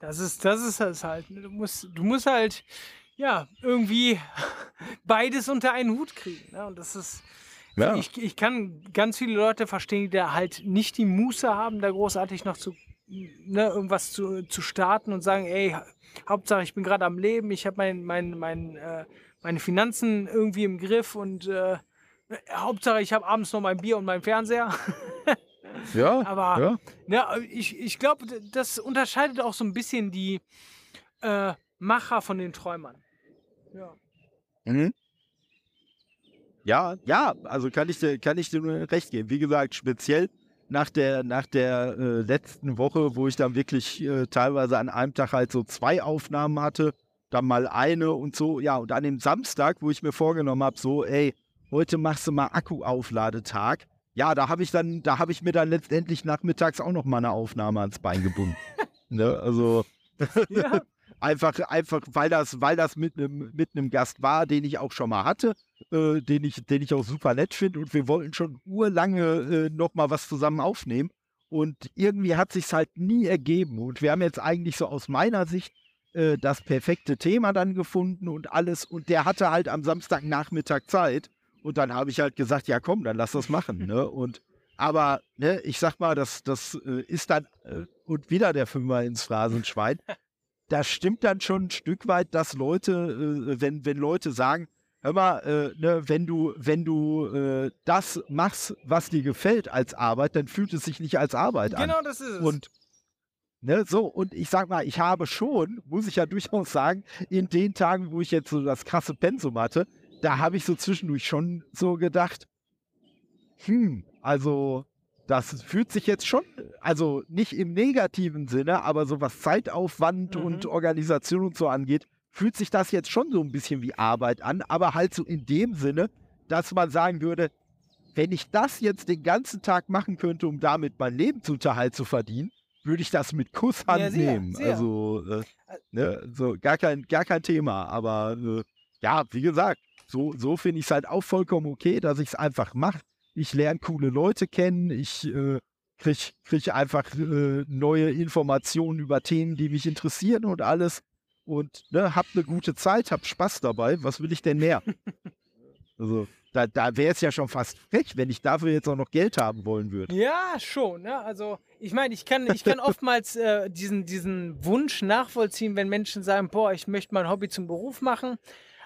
Das ist, das ist es halt. Ne? Du musst, du musst halt, ja, irgendwie beides unter einen Hut kriegen. Ne? Und das ist, ja. ich, ich kann ganz viele Leute verstehen, die da halt nicht die Muße haben, da großartig noch zu, ne, irgendwas zu, zu starten und sagen, ey, Hauptsache ich bin gerade am Leben, ich habe mein, mein, mein, äh, meine Finanzen irgendwie im Griff und äh, Hauptsache ich habe abends noch mein Bier und meinen Fernseher. Ja. Aber ja. ja ich, ich glaube, das unterscheidet auch so ein bisschen die äh, Macher von den Träumern. Ja. Mhm. Ja, ja, also kann ich dir, kann ich dir nur recht geben. Wie gesagt, speziell nach der, nach der äh, letzten Woche, wo ich dann wirklich äh, teilweise an einem Tag halt so zwei Aufnahmen hatte, dann mal eine und so, ja, und an dem Samstag, wo ich mir vorgenommen habe, so, ey, heute machst du mal Akkuaufladetag, ja, da habe ich dann, da habe ich mir dann letztendlich nachmittags auch noch mal eine Aufnahme ans Bein gebunden. ne? Also ja. einfach, einfach, weil das, weil das mit einem mit einem Gast war, den ich auch schon mal hatte, äh, den ich, den ich auch super nett finde und wir wollten schon urlange äh, noch mal was zusammen aufnehmen und irgendwie hat sich's halt nie ergeben und wir haben jetzt eigentlich so aus meiner Sicht äh, das perfekte Thema dann gefunden und alles und der hatte halt am Samstagnachmittag Zeit und dann habe ich halt gesagt, ja komm, dann lass das machen. Ne? Und aber ne, ich sag mal, das, das äh, ist dann äh, und wieder der Fünfer ins Phrasenschwein. Da stimmt dann schon ein Stück weit, dass Leute, äh, wenn, wenn Leute sagen, hör mal, äh, ne, wenn du, wenn du äh, das machst, was dir gefällt als Arbeit, dann fühlt es sich nicht als Arbeit an. Genau, das ist es. Und Ne, so, und ich sag mal, ich habe schon, muss ich ja durchaus sagen, in den Tagen, wo ich jetzt so das krasse Pensum hatte, da habe ich so zwischendurch schon so gedacht, hm, also das fühlt sich jetzt schon, also nicht im negativen Sinne, aber so was Zeitaufwand mhm. und Organisation und so angeht, fühlt sich das jetzt schon so ein bisschen wie Arbeit an, aber halt so in dem Sinne, dass man sagen würde, wenn ich das jetzt den ganzen Tag machen könnte, um damit mein Lebensunterhalt zu verdienen, würde ich das mit Kusshand ja, sehr, nehmen. Sehr. Also, äh, ne, so gar kein, gar kein Thema. Aber äh, ja, wie gesagt, so, so finde ich es halt auch vollkommen okay, dass ich es einfach mache. Ich lerne coole Leute kennen, ich äh, kriege krieg einfach äh, neue Informationen über Themen, die mich interessieren und alles. Und ne, hab eine gute Zeit, hab Spaß dabei. Was will ich denn mehr? also, da, da wäre es ja schon fast frech, wenn ich dafür jetzt auch noch Geld haben wollen würde. Ja, schon. Ne? Also, ich meine, ich kann, ich kann oftmals äh, diesen, diesen Wunsch nachvollziehen, wenn Menschen sagen: Boah, ich möchte mein Hobby zum Beruf machen.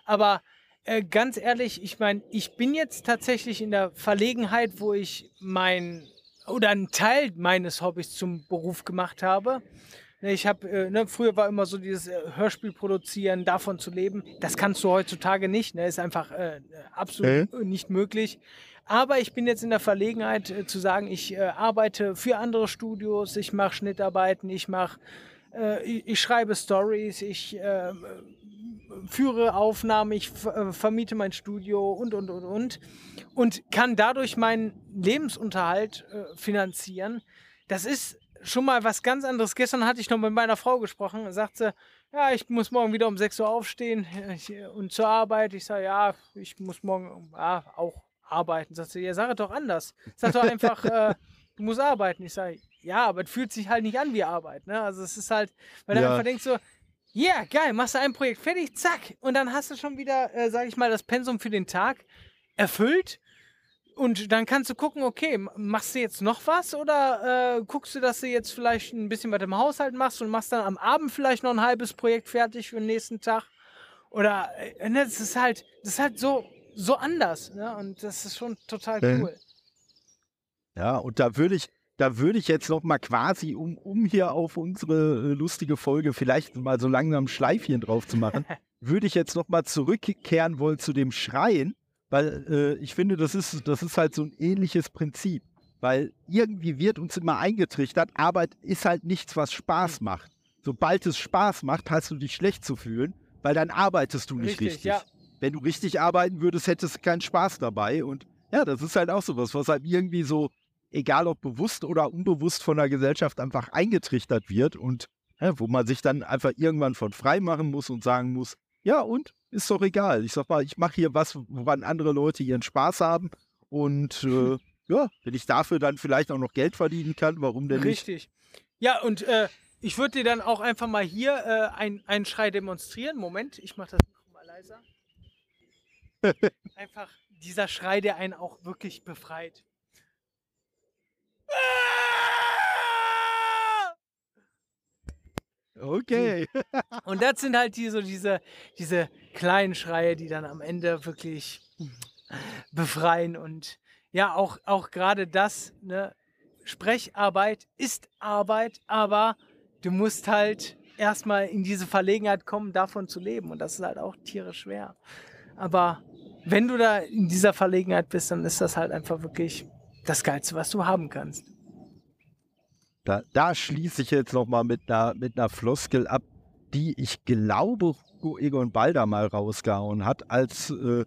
Aber äh, ganz ehrlich, ich meine, ich bin jetzt tatsächlich in der Verlegenheit, wo ich mein oder einen Teil meines Hobbys zum Beruf gemacht habe. Ne, ich habe, äh, ne, früher war immer so dieses äh, Hörspiel produzieren, davon zu leben. Das kannst du heutzutage nicht, ne, ist einfach äh, absolut äh? nicht möglich. Aber ich bin jetzt in der Verlegenheit äh, zu sagen, ich arbeite für andere Studios, ich mache Schnittarbeiten, ich mache, ich, ich, schreibe Stories, ich führe Aufnahmen, ich vermiete mein Studio und, und, und, und. Und kann dadurch meinen Lebensunterhalt äh, finanzieren. Das ist schon mal was ganz anderes. Gestern hatte ich noch mit meiner Frau gesprochen. Sagte, ja, ich muss morgen wieder um 6 Uhr aufstehen ich, und zur Arbeit. Ich sage, ja, ich muss morgen ja, auch arbeiten. Sagt sie, ja, sag doch anders. Sag doch einfach, äh, du musst arbeiten. Ich sage, ja, aber es fühlt sich halt nicht an wie Arbeit. Ne? Also es ist halt, weil ja. du einfach denkst so, ja, yeah, geil, machst du ein Projekt fertig, zack. Und dann hast du schon wieder, äh, sag ich mal, das Pensum für den Tag erfüllt. Und dann kannst du gucken, okay, machst du jetzt noch was oder äh, guckst du, dass du jetzt vielleicht ein bisschen was im Haushalt machst und machst dann am Abend vielleicht noch ein halbes Projekt fertig für den nächsten Tag? Oder äh, ne, das ist halt, das ist halt so, so anders. Ne? Und das ist schon total cool. Ja, und da würde ich, da würde ich jetzt noch mal quasi, um, um hier auf unsere äh, lustige Folge vielleicht mal so langsam Schleifchen drauf zu machen, würde ich jetzt noch mal zurückkehren wollen zu dem Schreien, weil äh, ich finde, das ist, das ist halt so ein ähnliches Prinzip. Weil irgendwie wird uns immer eingetrichtert, Arbeit ist halt nichts, was Spaß hm. macht. Sobald es Spaß macht, hast du dich schlecht zu fühlen, weil dann arbeitest du nicht richtig. richtig. Ja. Wenn du richtig arbeiten würdest, hättest du keinen Spaß dabei. Und ja, das ist halt auch sowas, was halt irgendwie so egal ob bewusst oder unbewusst von der Gesellschaft einfach eingetrichtert wird und ja, wo man sich dann einfach irgendwann von frei machen muss und sagen muss, ja und, ist doch egal. Ich sag mal, ich mache hier was, woran andere Leute ihren Spaß haben und äh, ja, wenn ich dafür dann vielleicht auch noch Geld verdienen kann, warum denn Richtig. nicht? Richtig. Ja, und äh, Ich würde dir dann auch einfach mal hier äh, ein- einen Schrei demonstrieren. Moment, ich mache das mal leiser. Einfach dieser Schrei, der einen auch wirklich befreit. Okay. Und das sind halt die, so diese, diese kleinen Schreie, die dann am Ende wirklich befreien. Und ja, auch, auch gerade das, ne, Sprecharbeit ist Arbeit, aber du musst halt erstmal in diese Verlegenheit kommen, davon zu leben. Und das ist halt auch tierisch schwer. Aber wenn du da in dieser Verlegenheit bist, dann ist das halt einfach wirklich das Geilste, was du haben kannst. Da, da schließe ich jetzt nochmal mit einer, mit einer Floskel ab, die ich glaube, Hugo Egon Balder mal rausgehauen hat, als äh,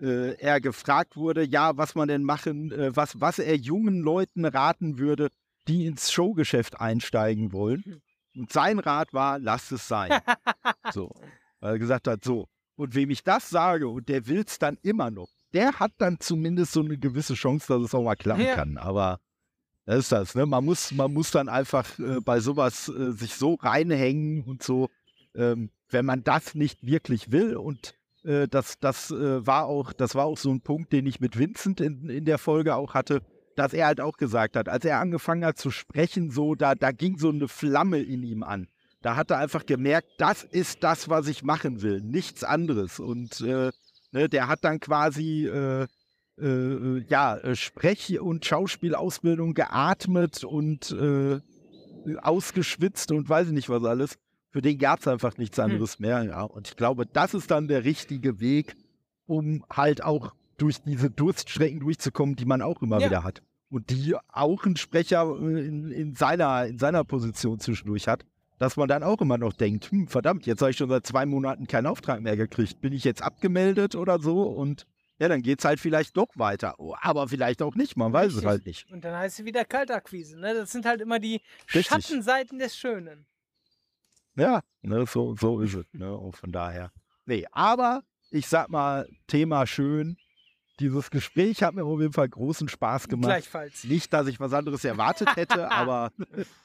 äh, er gefragt wurde, ja, was man denn machen, äh, was, was er jungen Leuten raten würde, die ins Showgeschäft einsteigen wollen. Und sein Rat war, lass es sein. so. Weil er gesagt hat, so. Und wem ich das sage und der will es dann immer noch, der hat dann zumindest so eine gewisse Chance, dass es auch mal klappen Ja. kann. Aber das ist das, ne? Man muss, man muss dann einfach äh, bei sowas äh, sich so reinhängen und so, ähm, wenn man das nicht wirklich will. Und äh, das, das äh, war auch, das war auch so ein Punkt, den ich mit Vincent in, in der Folge auch hatte, dass er halt auch gesagt hat, als er angefangen hat zu sprechen, so, da, da ging so eine Flamme in ihm an. Da hat er einfach gemerkt, das ist das, was ich machen will, nichts anderes. Und äh, ne, der hat dann quasi äh, äh, ja, äh, Sprech- und Schauspielausbildung geatmet und äh, ausgeschwitzt und weiß ich nicht was alles. Für den gab es einfach nichts anderes mehr. Ja. Und ich glaube, das ist dann der richtige Weg, um halt auch durch diese Durststrecken durchzukommen, die man auch immer Ja. wieder hat. Und die auch ein Sprecher äh, in, in, seiner, in seiner Position zwischendurch hat, dass man dann auch immer noch denkt, hm, verdammt, jetzt habe ich schon seit zwei Monaten keinen Auftrag mehr gekriegt. Bin ich jetzt abgemeldet oder so? Und ja, dann geht es halt vielleicht doch weiter. Oh, aber vielleicht auch nicht, man weiß es Richtig. halt nicht. Und dann heißt es wieder Kaltakquise. Ne? Das sind halt immer die Richtig. Schattenseiten des Schönen. Ja, ne, so, so ist es. Ne? Und von daher. Nee, aber ich sag mal, Thema schön. Dieses Gespräch hat mir auf jeden Fall großen Spaß gemacht. Gleichfalls. Nicht, dass ich was anderes erwartet hätte, aber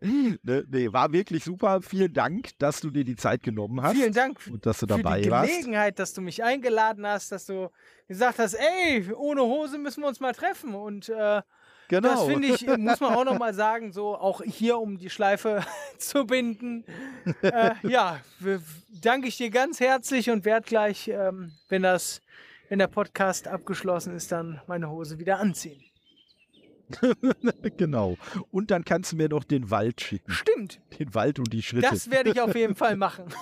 ne, nee, war wirklich super. Vielen Dank, dass du dir die Zeit genommen hast Vielen Dank und dass du für dabei die warst. Gelegenheit, dass du mich eingeladen hast, dass du gesagt hast, ey, ohne Hose müssen wir uns mal treffen. Und äh, Genau. das finde ich, äh, muss man auch nochmal sagen, so auch hier, um die Schleife zu binden. Äh, ja, danke ich dir ganz herzlich und werde gleich, ähm, wenn das, wenn der Podcast abgeschlossen ist, dann meine Hose wieder anziehen. genau. Und dann kannst du mir noch den Wald schicken. Stimmt, Den Wald und die Schritte. das werde ich auf jeden Fall machen.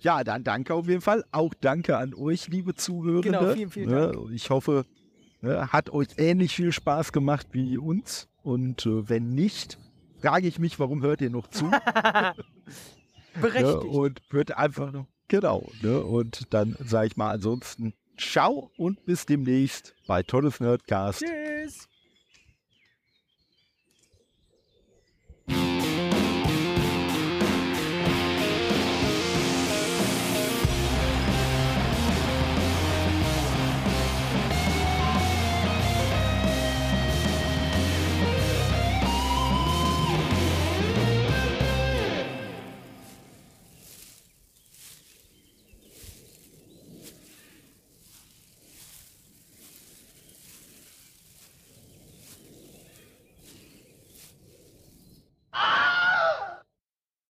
Ja, dann danke auf jeden Fall. Auch danke an euch, liebe Zuhörende. Genau, vielen, vielen Ne, Dank. Ich hoffe, ne, hat euch ähnlich viel Spaß gemacht wie uns. Und äh, wenn nicht, frage ich mich, warum hört ihr noch zu? Ne, Berechtigt. und wird einfach noch. Genau. Und dann sage ich mal ansonsten Ciao und bis demnächst bei Tolles Nerdcast. Tschüss.